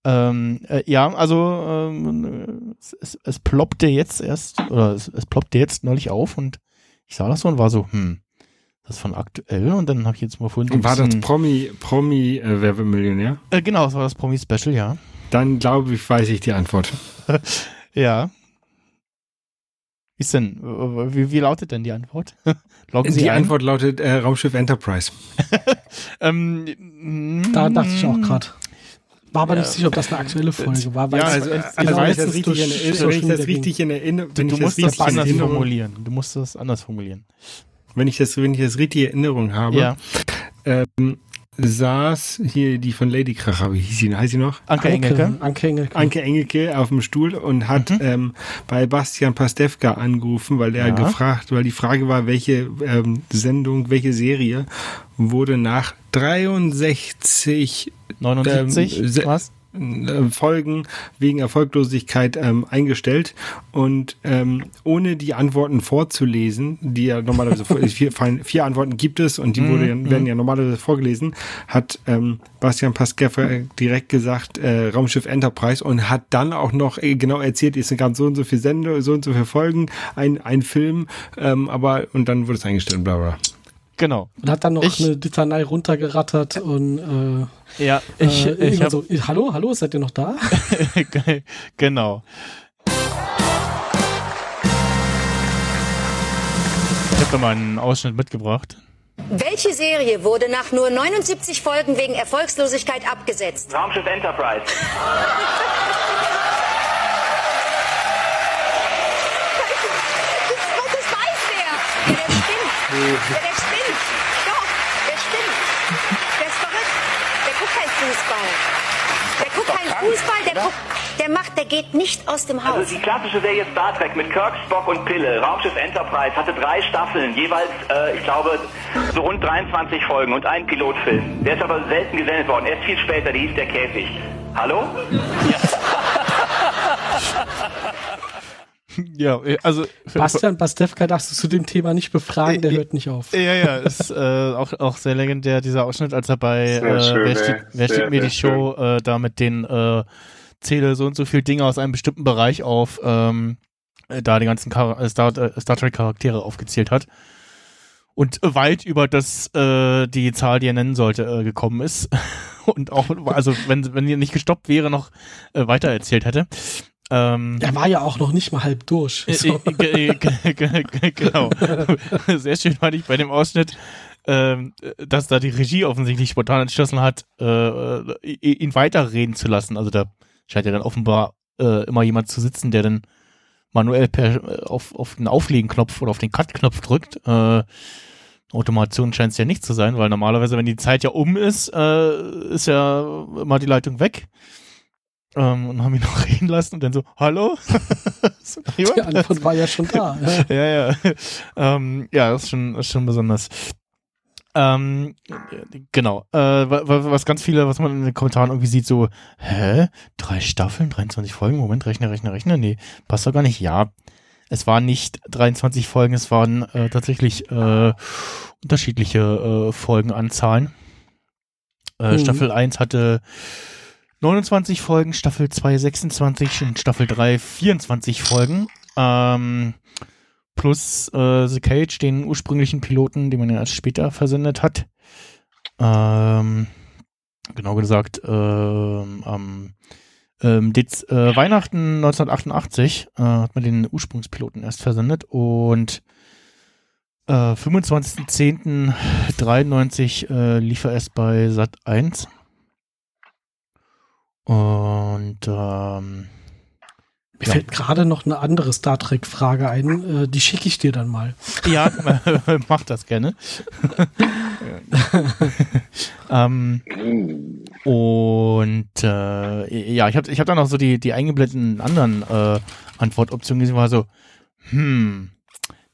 ähm, äh, ja, also ähm, es, es, es ploppte jetzt erst, oder es, es ploppte jetzt neulich auf und ich sah das so und war so, hm, das von aktuell und dann habe ich jetzt mal vorhin Und war das Promi, Promi äh, Wer wird Millionär? äh, genau, das war das Promi-Special, ja. Dann glaube ich, weiß ich die Antwort. (laughs) Ja. Wie ist denn, wie, wie lautet denn die Antwort? (laughs) Loggen die ein? Antwort lautet äh, Raumschiff Enterprise. (laughs) Ähm, Da dachte ich auch gerade. War aber Ja. nicht sicher, ob das eine aktuelle Folge war. weil Ja, also, also genau wenn ich das letztens richtig durch in, Erinnerung- Social wenn ich das richtig in Erinnerung, Du das musst das anders formulieren. Du musst das anders formulieren. Wenn ich das, wenn ich das richtig in Erinnerung habe, Ja. ähm, saß hier die von Lady Kracher, wie hieß sie, heißt sie noch? Anke Engelke. Anke Engelke. Anke Engelke auf dem Stuhl und hat ähm, bei Bastian Pastewka angerufen, weil er Ja. gefragt, weil die Frage war, welche ähm, Sendung, welche Serie wurde nach 63 79, ähm, was? Äh, Folgen wegen Erfolglosigkeit ähm, eingestellt und ähm, ohne die Antworten vorzulesen, die ja normalerweise (laughs) vier, vier Antworten gibt es und die Mhm, wurde ja, mhm. werden ja normalerweise vorgelesen, hat ähm, Bastian Pastewka direkt gesagt äh, Raumschiff Enterprise und hat dann auch noch äh, genau erzählt, es gab so und so viel Sende, so und so viele Folgen, ein, ein Film, ähm, aber und dann wurde es eingestellt, bla bla. Genau. Und hat dann noch Ich- eine Litanei runtergerattert und äh, Ja, ich, äh, ich hab, so, hallo, hallo, seid ihr noch da? (laughs) genau. Ich habe da mal einen Ausschnitt mitgebracht. Welche Serie wurde nach nur 79 Folgen wegen Erfolgslosigkeit abgesetzt? Raumschiff Enterprise. (laughs) Oh, das weiß der! Ja, der spinnt! Ja, der spinnt! Doch, der spinnt! Der ist verrückt! Der guckt kein Fußball! Der guckt keinen Fußball, der guckt, der macht, der geht nicht aus dem Haus. Also die klassische Serie Star Trek mit Kirk, Spock und Pille. Raumschiff Enterprise hatte drei Staffeln, jeweils, äh, ich glaube, so rund 23 Folgen und ein Pilotfilm. Der ist aber selten gesendet worden. Erst viel später, die hieß Der Käfig. Hallo? Ja, (laughs) also Bastian Pastewka darfst du zu dem Thema nicht befragen, der hört nicht auf. Ja, ja, ist (laughs) äh, auch, auch sehr legendär, dieser Ausschnitt, als er bei äh, schön, Wer steht, wer Sehr, steht mir die Show äh, da mit den äh, zähle so und so viel Dinge aus einem bestimmten Bereich auf, ähm, äh, da die ganzen Char äh, Star, äh, Star Trek Charaktere aufgezählt hat. Und weit über das, äh, die Zahl, die er nennen sollte, äh, gekommen ist. (laughs) Und auch, also wenn, wenn die nicht gestoppt wäre, noch äh, weiter erzählt hätte. Ähm, Er war ja auch noch nicht mal halb durch. äh, So. äh, ge- (laughs) genau. (laughs) Sehr schön fand ich bei dem Ausschnitt, ähm, dass da die Regie offensichtlich spontan entschlossen hat, äh, ihn weiterreden zu lassen. Also da scheint ja dann offenbar äh, immer jemand zu sitzen, der dann manuell per, äh, auf, auf den Auflegen-Knopf oder auf den Cut-Knopf drückt. Äh, Automation scheint es ja nicht zu sein, weil normalerweise, wenn die Zeit ja um ist, äh, ist ja immer die Leitung weg. Ähm, und haben ihn (laughs) noch reden lassen und dann so, hallo? (laughs) Die Antwort war ja schon da. Ja. (laughs) ja, ja. ähm, ja, das ist schon, das ist schon besonders. Ähm, genau. Äh, wa- wa- was ganz viele, was man in den Kommentaren irgendwie sieht, so, hä? Drei Staffeln, 23 Folgen? Moment, rechne, rechne, rechne. Nee, passt doch gar nicht. Ja. Es waren nicht 23 Folgen, es waren äh, tatsächlich äh, unterschiedliche äh, Folgenanzahlen. Äh, Mhm. Staffel 1 hatte 29 Folgen, Staffel 2 26 und Staffel 3 24 Folgen. Ähm, plus äh, The Cage, den ursprünglichen Piloten, den man ja erst später versendet hat. Ähm, genau gesagt, ähm, am ähm, Dez äh, Weihnachten 1988 äh, hat man den Ursprungspiloten erst versendet und äh, 25.10.93 äh, lief er erst bei Sat 1. Und ähm, Mir fällt gerade noch eine andere Star Trek-Frage ein, äh, die schicke ich dir dann mal. (laughs) Ja, (laughs) mach das gerne. (laughs) ähm, und äh, ja, ich habe ich hab dann auch so die, die eingeblendeten anderen äh, Antwortoptionen gesehen, war so, hm,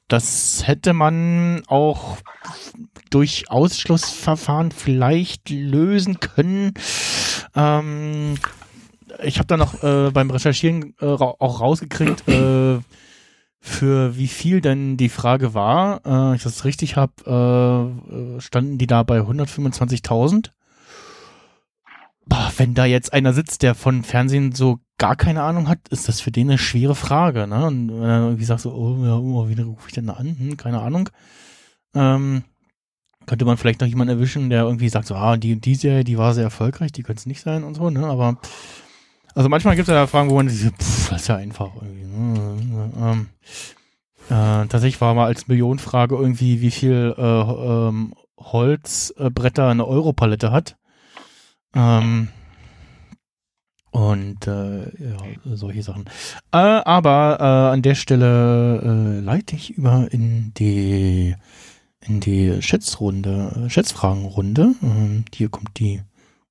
das hätte man auch durch Ausschlussverfahren vielleicht lösen können. Ähm, ich habe dann noch äh, beim Recherchieren äh, auch rausgekriegt, äh, für wie viel denn die Frage war. Äh, ich das richtig habe, äh, standen die da bei 125.000. Boah, Wenn da jetzt einer sitzt, der von Fernsehen so gar keine Ahnung hat, ist das für den eine schwere Frage. Ne? Und wenn er irgendwie sagt so, oh, ja, oh, wie rufe ich denn da an? Hm, keine Ahnung. Ähm, könnte man vielleicht noch jemanden erwischen, der irgendwie sagt, so, ah, die, die Serie, die war sehr erfolgreich, die könnte es nicht sein und so, ne? Aber also manchmal gibt es ja Fragen, wo man sich, pff, das ist ja einfach irgendwie. Ne? Ähm, äh, tatsächlich war mal als Millionenfrage irgendwie, wie viel äh, ähm, Holzbretter eine Europalette hat. Ähm, Und äh, ja, solche Sachen. Äh, aber äh, an der Stelle äh, leite ich über in die in die Schätzrunde, äh, Schätzfragenrunde. Ähm, hier kommt die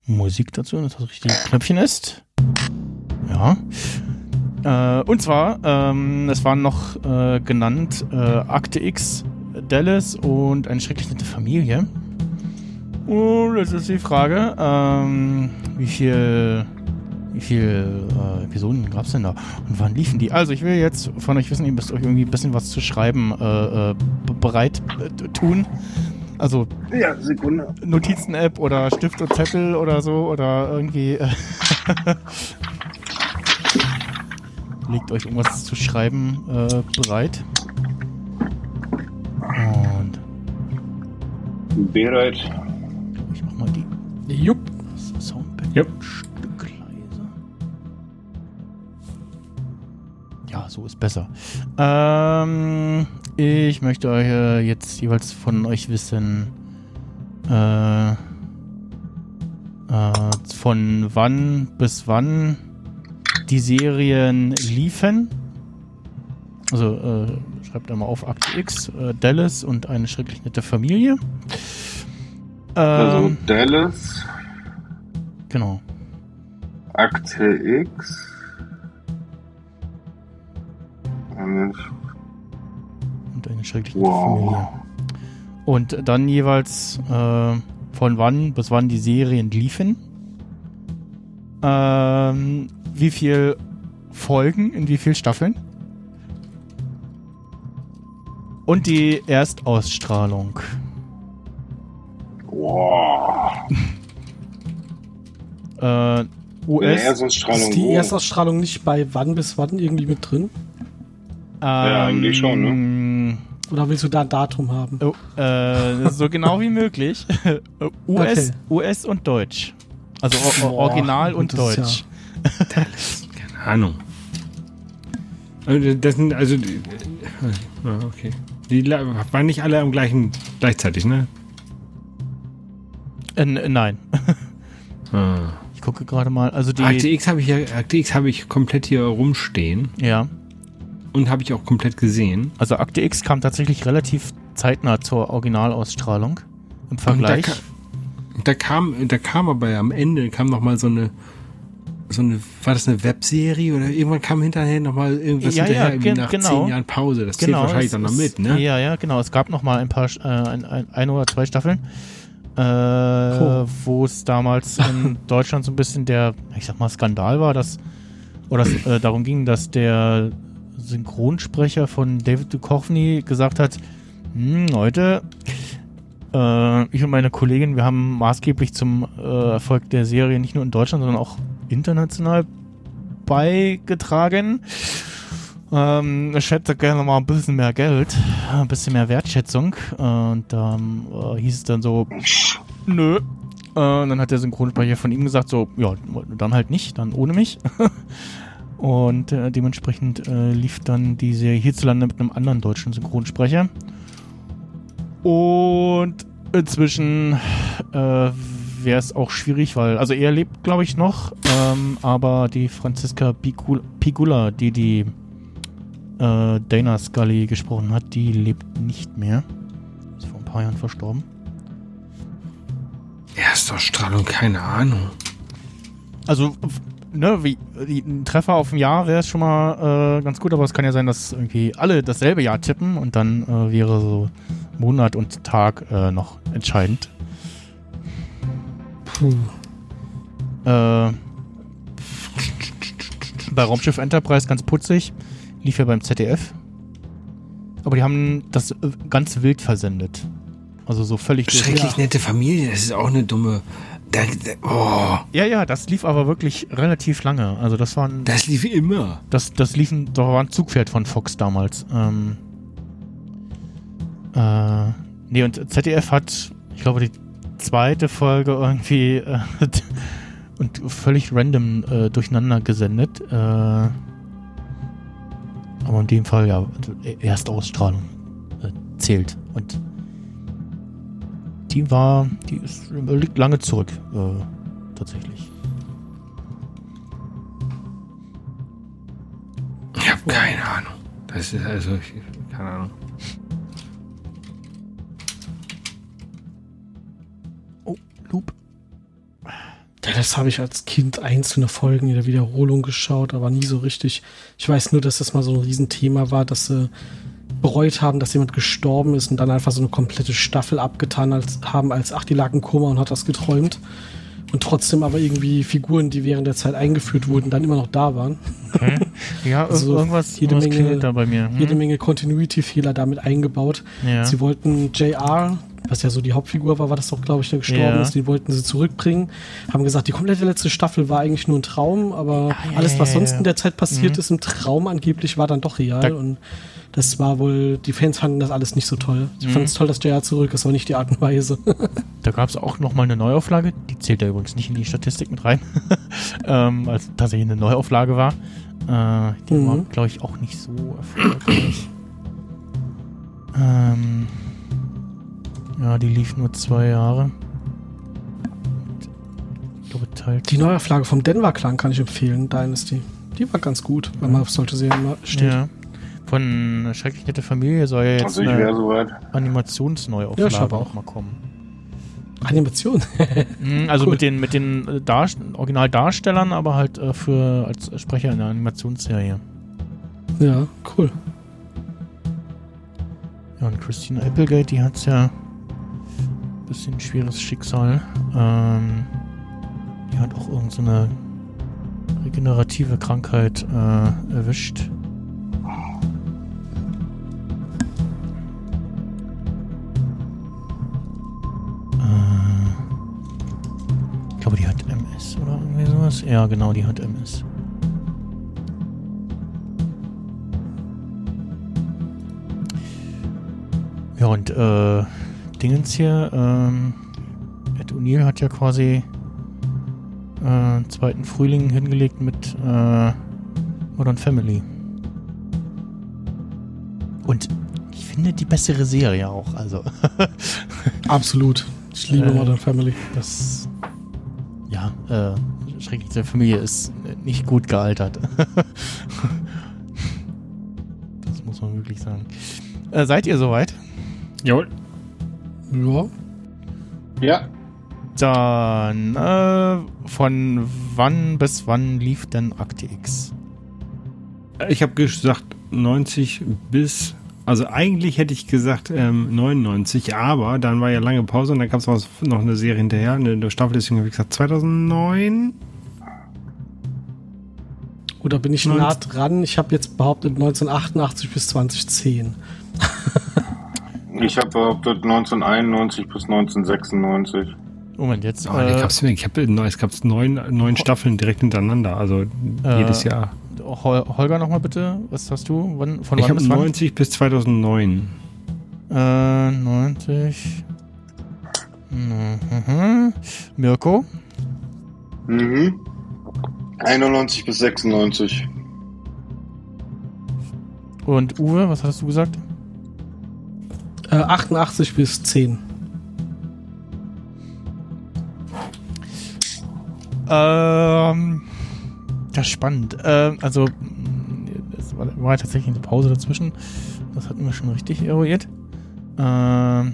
Musik dazu, dass das richtige Knöpfchen ist. Ja. Äh, und zwar, ähm, es waren noch genannt Akte X, Dallas und eine schrecklich nette Familie. Und jetzt ist die Frage, ähm, wie viel, wie viel äh, Episoden gab es denn da? Und wann liefen die? Also ich will jetzt von euch wissen, ihr müsst euch irgendwie ein bisschen was zu schreiben äh, äh, bereit äh, tun. Also Ja, Sekunde. Notizen-App oder Stift und Zettel oder so oder irgendwie äh, (laughs) legt euch irgendwas zu schreiben äh, bereit. Und Bereit. Mach mal die Jupp. Soundpad Jupp. ein Stück leiser. Ja, so ist besser. Ähm, ich möchte euch äh, jetzt jeweils von euch wissen, äh, äh, von wann bis wann die Serien liefen. Also äh, schreibt einmal auf Akte X, äh, Dallas und eine schrecklich nette Familie. Also Ähm, Dallas, genau. Akte X. Und Und eine schrecklich nette Wow. Familie. Und dann jeweils äh, von wann bis wann die Serien liefen. Ähm, wie viel Folgen in wie viel Staffeln. Und die Erstausstrahlung. Wow. Äh, US. Ist die? Erstausstrahlung nicht bei wann bis wann irgendwie mit drin? Ja, eigentlich schon, ne? ähm, Oder willst du da ein Datum haben? Oh, äh, so genau wie möglich. (laughs) US, Okay. US und Deutsch. Also o- Boah, Original und Deutsch. (laughs) Keine Ahnung. Also das sind, also, die- ah, okay. Die waren nicht alle am gleichen, gleichzeitig, ne? Äh, nein. (laughs) Ah. Ich gucke gerade mal. Also die. Akte X habe ich ja, Akte X habe ich komplett hier rumstehen Ja. und habe ich auch komplett gesehen. Also Akte X kam tatsächlich relativ zeitnah zur Originalausstrahlung. Im Vergleich. Da, da kam, da kam aber am Ende kam noch mal so eine, so eine, war das eine Webserie oder irgendwann kam hinterher noch mal irgendwas Ja, ja, hinterher gen- nach genau. zehn Jahren Pause. Das zählt wahrscheinlich dann noch mit, ne? Ja, ja, genau. Es gab noch mal ein paar, äh, ein, ein, ein oder zwei Staffeln, äh, Cool. wo es damals in (laughs) Deutschland so ein bisschen der, ich sag mal, Skandal war, dass, oder es äh, darum ging, dass der Synchronsprecher von David Duchovny gesagt hat, hm, Leute, äh, ich und meine Kollegin, wir haben maßgeblich zum äh, Erfolg der Serie nicht nur in Deutschland, sondern auch international beigetragen. Ähm, ich hätte gerne mal ein bisschen mehr Geld, ein bisschen mehr Wertschätzung. Und ähm, äh, hieß es dann so, nö. Äh, und dann hat der Synchronsprecher von ihm gesagt, so, ja, dann halt nicht, dann ohne mich. (laughs) und äh, dementsprechend äh, lief dann die Serie hierzulande mit einem anderen deutschen Synchronsprecher. Und inzwischen äh, wäre es auch schwierig, weil, also er lebt, glaube ich, noch, ähm, aber die Franziska Pigula, die die äh, Dana Scully gesprochen hat, die lebt nicht mehr. Ist vor ein paar Jahren verstorben. Erstausstrahlung, keine Ahnung. Also, ne, wie, die, ein Treffer auf ein Jahr wäre es schon mal äh, ganz gut, aber es kann ja sein, dass irgendwie alle dasselbe Jahr tippen und dann äh, wäre so Monat und Tag äh, noch entscheidend. Puh. Äh, bei Raumschiff Enterprise ganz putzig. Lief ja beim ZDF. Aber die haben das äh, ganz wild versendet. Also so völlig Schrecklich nette Familie, das ist auch eine dumme. Da, da, oh, Ja, ja, das lief aber wirklich relativ lange. Also das waren. das lief immer. Das, das lief ein, doch war ein Zugpferd von Fox damals. Ähm, äh, nee, und ZDF hat, ich glaube, die zweite Folge irgendwie äh, (laughs) und völlig random äh, durcheinander gesendet. Äh, aber in dem Fall ja, Erstausstrahlung äh, zählt. Und die war, die ist, liegt lange zurück, äh, tatsächlich. Keine Ahnung. Das ist also, ich, keine Ahnung. Oh, Loop. Ja, das habe ich als Kind einzelne Folgen in der Wiederholung geschaut, aber nie so richtig. Ich weiß nur, dass das mal so ein Riesenthema war, dass sie bereut haben, dass jemand gestorben ist und dann einfach so eine komplette Staffel abgetan als, haben, als ach, die lag im Koma und hat das geträumt. Und trotzdem aber irgendwie Figuren, die während der Zeit eingeführt wurden, dann immer noch da waren. Okay. Ja, (laughs) Also irgendwas, jede irgendwas Menge, da bei mir. Hm? jede Menge Continuity-Fehler damit eingebaut. Ja. Sie wollten JR, was ja so die Hauptfigur war, war das doch, glaube ich, der gestorben Ja. ist, die wollten sie zurückbringen. Haben gesagt, die komplette letzte Staffel war eigentlich nur ein Traum, aber ja, alles, was ja, sonst ja. in der Zeit passiert Mhm. ist im Traum angeblich, war dann doch real. Da- und das war wohl, die Fans fanden das alles nicht so toll. Sie Mhm. fanden es toll, dass JR zurück ist, aber nicht die Art und Weise. (laughs) Da gab es auch nochmal eine Neuauflage. Die zählt ja übrigens nicht in die Statistik mit rein. (laughs) ähm, als tatsächlich eine Neuauflage war. Äh, die Mhm. war, glaube ich, auch nicht so erfolgreich. ähm, ja, die lief nur zwei Jahre. Ich glaube, Teil die Neuauflage vom Denver Clan kann ich empfehlen, Dynasty. Die war ganz gut, wenn man auf solche Serien mal steht. Ja. Von Schrecklich nette Familie soll ja jetzt Also wär soweit. Animationsneuauflage Ja, auch mal kommen. Animation. (laughs) Mhm, Also Cool. mit den, mit den äh, Darst Originaldarstellern, aber halt äh, für als Sprecher in der Animationsserie. ja, cool. Ja, und Christina Applegate, die hat's ja ein bisschen schweres Schicksal. Ähm, die hat auch irgendeine so regenerative Krankheit äh, erwischt. Äh, ich glaube, die hat MS oder irgendwie sowas. Ja, genau, die hat MS. Ja, und äh, Dingens hier, ähm, Ed O'Neill hat ja quasi äh, zweiten Frühling hingelegt mit äh, Modern Family. Und ich finde die bessere Serie auch, also. (laughs) Absolut. Ich liebe Äh, Modern Family. Das. Ja, äh, Schreckliche Familie ist nicht gut gealtert. (laughs) das muss man wirklich sagen. Äh, seid ihr soweit? Jawohl. Ja. Ja. Dann, äh, von wann bis wann lief denn Akte X? Ich habe gesagt 90 bis, also eigentlich hätte ich gesagt ähm, 99, aber dann war ja lange Pause und dann gab es noch eine Serie hinterher, eine, eine Staffel, deswegen habe ich gesagt 2009. Oder bin ich nah dran? Ich habe jetzt behauptet 1988 bis 2010. (laughs) Ich habe behauptet 1991 bis 1996. Moment, jetzt. Oh, die gab's, ich habe es gab neun, neun Staffeln direkt hintereinander, also Äh, jedes Jahr. Hol Holger nochmal bitte. Was hast du? Wann, von Ich habe bis wann? 90 bis 2009. Äh, 90. Mhm. Mirko? Mhm. 91 bis 96. Und Uwe, was hast du gesagt? Äh, 88 bis 10. Ähm, das ist spannend. Ähm, also, mh, es war, war tatsächlich eine Pause dazwischen. Das hatten wir schon richtig eruiert. Ähm,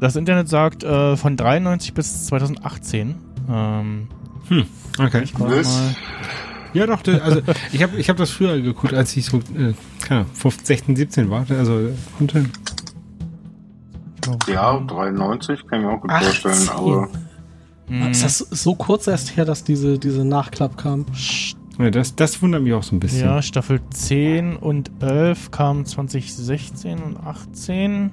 das Internet sagt äh, von 93 bis 2018. Ähm, Hm, okay. ich mal. Ja, doch, das, also ich habe ich hab das früher geguckt, als ich so, äh, keine Ahnung, 15, 16, 17 war. Also, äh, kommt hin. Ja, 93 kann ich mir auch gut 18. vorstellen, aber Mhm. Ist das so kurz erst her, dass diese, diese Nachklapp kam? Ja, das, das wundert mich auch so ein bisschen. Ja, Staffel 10 und 11 kamen 2016 und 18.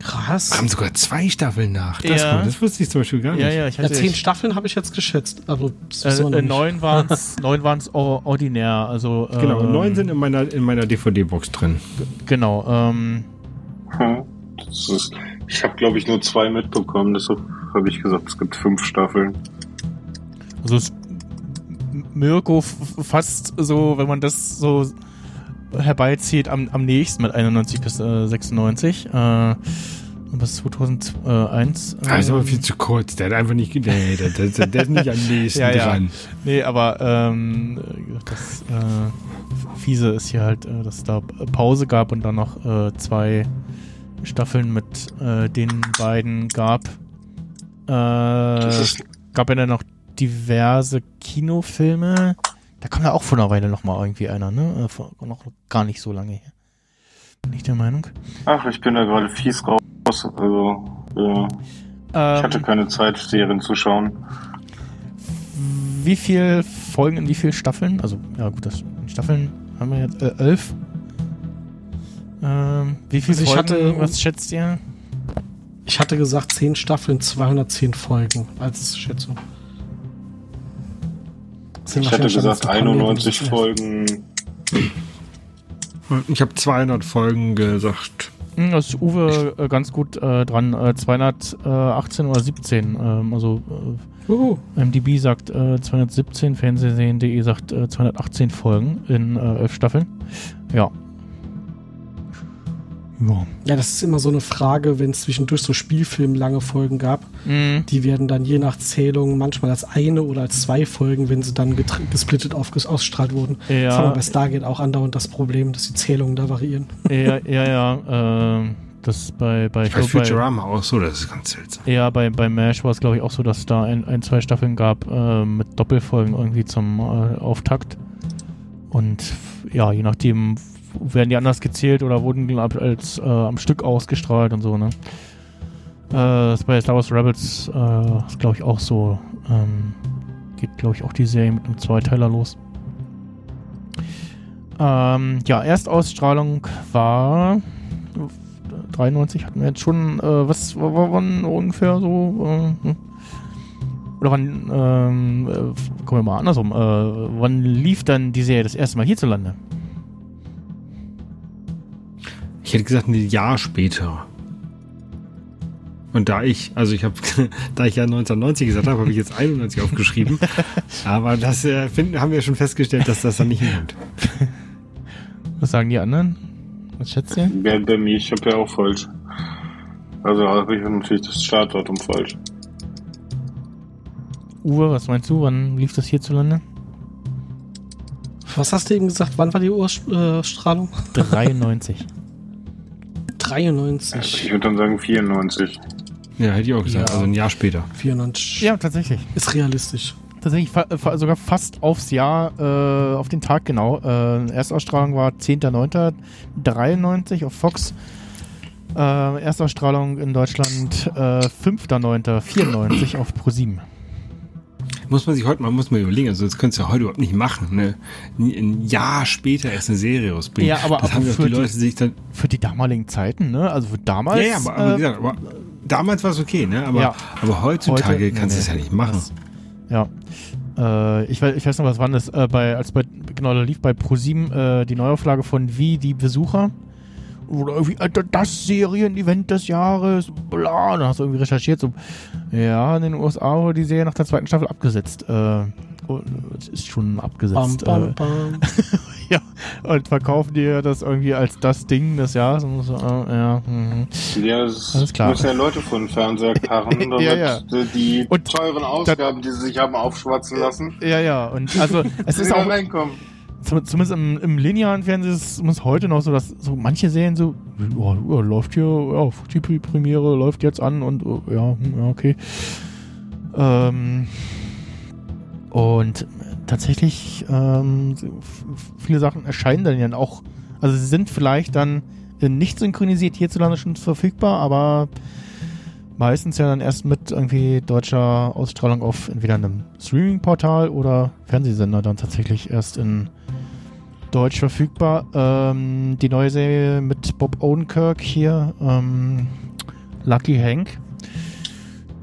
Krass. Haben sogar zwei Staffeln nach. Das, Ja. kommt, das wusste ich zum Beispiel gar nicht. Ja, ja, ich Ja, hatte 10 Staffeln habe ich jetzt geschätzt. Also, wir äh, äh, neun waren es neun waren's (laughs) or- ordinär. Also, Genau, ähm, neun sind in meiner, in meiner DVD-Box drin. Genau, ähm, hm, das ist, ich habe glaube ich nur zwei mitbekommen, deshalb habe ich gesagt, es gibt fünf Staffeln. also es, Mirko fast so, wenn man das so herbeizieht, am, am nächsten mit 91 bis äh, 96. Äh, bis 2001. Ah, ist aber ähm, viel zu kurz. Der hat einfach nicht. Nee, der, der, der ist nicht am (laughs) nächsten ja, ja. dran. Nee, aber ähm, das äh, Fiese ist hier halt, äh, dass es da Pause gab und dann noch äh, zwei Staffeln mit äh, den beiden gab. Äh, ist- gab ja dann noch diverse Kinofilme. Da kam ja auch vor einer Weile noch mal irgendwie einer, ne? Äh, vor, noch gar nicht so lange her. Bin ich der Meinung. Ach, ich bin da gerade fies raus. Also, ja. ich hatte Ähm, keine Zeit, Serien zu schauen. Wie viel Folgen in wie viel Staffeln? Also, ja gut, das Staffeln haben wir jetzt äh, elf. Ähm, wie viel Also ich Folgen, hatte- was schätzt ihr? Ich hatte gesagt 10 Staffeln, 210 Folgen als Schätzung. Sind Ich schon gesagt ganz ein paar mehr, 91 das ist Folgen. Ich habe 200 Folgen gesagt. Hm, Das ist Uwe äh, ganz gut äh, dran. Äh, 218 oder 17. Ähm, also äh, MDB sagt äh, 217, Fernsehsehen.de sagt äh, 218 Folgen in äh, elf Staffeln. Ja. Ja. Ja, das ist immer so eine Frage, wenn es zwischendurch so Spielfilm lange Folgen gab. Mhm. Die werden dann je nach Zählung manchmal als eine oder als zwei Folgen, wenn sie dann gesplittet ausgestrahlt wurden. Ja. Das haben wir bei Stargate auch andauernd das Problem, dass die Zählungen da variieren. Ja, ja, (laughs) ja. ähm, das bei, bei, ich bei Futurama auch so, das ist ganz seltsam. Ja, bei, bei MASH war es, glaube ich, auch so, dass es da ein, ein, zwei Staffeln gab äh, mit Doppelfolgen irgendwie zum äh, Auftakt. Und ja, je nachdem werden die anders gezählt oder wurden die als äh, am Stück ausgestrahlt und so, ne? Äh, bei Star Wars Rebels äh, ist, glaube ich, auch so. Ähm, geht, glaube ich, auch die Serie mit einem Zweiteiler los. Ähm, ja, Erstausstrahlung war 93 hatten wir jetzt schon, äh, was w- w- wann ungefähr so, äh, hm? oder wann, ähm, äh, kommen wir mal andersrum, äh, wann lief dann die Serie das erste Mal hierzulande? Ich hätte gesagt, ein Jahr später. Und da ich, also ich habe, (laughs) da ich ja 1990 gesagt habe, habe ich jetzt 91 aufgeschrieben. (laughs) Aber das äh, finden, haben wir schon festgestellt, dass das dann nicht hinkommt. (laughs) Was sagen die anderen? Was schätzt ihr? Bei, bei mir, ich habe ja auch falsch. Also habe ich natürlich das Startdatum falsch. Uwe, was meinst du, wann lief das hierzulande? Was hast du eben gesagt? Wann war die Urstrahlung? 93. 93. Ich würde dann sagen 94. Ja, hätte ich auch gesagt, Ja. also ein Jahr später. 94. Ja, tatsächlich. Ist realistisch. Tatsächlich fa fa sogar fast aufs Jahr, äh, auf den Tag genau. Äh, Erstausstrahlung war 10.09.93 auf Fox. Äh, Erstausstrahlung in Deutschland äh, 5.09.94 auf ProSieben. Muss man sich heute mal, muss man überlegen, also das könntest du ja heute überhaupt nicht machen, ne? Ein Jahr später erst eine Serie rausbringen. Ja, aber, das aber für, die Leute sich dann. für die damaligen Zeiten, ne? Also für damals. Ja, ja, aber, aber, äh, gesagt, aber damals war es okay, ne? Aber, Ja. aber heutzutage Heute- kannst du nee, es ja nicht machen. Ja. Äh, ich, weiß, ich weiß noch, was war das? Äh, bei, als bei, genau, da lief bei ProSieben äh, die Neuauflage von Wie die Besucher. Oder irgendwie, Alter, das Serienevent des Jahres, bla. Dann hast du irgendwie recherchiert, so, ja, in den USA wurde die Serie nach der zweiten Staffel abgesetzt. Äh, und es ist schon abgesetzt. Bam, äh, bam, bam. (laughs) ja, und verkaufen dir das irgendwie als das Ding des Jahres. Und so, äh, ja, mhm. Ja, es Alles klar. müssen ja Leute vor den Fernseher karren, (laughs) damit Ja, ja. die Und teuren Ausgaben, die sie sich haben aufschwatzen lassen, ja, ja. Und also, (laughs) es ist auch, reinkommen. Zum, zumindest im, im linearen Fernsehen ist es heute noch so, dass so manche Serien so, ja, ja, läuft hier, ja, die Pre- Premiere läuft jetzt an und ja, hm, ja, okay. Ähm, und tatsächlich, ähm, viele Sachen erscheinen dann ja auch, also sie sind vielleicht dann nicht synchronisiert hierzulande schon verfügbar, aber meistens ja dann erst mit irgendwie deutscher Ausstrahlung auf entweder einem Streaming-Portal oder Fernsehsender dann tatsächlich erst in Deutsch verfügbar. Ähm, die neue Serie mit Bob Odenkirk hier, ähm, Lucky Hank,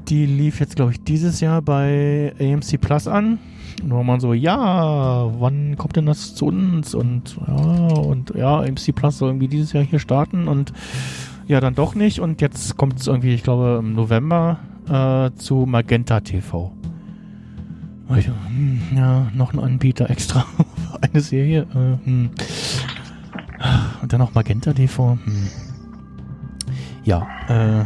die lief jetzt, glaube ich, dieses Jahr bei AMC Plus an. Wo man so, ja, wann kommt denn das zu uns? Und ja, und ja, AMC Plus soll irgendwie dieses Jahr hier starten und ja, dann doch nicht. Und jetzt kommt es irgendwie, ich glaube, im November äh, zu Magenta TV. Ich hm, ja, noch ein Anbieter extra (laughs) für eine Serie. Äh, hm. Und dann noch Magenta TV. Hm. Ja, äh,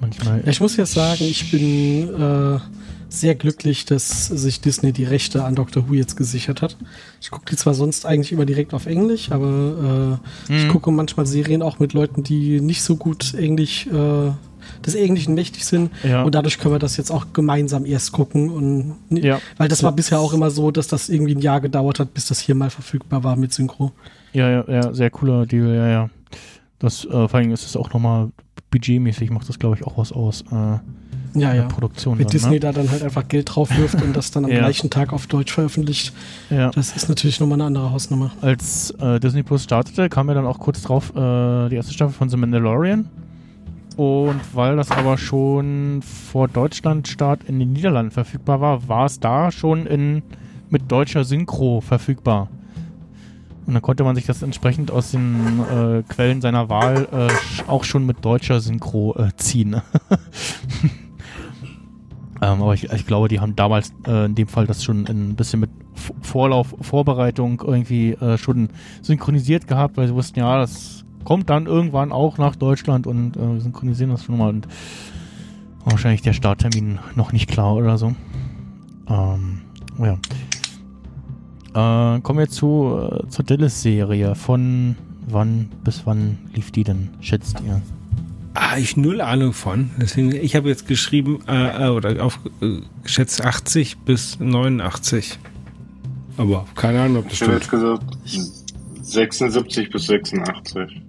manchmal. Ich muss jetzt sagen, ich bin äh, sehr glücklich, dass sich Disney die Rechte an Doctor Who jetzt gesichert hat. Ich gucke die zwar sonst eigentlich immer direkt auf Englisch, aber äh, ich Mhm. gucke manchmal Serien auch mit Leuten, die nicht so gut Englisch äh, des Englischen mächtig sind. Ja. Und dadurch können wir das jetzt auch gemeinsam erst gucken. Und, Ja. Weil das war bisher auch immer so, dass das irgendwie ein Jahr gedauert hat, bis das hier mal verfügbar war mit Synchro. Ja, ja, ja, sehr cooler Deal, ja, ja. Das, äh, vor allem ist es auch nochmal budgetmäßig, macht das, glaube ich, auch was aus. Äh, Ja, ja. Produktion. Wenn dann, Disney ne? da dann halt einfach Geld drauf wirft und das dann am (laughs) Ja. gleichen Tag auf Deutsch veröffentlicht, Ja. das ist natürlich nochmal eine andere Hausnummer. Als äh, Disney Plus startete, kam ja dann auch kurz drauf äh, die erste Staffel von The Mandalorian. Und weil das aber schon vor Deutschlandstart in den Niederlanden verfügbar war, war es da schon in, mit deutscher Synchro verfügbar. Und dann konnte man sich das entsprechend aus den äh, Quellen seiner Wahl äh, auch schon mit deutscher Synchro äh, ziehen. (laughs) ähm, aber ich, ich glaube, die haben damals äh, in dem Fall das schon ein bisschen mit Vorlauf, Vorbereitung irgendwie äh, schon synchronisiert gehabt, weil sie wussten, ja, das kommt dann irgendwann auch nach Deutschland und äh, wir synchronisieren das schon mal und wahrscheinlich der Starttermin noch nicht klar oder so. Ähm, ja. Äh, kommen wir zu, äh, zur Dallas-Serie. Von wann bis wann lief die denn, schätzt ihr? Ah, ich null Ahnung von. Deswegen, ich habe jetzt geschrieben, äh, äh, oder auf äh, geschätzt 80 bis 89. Aber keine Ahnung, ob das Ich hätte stimmt. jetzt gesagt 76 bis 86.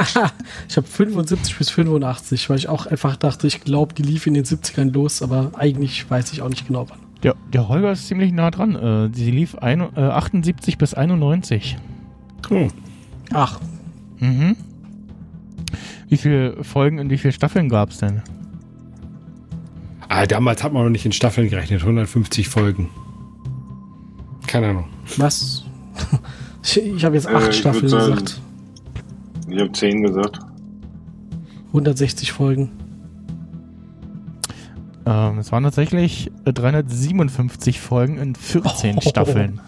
(laughs) ich habe 75 bis 85, weil ich auch einfach dachte, ich glaube, die lief in den 70ern los, aber eigentlich weiß ich auch nicht genau wann. Der, der Holger ist ziemlich nah dran. Äh, sie lief ein, äh, 78 bis 91. Oh. Ach. Mhm. Wie viele Folgen und wie viele Staffeln gab es denn? Ah, damals hat man noch nicht in Staffeln gerechnet. 150 Folgen. Keine Ahnung. Was? (laughs) Ich, ich habe jetzt Äh, acht ich Staffeln sagen- gesagt. Ich habe 10 gesagt. 160 Folgen. Ähm, es waren tatsächlich äh, 357 Folgen in 14 Oh. Staffeln.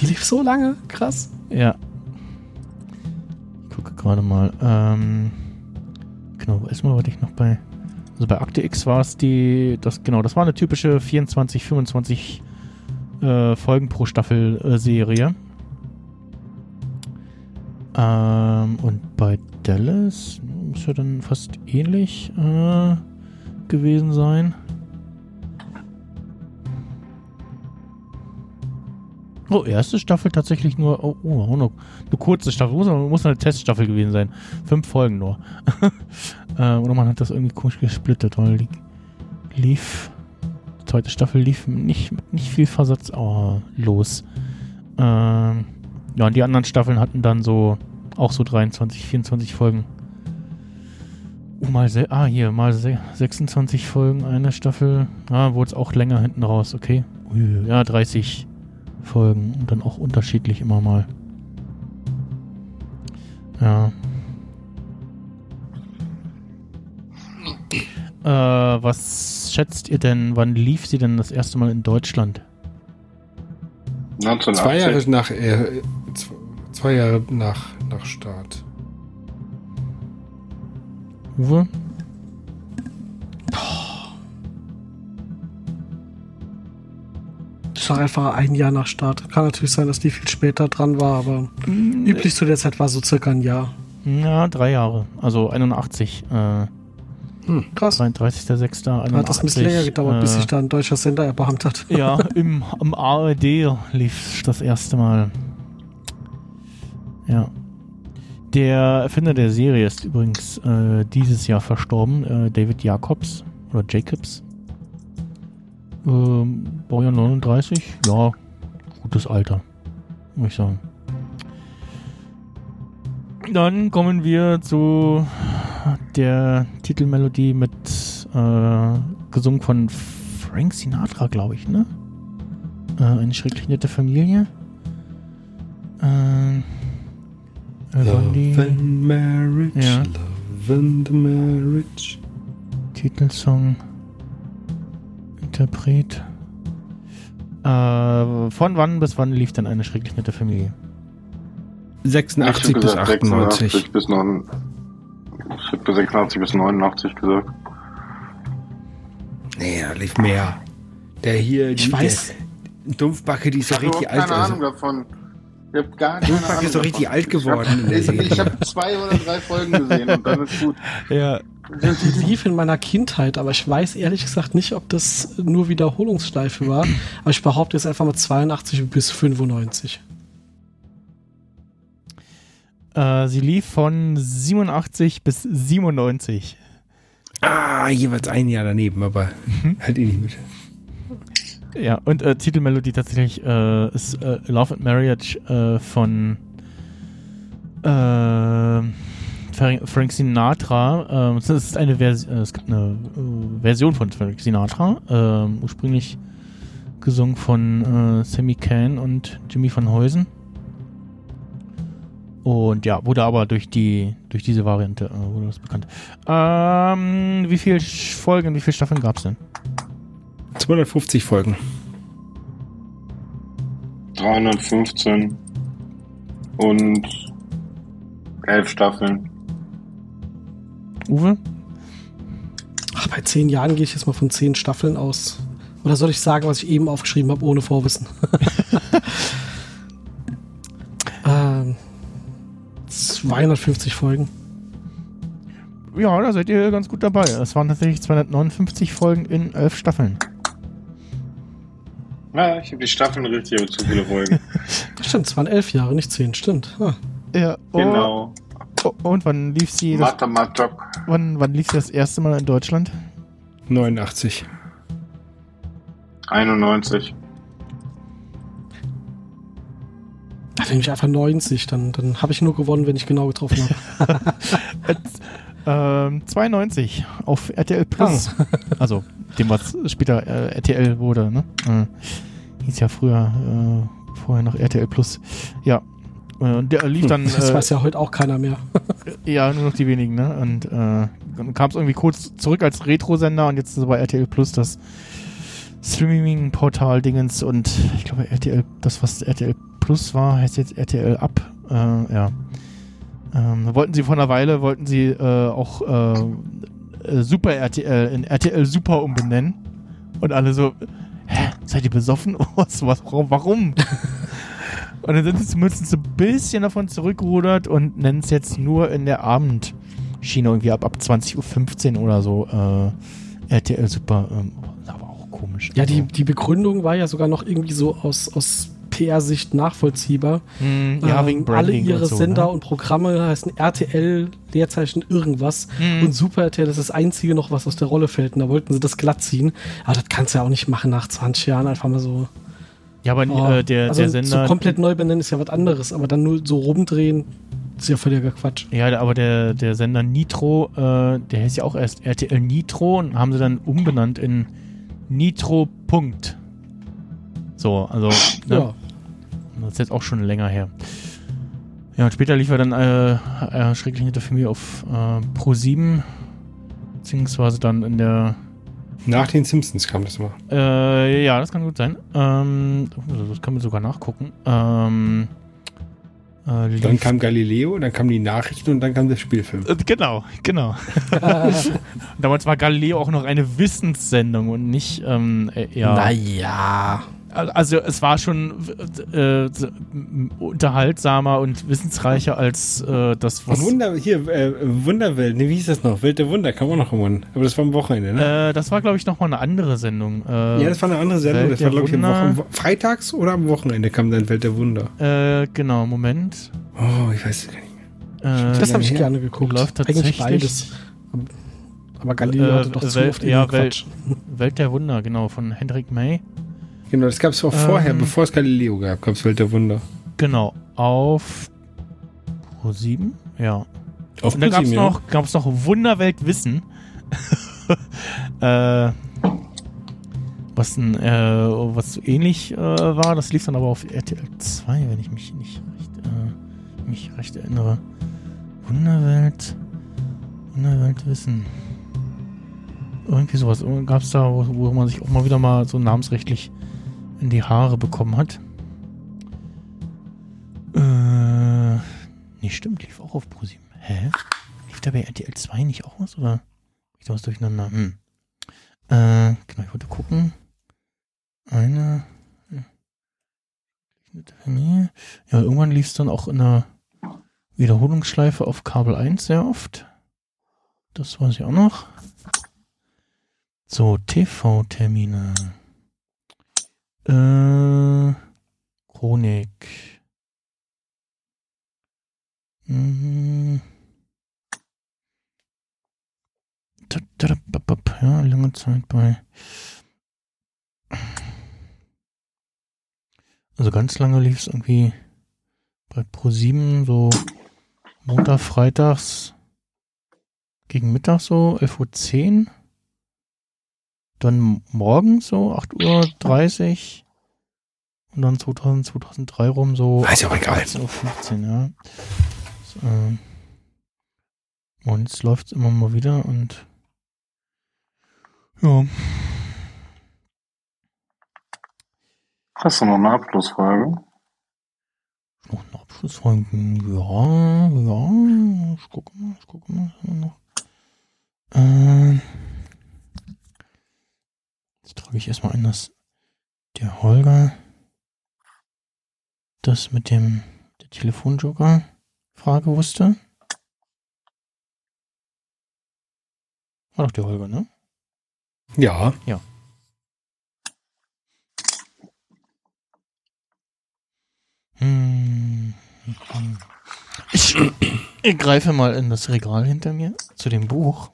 Die lief so lange, krass. Ja. Ich gucke gerade mal. Ähm, genau, erstmal wollte ich noch bei. Also bei Akte X war es die. Das, genau, das war eine typische 24, 25 äh, Folgen pro Staffel äh, Serie. Ähm, und bei Dallas muss ja dann fast ähnlich äh, gewesen sein. Oh, erste Staffel tatsächlich nur, oh, oh auch noch eine kurze Staffel, muss, muss eine Teststaffel gewesen sein. Fünf Folgen nur. (laughs) äh, oder man hat das irgendwie komisch gesplittet, weil die lief, die zweite Staffel lief nicht, nicht viel Versatz oh, los. Ähm, ja, und die anderen Staffeln hatten dann so, auch so 23, 24 Folgen. Oh, mal, se ah, hier, mal se 26 Folgen, eine Staffel. Ah, wurde es auch länger hinten raus, okay. Ui, ja, 30 Folgen und dann auch unterschiedlich immer mal. Ja. Äh, was schätzt ihr denn, wann lief sie denn das erste Mal in Deutschland? 1980. Zwei Jahre nach, äh, zwei, Jahre nach, nach Start. Uwe? Das war einfach ein Jahr nach Start. Kann natürlich sein, dass die viel später dran war, aber Mm, üblich zu der Zeit war so circa ein Jahr. Ja, drei Jahre. Also 81. Äh, Hm, krass. 33.06.81. Hat das ein bisschen länger gedauert, bis äh, sich da ein deutscher Sender erbarmt hat. Ja, (laughs) im, im ARD lief das erste Mal. Ja. Der Erfinder der Serie ist übrigens äh, dieses Jahr verstorben, äh, David Jacobs oder Jacobs. Ähm, Baujahr 39, ja, gutes Alter, muss ich sagen. Dann kommen wir zu der Titelmelodie mit äh, gesungen von Frank Sinatra, glaube ich, ne? Äh, eine schrecklich nette Familie. Love and Marriage. Ja. Love and Marriage. Titelsong. Interpret. Äh, von wann bis wann lief denn eine schrecklich nette Familie? 86 Ich hab bis gesagt 98. 86 bis 9. Ich hätte 86 bis 89 gesagt. Nee, da lief mehr. Der hier, Ich die, weiß. Der Dumpfbacke, die ist Ich habe richtig alt. keine Also. Ahnung davon. Ich habe gar keine Ahnung. ist doch richtig davon. alt geworden Ich habe hab zwei oder drei Folgen gesehen und dann ist gut. (laughs) Ja. Die lief in meiner Kindheit, aber ich weiß ehrlich gesagt nicht, ob das nur Wiederholungsschleife war. Aber ich behaupte jetzt einfach mal 82 bis 95. Äh, sie lief von 87 bis 97. Ah, jeweils ein Jahr daneben, aber halt eh nicht mit. Ja, und äh, Titelmelodie tatsächlich äh, ist äh, Love and Marriage äh, von äh, Frank Sinatra. Es ist eine Vers äh, es gibt eine äh, Version von Frank Sinatra, äh, ursprünglich gesungen von Sammy Kahn und Jimmy van Heusen. Und ja, wurde aber durch die durch diese Variante wurde das bekannt. Ähm, wie viele Folgen, wie viele Staffeln gab es denn? 250 Folgen. 315 und 11 Staffeln. Uwe? Ach, bei zehn Jahren gehe ich jetzt mal von zehn Staffeln aus. Oder soll ich sagen, was ich eben aufgeschrieben habe, ohne Vorwissen? (laughs) ähm, 250 Folgen. Ja, da seid ihr ganz gut dabei. Es waren tatsächlich 259 Folgen in elf Staffeln. Ja, ich habe die Staffeln richtig, aber zu viele Folgen. Stimmt, es waren elf Jahre, nicht zehn, stimmt. Ah. Ja, Genau. Oh, und wann lief sie das, Mathematik. wann, wann lief sie das erste Mal in Deutschland? 89. 91. Da nehme ich einfach 90, dann, dann habe ich nur gewonnen, wenn ich genau getroffen habe. (laughs) (laughs) Ähm, 92 auf RTL Plus. (laughs) Also dem, was später äh, RTL wurde, ne? Äh, hieß ja früher, äh, vorher noch RTL Plus. Ja. Äh, und der lief dann. das äh, weiß ja heute auch keiner mehr. (laughs) Ja, nur noch die wenigen, ne? Und äh, dann kam es irgendwie kurz zurück als Retro-Sender und jetzt ist es bei RTL Plus das Streaming-Portal-Dingens und ich glaube RTL, das was RTL Plus war, heißt jetzt RTL Up. Ja. Ähm, wollten sie vor einer Weile, wollten sie äh, auch äh, Super RTL in RTL Super umbenennen. Und alle so, hä, seid ihr besoffen? (laughs) Was, was, warum? warum? (laughs) Und dann sind sie zumindest so ein bisschen davon zurückgerudert und nennen es jetzt nur in der Abendschiene irgendwie ab, ab 20.15 Uhr oder so äh, RTL Super. Ähm, aber auch komisch. Ja, die, die Begründung war ja sogar noch irgendwie so aus, aus PR-Sicht nachvollziehbar. Hm, ja, wegen Ähm, alle ihre und so, Sender ne? und Programme heißen RTL, Leerzeichen irgendwas. Mhm. Und Super RTL ist das einzige noch, was aus der Rolle fällt. Und da wollten sie das glatt ziehen. Aber das kannst du ja auch nicht machen nach 20 Jahren. Einfach mal so. Ja, aber Oh, äh, der, also der Sender. So komplett neu benennen ist ja was anderes. Aber dann nur so rumdrehen, ist ja völliger Quatsch. Ja, aber der, der Sender Nitro, äh, der heißt ja auch erst RTL Nitro und haben sie dann umbenannt in Nitro. Punkt. So, also. Ne? Ja. Das ist jetzt auch schon länger her. Ja, und später lief er dann äh, äh, schrecklich nette Familie auf äh, Pro 7. Beziehungsweise dann in der. Nach den Simpsons kam das mal. Äh, ja, das kann gut sein. Ähm, das kann man sogar nachgucken. Ähm, äh, Dann kam Galileo, dann kamen die Nachrichten und dann kam der Spielfilm. Äh, Genau, genau. (laughs) Damals war Galileo auch noch eine Wissenssendung und nicht, ähm, äh, ja. Naja. Also es war schon äh, unterhaltsamer und wissensreicher als äh, das, was. Und Wunder, hier, äh, Wunderwelt, ne, wie hieß das noch? Welt der Wunder kam auch noch irgendwann. Aber das war am Wochenende, ne? Äh, das war, glaube ich, nochmal eine andere Sendung. Äh, ja, das war eine andere Sendung. Welt Das war, glaube ich, am. Wochen, freitags oder am Wochenende kam dann Welt der Wunder. Äh, genau, Moment. Oh, ich weiß es gar nicht Äh, Das habe ich gerne geguckt. Läuft Eigentlich tatsächlich. beides. Aber Galileo hatte doch zu Welt, oft Äh, ja, irgendeinen Welt, Welt der Wunder, genau, von Hendrik May. Genau, das gab es auch vorher, Ähm. bevor es Galileo gab, gab es Welt der Wunder. Genau, auf Pro 7, ja. Auf Und dann gab es ja. noch, gab's noch Wunderwelt Wissen. (laughs) äh, was, ein, äh, was so ähnlich äh, war, das lief dann aber auf RTL 2, wenn ich mich nicht recht, äh, mich recht erinnere. Wunderwelt, Wunderwelt Wissen. Irgendwie sowas gab es da, wo, wo man sich auch mal wieder mal so namensrechtlich in die Haare bekommen hat. Äh, nee, stimmt, lief auch auf ProSieben. Hä? Lief da bei RTL 2 nicht auch was? Oder ich da was durcheinander? Hm. Äh, genau, ich wollte gucken. Eine. Nee. Ja, irgendwann lief es dann auch in der Wiederholungsschleife auf Kabel 1 sehr oft. Das weiß ich auch noch. So, TV-Termine. Äh, Chronik. Ba, Ja, lange Zeit bei. Also ganz lange lief es irgendwie bei Pro7 so Montag, Freitags gegen Mittag so, 11.10 Uhr. Dann morgens so, 8.30 Uhr. Und dann 2000, 2003 rum so. Ist ja auch egal. 18.15 Uhr, ja. So, ähm, und jetzt läuft es immer mal wieder und ja. Hast du noch eine Abschlussfrage? Noch eine Abschlussfrage? Ja, ja. Ich gucke mal, ich gucke mal. was haben wir noch? Ähm, jetzt trage ich erstmal ein, dass der Holger das mit dem der Telefonjoker-Frage wusste. War doch der Holger, ne? Ja. Ja. Hm. Ich, ich greife mal in das Regal hinter mir zu dem Buch.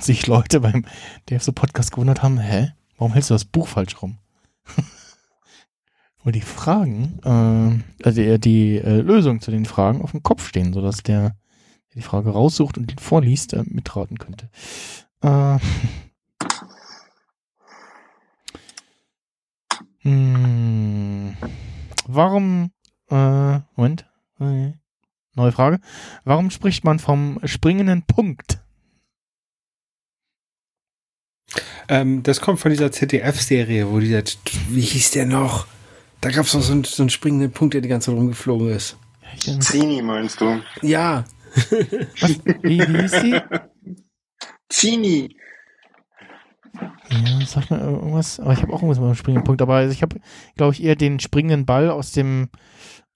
Sich Leute beim DFSO Podcast gewundert haben, hä? Warum hältst du das Buch falsch rum? (laughs) Weil die Fragen, äh, also eher die äh, Lösung zu den Fragen auf dem Kopf stehen, sodass der, der die Frage raussucht und die vorliest, äh, mitraten könnte. Äh, (laughs) hm, warum, äh, Moment, äh, neue Frage. Warum spricht man vom springenden Punkt? Ähm, das kommt von dieser ZDF-Serie, wo dieser, wie hieß der noch? Da gab es noch so einen, so einen springenden Punkt, der die ganze Zeit rumgeflogen ist. Zini meinst du? Ja. Wie, wie hieß die? Zini. Ja, sag mal irgendwas, aber ich habe auch irgendwas mit dem springenden Punkt dabei. Also ich habe, glaube ich, eher den springenden Ball aus dem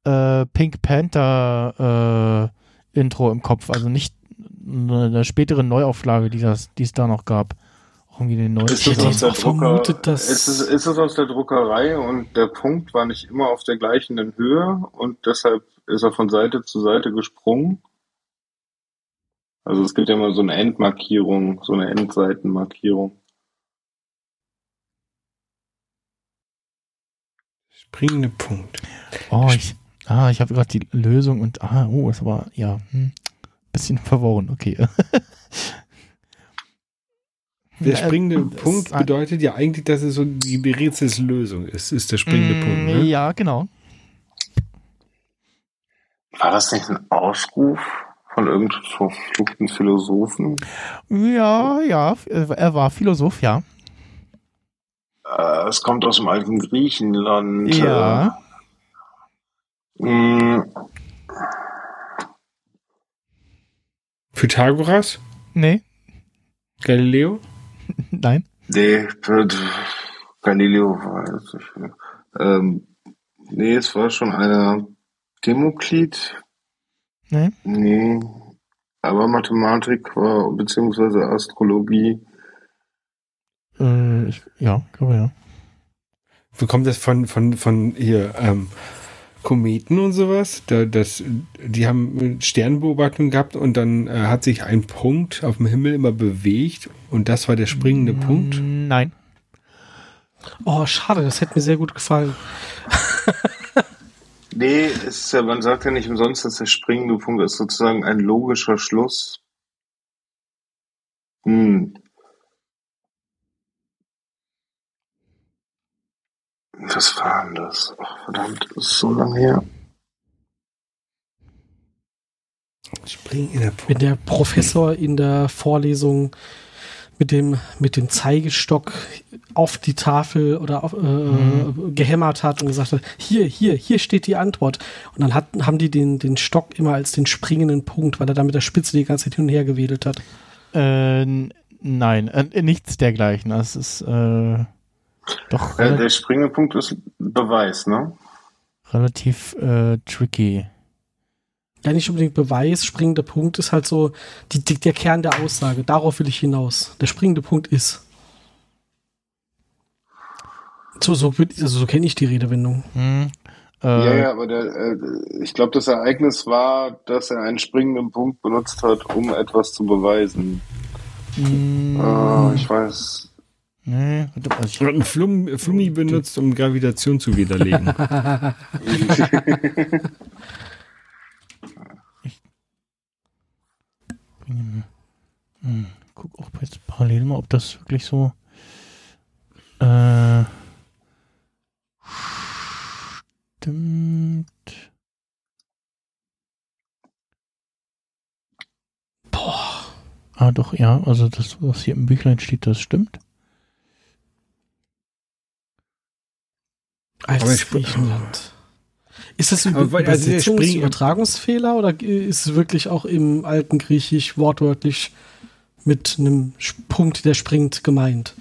äh, Pink Panther äh, Intro im Kopf. Also nicht eine, eine spätere Neuauflage, die, das, die es da noch gab. Irgendwie den neuen. Ist es, aus der Drucker, ist, es, ist es aus der Druckerei und der Punkt war nicht immer auf der gleichen Höhe und deshalb ist er von Seite zu Seite gesprungen? Also es gibt ja immer so eine Endmarkierung, so eine Endseitenmarkierung. Springende Punkt. Oh, ich, ah, ich habe gerade die Lösung und, ah, oh, es war, ja, hm, bisschen (laughs) verworren, okay. Der springende Äh, Punkt bedeutet ja eigentlich, dass es so die Rätselslösung ist, ist der springende Mm, Punkt. Ne? Ja, genau. War das nicht ein Ausruf von irgendeinem verfluchten Philosophen? Ja, ja, er war Philosoph, ja. Äh, es kommt aus dem alten Griechenland. Ja. Äh, mh, Pythagoras? Nee. Galileo? (laughs) Nein. nee, wird- Galileo war jetzt nicht. Ähm, nee, es war schon einer Demokrit. Nee. Nee. Aber Mathematik war, beziehungsweise Astrologie. Äh, ich, ja, glaube ja. Wo kommt das von, von, von hier, ähm, Kometen und sowas? Da, das, die haben Sternbeobachtung gehabt und dann äh, hat sich ein Punkt auf dem Himmel immer bewegt und das war der springende Punkt. Nein. Oh, schade, das hätte mir sehr gut gefallen. (laughs) Nee, es ist ja, man sagt ja nicht umsonst, dass der springende Punkt ist sozusagen ein logischer Schluss. Hm. Was war denn das? Ach, verdammt, das ist so lange her. Springender Punkt. Wenn der Professor in der Vorlesung mit dem, mit dem Zeigestock auf die Tafel oder auf, äh, Mhm. gehämmert hat und gesagt hat, hier, hier, hier steht die Antwort. Und dann hat, haben die den, den Stock immer als den springenden Punkt, weil er da mit der Spitze die ganze Zeit hin und her gewedelt hat. Äh, nein, äh, nichts dergleichen. Das ist äh, doch Äh, der springende Punkt ist Beweis, ne? relativ äh, tricky. Ja, nicht unbedingt Beweis, springender Punkt ist halt so die, die, der Kern der Aussage. Darauf will ich hinaus. Der springende Punkt ist. So, so, also so kenne ich die Redewendung. Hm. ja, Äh, ja, aber der, äh, ich glaube, das Ereignis war, dass er einen springenden Punkt benutzt hat, um etwas zu beweisen. mm, Ah, ich weiß. Nee, ich- hat einen Flum, Flummi benutzt, um Gravitation zu widerlegen. (laughs) (laughs) Hm, guck auch jetzt parallel mal, ob das wirklich so äh, stimmt. Boah. Ah, doch, ja, also das, was hier im Büchlein steht, das stimmt. Als Griechenland. Ist das ein also Übertragungsfehler oder ist es wirklich auch im alten Griechisch wortwörtlich mit einem Punkt, der springt, gemeint?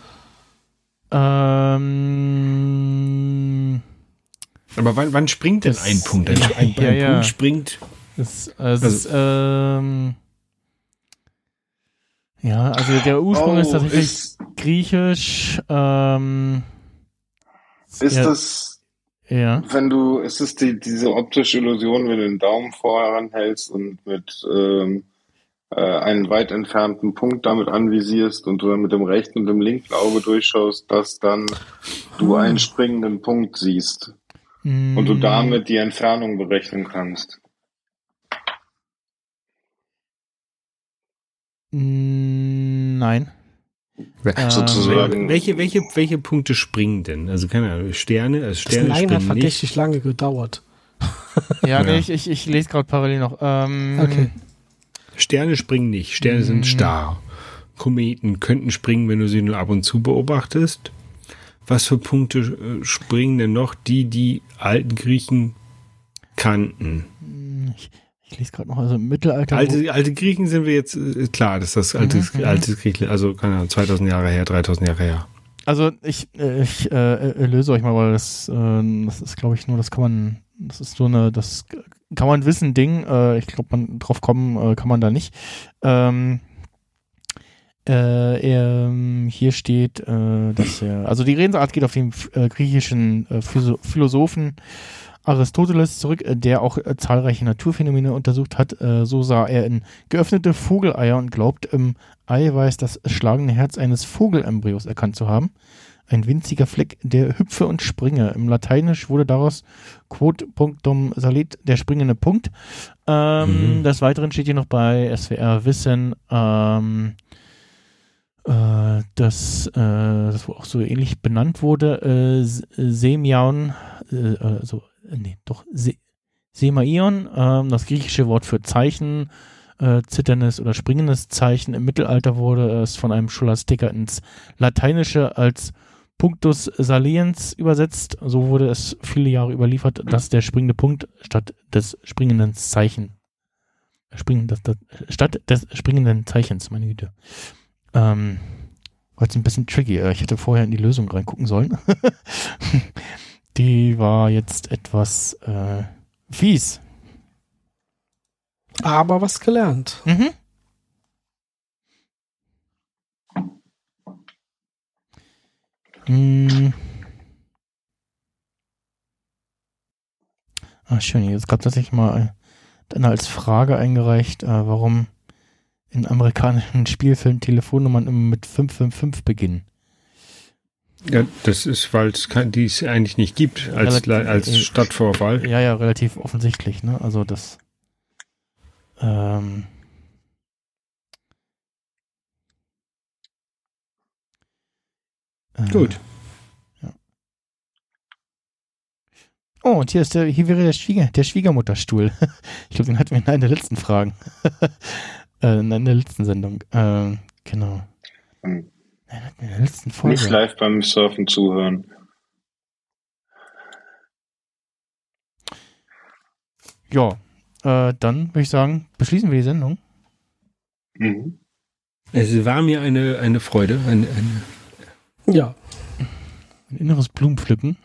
Ähm, Aber wann, wann springt denn ein Punkt? Ein, ein, ein Ja, ja. Punkt springt. Das, äh, es ist, ähm, ja, also der Ursprung Oh, ist tatsächlich ist- griechisch. Ähm, Ist ja, das, Ja. wenn du, ist es die, diese optische Illusion, wenn du den Daumen voranhältst und mit ähm, äh, einen weit entfernten Punkt damit anvisierst und du dann mit dem rechten und dem linken Auge durchschaust, dass dann du einen springenden Punkt siehst und du Mm, damit die Entfernung berechnen kannst. mm, Nein. Ähm, Sozusagen. Welche, welche, welche Punkte springen denn? Also keine Ahnung, Sterne, also Das Sterne Nein hat springen nicht. verdächtig lange gedauert. (laughs) Ja, nee, Ja. ich, ich, ich lese gerade parallel noch. Ähm, Okay. Sterne springen nicht. Sterne sind Mhm. starr. Kometen könnten springen, wenn du sie nur ab und zu beobachtest. Was für Punkte äh, springen denn noch, die die alten Griechen kannten? Ich, ich lese gerade noch, also im Mittelalter. Alte, alte Griechen sind wir jetzt, äh, klar, das ist das alte, Mhm, mhm. altes Griechenland, also keine Ahnung, 2000 Jahre her, 3000 Jahre her. Also ich, äh, ich äh, löse euch mal, weil das, äh, das ist, glaube ich, nur, das kann man, das ist so eine, das kann man wissen, Ding. Äh, ich glaube, man drauf kommen äh, kann man da nicht. Ähm, äh, ähm, hier steht, dass er, also die Redensart geht auf den griechischen Philosophen Aristoteles zurück, äh, der auch äh, zahlreiche Naturphänomene untersucht hat. Äh, so sah er in geöffnete Vogeleier und glaubt im Eiweiß das schlagende Herz eines Vogelembryo's erkannt zu haben. Ein winziger Fleck, der hüpfe und springe. Im Lateinisch wurde daraus quod punctum salit, der springende Punkt. Ähm, Mhm. Des Weiteren steht hier noch bei SWR Wissen, ähm, äh, dass äh, das auch so ähnlich benannt wurde, äh, S- Semion, äh, also, äh, nee, doch, Se Semaion, ähm, das griechische Wort für Zeichen, äh, zitterndes oder springendes Zeichen. Im Mittelalter wurde es von einem Scholastiker ins Lateinische als Punctus saliens übersetzt. So wurde es viele Jahre überliefert, dass der springende Punkt statt des springenden Zeichen springen, das, das, statt des springenden Zeichens, meine Güte. Ähm, war jetzt ein bisschen tricky. Äh, Ich hätte vorher in die Lösung reingucken sollen. (laughs) die war jetzt etwas äh, fies. Aber was gelernt. Mhm. Hm. Ah, schön. Jetzt gab tatsächlich mal äh, dann als Frage eingereicht, äh, warum in amerikanischen Spielfilmen Telefonnummern immer mit 555 beginnen. Ja, das ist, weil es die es eigentlich nicht gibt als, Relativ- als äh, Stadtvorwahl. Ja, ja, relativ offensichtlich, ne? Also das. Ähm, äh, Gut. Ja. Oh, und hier ist der, hier wäre der, Schwieger, der Schwiegermutterstuhl. (laughs) ich glaube, den hatten wir in einer der letzten Fragen. (laughs) äh, in der letzten Sendung. Ähm, genau. Hm. In der letzten Folge. Nicht live beim Surfen zuhören. Ja, äh, dann würde ich sagen, beschließen wir die Sendung. Mhm. Es war mir eine, eine Freude. Eine, eine Ja. Ein inneres Blumenpflücken.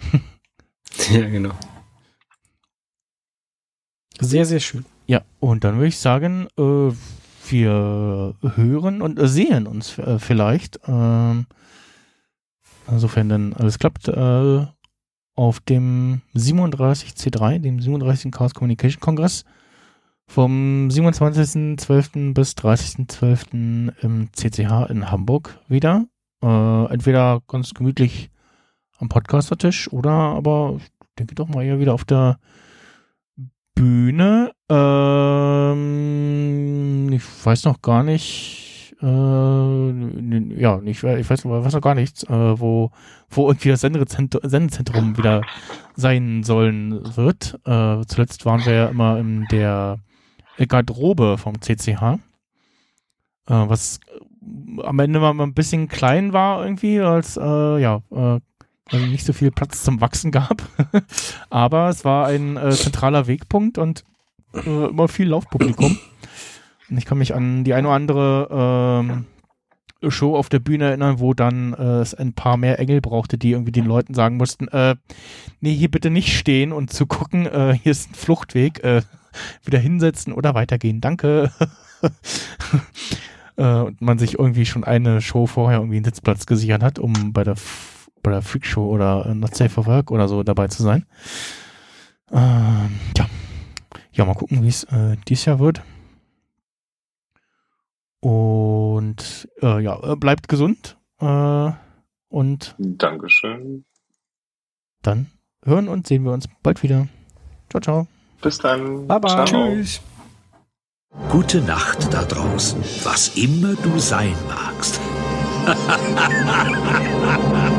(laughs) ja, genau. Sehr, sehr schön. Ja, und dann würde ich sagen, äh, wir hören und äh, sehen uns äh, vielleicht, ähm, insofern dann alles klappt, äh, auf dem 37C3, dem 37. Chaos Communication Kongress vom 27.12. bis 30.12. im CCH in Hamburg wieder. Entweder ganz gemütlich am Podcastertisch oder aber, ich denke doch mal eher wieder auf der Bühne. Ähm, ich weiß noch gar nicht. Äh, ja, ich, ich weiß, weiß noch gar nichts, äh, wo, wo irgendwie das Sendezentrum, (laughs) wieder sein sollen wird. Äh, zuletzt waren wir ja immer in der Garderobe vom CCH. Äh, was am Ende mal ein bisschen klein war irgendwie, als äh, ja, äh, also nicht so viel Platz zum Wachsen gab. (laughs) Aber es war ein äh, zentraler Wegpunkt und äh, immer viel Laufpublikum. Und ich kann mich an die eine oder andere ähm, Show auf der Bühne erinnern, wo dann äh, es ein paar mehr Engel brauchte, die irgendwie den Leuten sagen mussten, äh, nee, hier bitte nicht stehen und zu gucken, äh, hier ist ein Fluchtweg, äh, wieder hinsetzen oder weitergehen. Danke. (laughs) äh, und man sich irgendwie schon eine Show vorher irgendwie einen Sitzplatz gesichert hat, um bei der bei der Freakshow oder äh, Not Safe for Work oder so dabei zu sein. Ähm, ja. Ja, mal gucken, wie es äh, dieses Jahr wird. Und äh, ja, bleibt gesund. Äh, und Dankeschön. Dann hören und sehen wir uns bald wieder. Ciao, ciao. Bis dann. Bye, bye. Ciao. Tschüss. Gute Nacht da draußen, was immer du sein magst. (laughs)